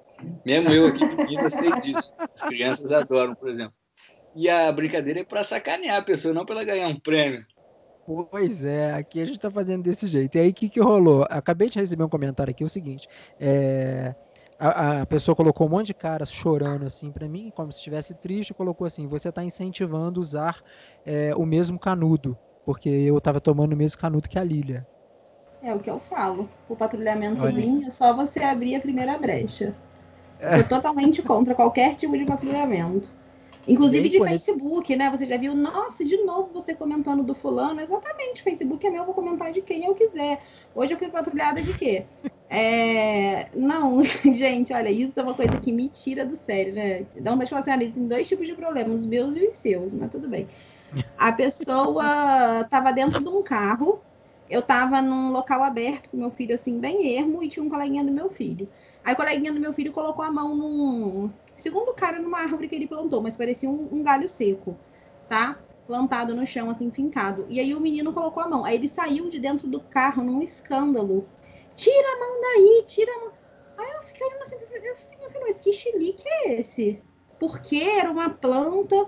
Mesmo eu aqui menina sei disso. As crianças adoram, por exemplo. E a brincadeira é para sacanear a pessoa, não para ela ganhar um prêmio. Pois é, aqui a gente está fazendo desse jeito. E aí, o que, que rolou? Acabei de receber um comentário aqui, é o seguinte. É, a, a, pessoa colocou um monte de caras chorando assim para mim, como se estivesse triste, colocou assim: você está incentivando usar é, o mesmo canudo, porque eu estava tomando o mesmo canudo que a Lilia. É o que eu falo. O patrulhamento vinha, é só você abrir a primeira brecha. Sou totalmente contra qualquer tipo de patrulhamento. Inclusive de Facebook, né? Você já viu, nossa, de novo você comentando do fulano. Exatamente, Facebook é meu, vou comentar de quem eu quiser. Hoje eu fui patrulhada de quê? É... Não, gente, olha, isso é uma coisa que me tira do sério, né? Não, deixa eu falar assim, tem dois tipos de problemas, os meus e os seus, mas tudo bem. A pessoa estava dentro de um carro, eu estava num local aberto com meu filho, assim, bem ermo, e tinha um coleguinha do meu filho. Aí o coleguinha do meu filho colocou a mão num. Segundo o cara, numa árvore que ele plantou, mas parecia um, um galho seco, tá? Plantado no chão, assim, fincado. E aí o menino colocou a mão. Aí ele saiu de dentro do carro num escândalo. Tira a mão daí, tira a mão. Aí eu fiquei olhando assim, eu falei, meu filho, mas que chilique é esse? Porque era uma planta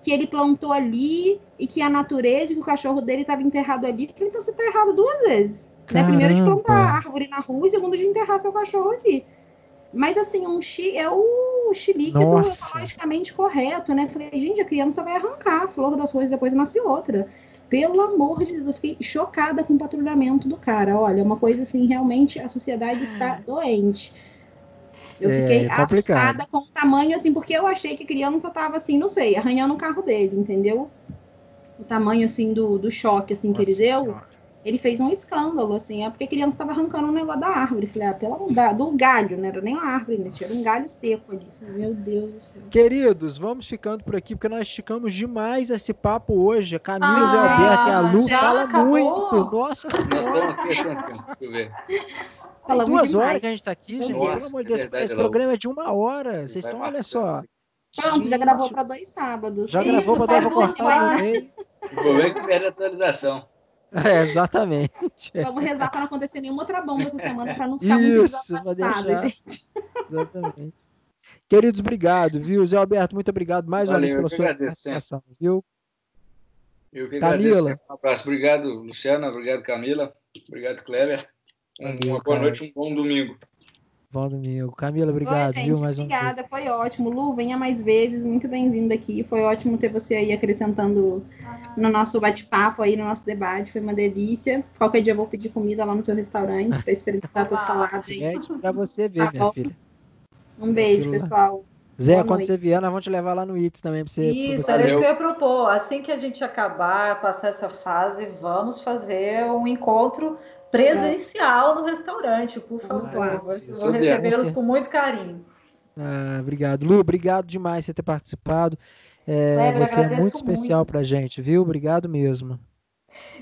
que ele plantou ali e que a natureza, que o cachorro dele estava enterrado ali. Então você está errado duas vezes. Né? Primeiro de plantar árvore na rua e segundo de enterrar seu cachorro aqui. Mas assim, um chi é o chilique do ecologicamente correto, né? Falei, gente, a criança vai arrancar a flor das coisas, depois nasce outra. Pelo amor de Deus, eu fiquei chocada com o patrulhamento do cara. Olha, uma coisa assim, realmente a sociedade está doente. Eu é, fiquei assustada com o tamanho, assim, porque eu achei que a criança tava assim, não sei, arranhando o carro dele, entendeu? O tamanho, assim, do, do choque, assim, Nossa que ele deu. Senhora ele fez um escândalo, assim, é porque a criança estava arrancando um negócio da árvore. Falei, ah, pela, da, do galho, não era nem uma árvore, né? Tinha um galho seco ali. Falei, meu Deus do céu. Queridos, vamos ficando por aqui, porque nós esticamos demais esse papo hoje. A Camila, ah, Alberto e a Lu falam acabou? muito. Nossa Senhora. Falamos duas demais. horas que a gente está aqui, gente. Nossa, Pelo amor de Deus, é esse programa é de uma hora. Vocês estão, olha só. Pronto, já gravou para dois sábados. Já gravou para dois sábados. Vou ver que perde a atualização. É, exatamente. Vamos rezar para não acontecer nenhuma outra bomba essa semana, para não ficar Isso, muito deixar... gente. Exatamente. Queridos, obrigado, viu? Zé Alberto, muito obrigado mais uma vez pela sua participação, viu? Eu que Camila. agradeço. Um abraço. Obrigado, Luciana. Obrigado, Camila. Obrigado, Kleber. Uma boa noite, um bom domingo. Bom domingo. Camila, obrigado, Oi, gente, viu? Mais obrigada, um foi ótimo. Lu, venha mais vezes, muito bem-vindo aqui. Foi ótimo ter você aí acrescentando no nosso bate-papo aí, no nosso debate. Foi uma delícia. Qualquer dia eu vou pedir comida lá no seu restaurante para experimentar essa salada aí. Para você ver, tá minha filha. Um beijo, pessoal. Zé, Boa quando noite. você vier, nós vamos te levar lá no ITS também para você. Isso, era isso que eu ia propor. Assim que a gente acabar, passar essa fase, vamos fazer um encontro presencial no restaurante, por favor. Vou recebê-los com muito carinho. Ah, obrigado. Lu, obrigado demais por ter participado. É, você é muito especial para gente, viu? Obrigado mesmo.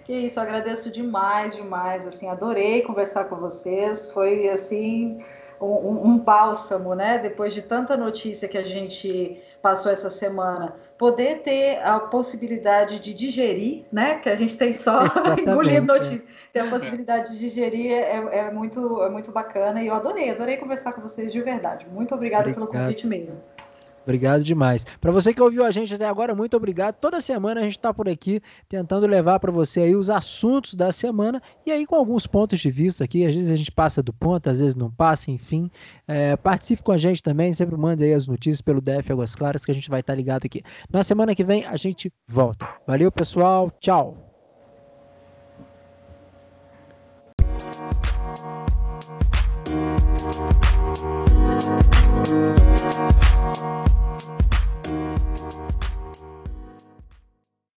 Que isso, agradeço demais, demais. Assim, adorei conversar com vocês. Foi assim um, um, bálsamo, né? Depois de tanta notícia que a gente passou essa semana, poder ter a possibilidade de digerir, né? Que a gente tem só engolido é. notícia. Ter a possibilidade de digerir é, é, muito, é muito bacana e eu adorei, adorei conversar com vocês de verdade. Muito obrigada Obrigado. pelo convite mesmo. Obrigado demais. Para você que ouviu a gente até agora, muito obrigado. Toda semana a gente está por aqui tentando levar para você aí os assuntos da semana e aí com alguns pontos de vista aqui. Às vezes a gente passa do ponto, às vezes não passa, enfim. É, participe com a gente também, sempre mande aí as notícias pelo DF Águas Claras que a gente vai estar tá ligado aqui. Na semana que vem a gente volta. Valeu, pessoal. Tchau.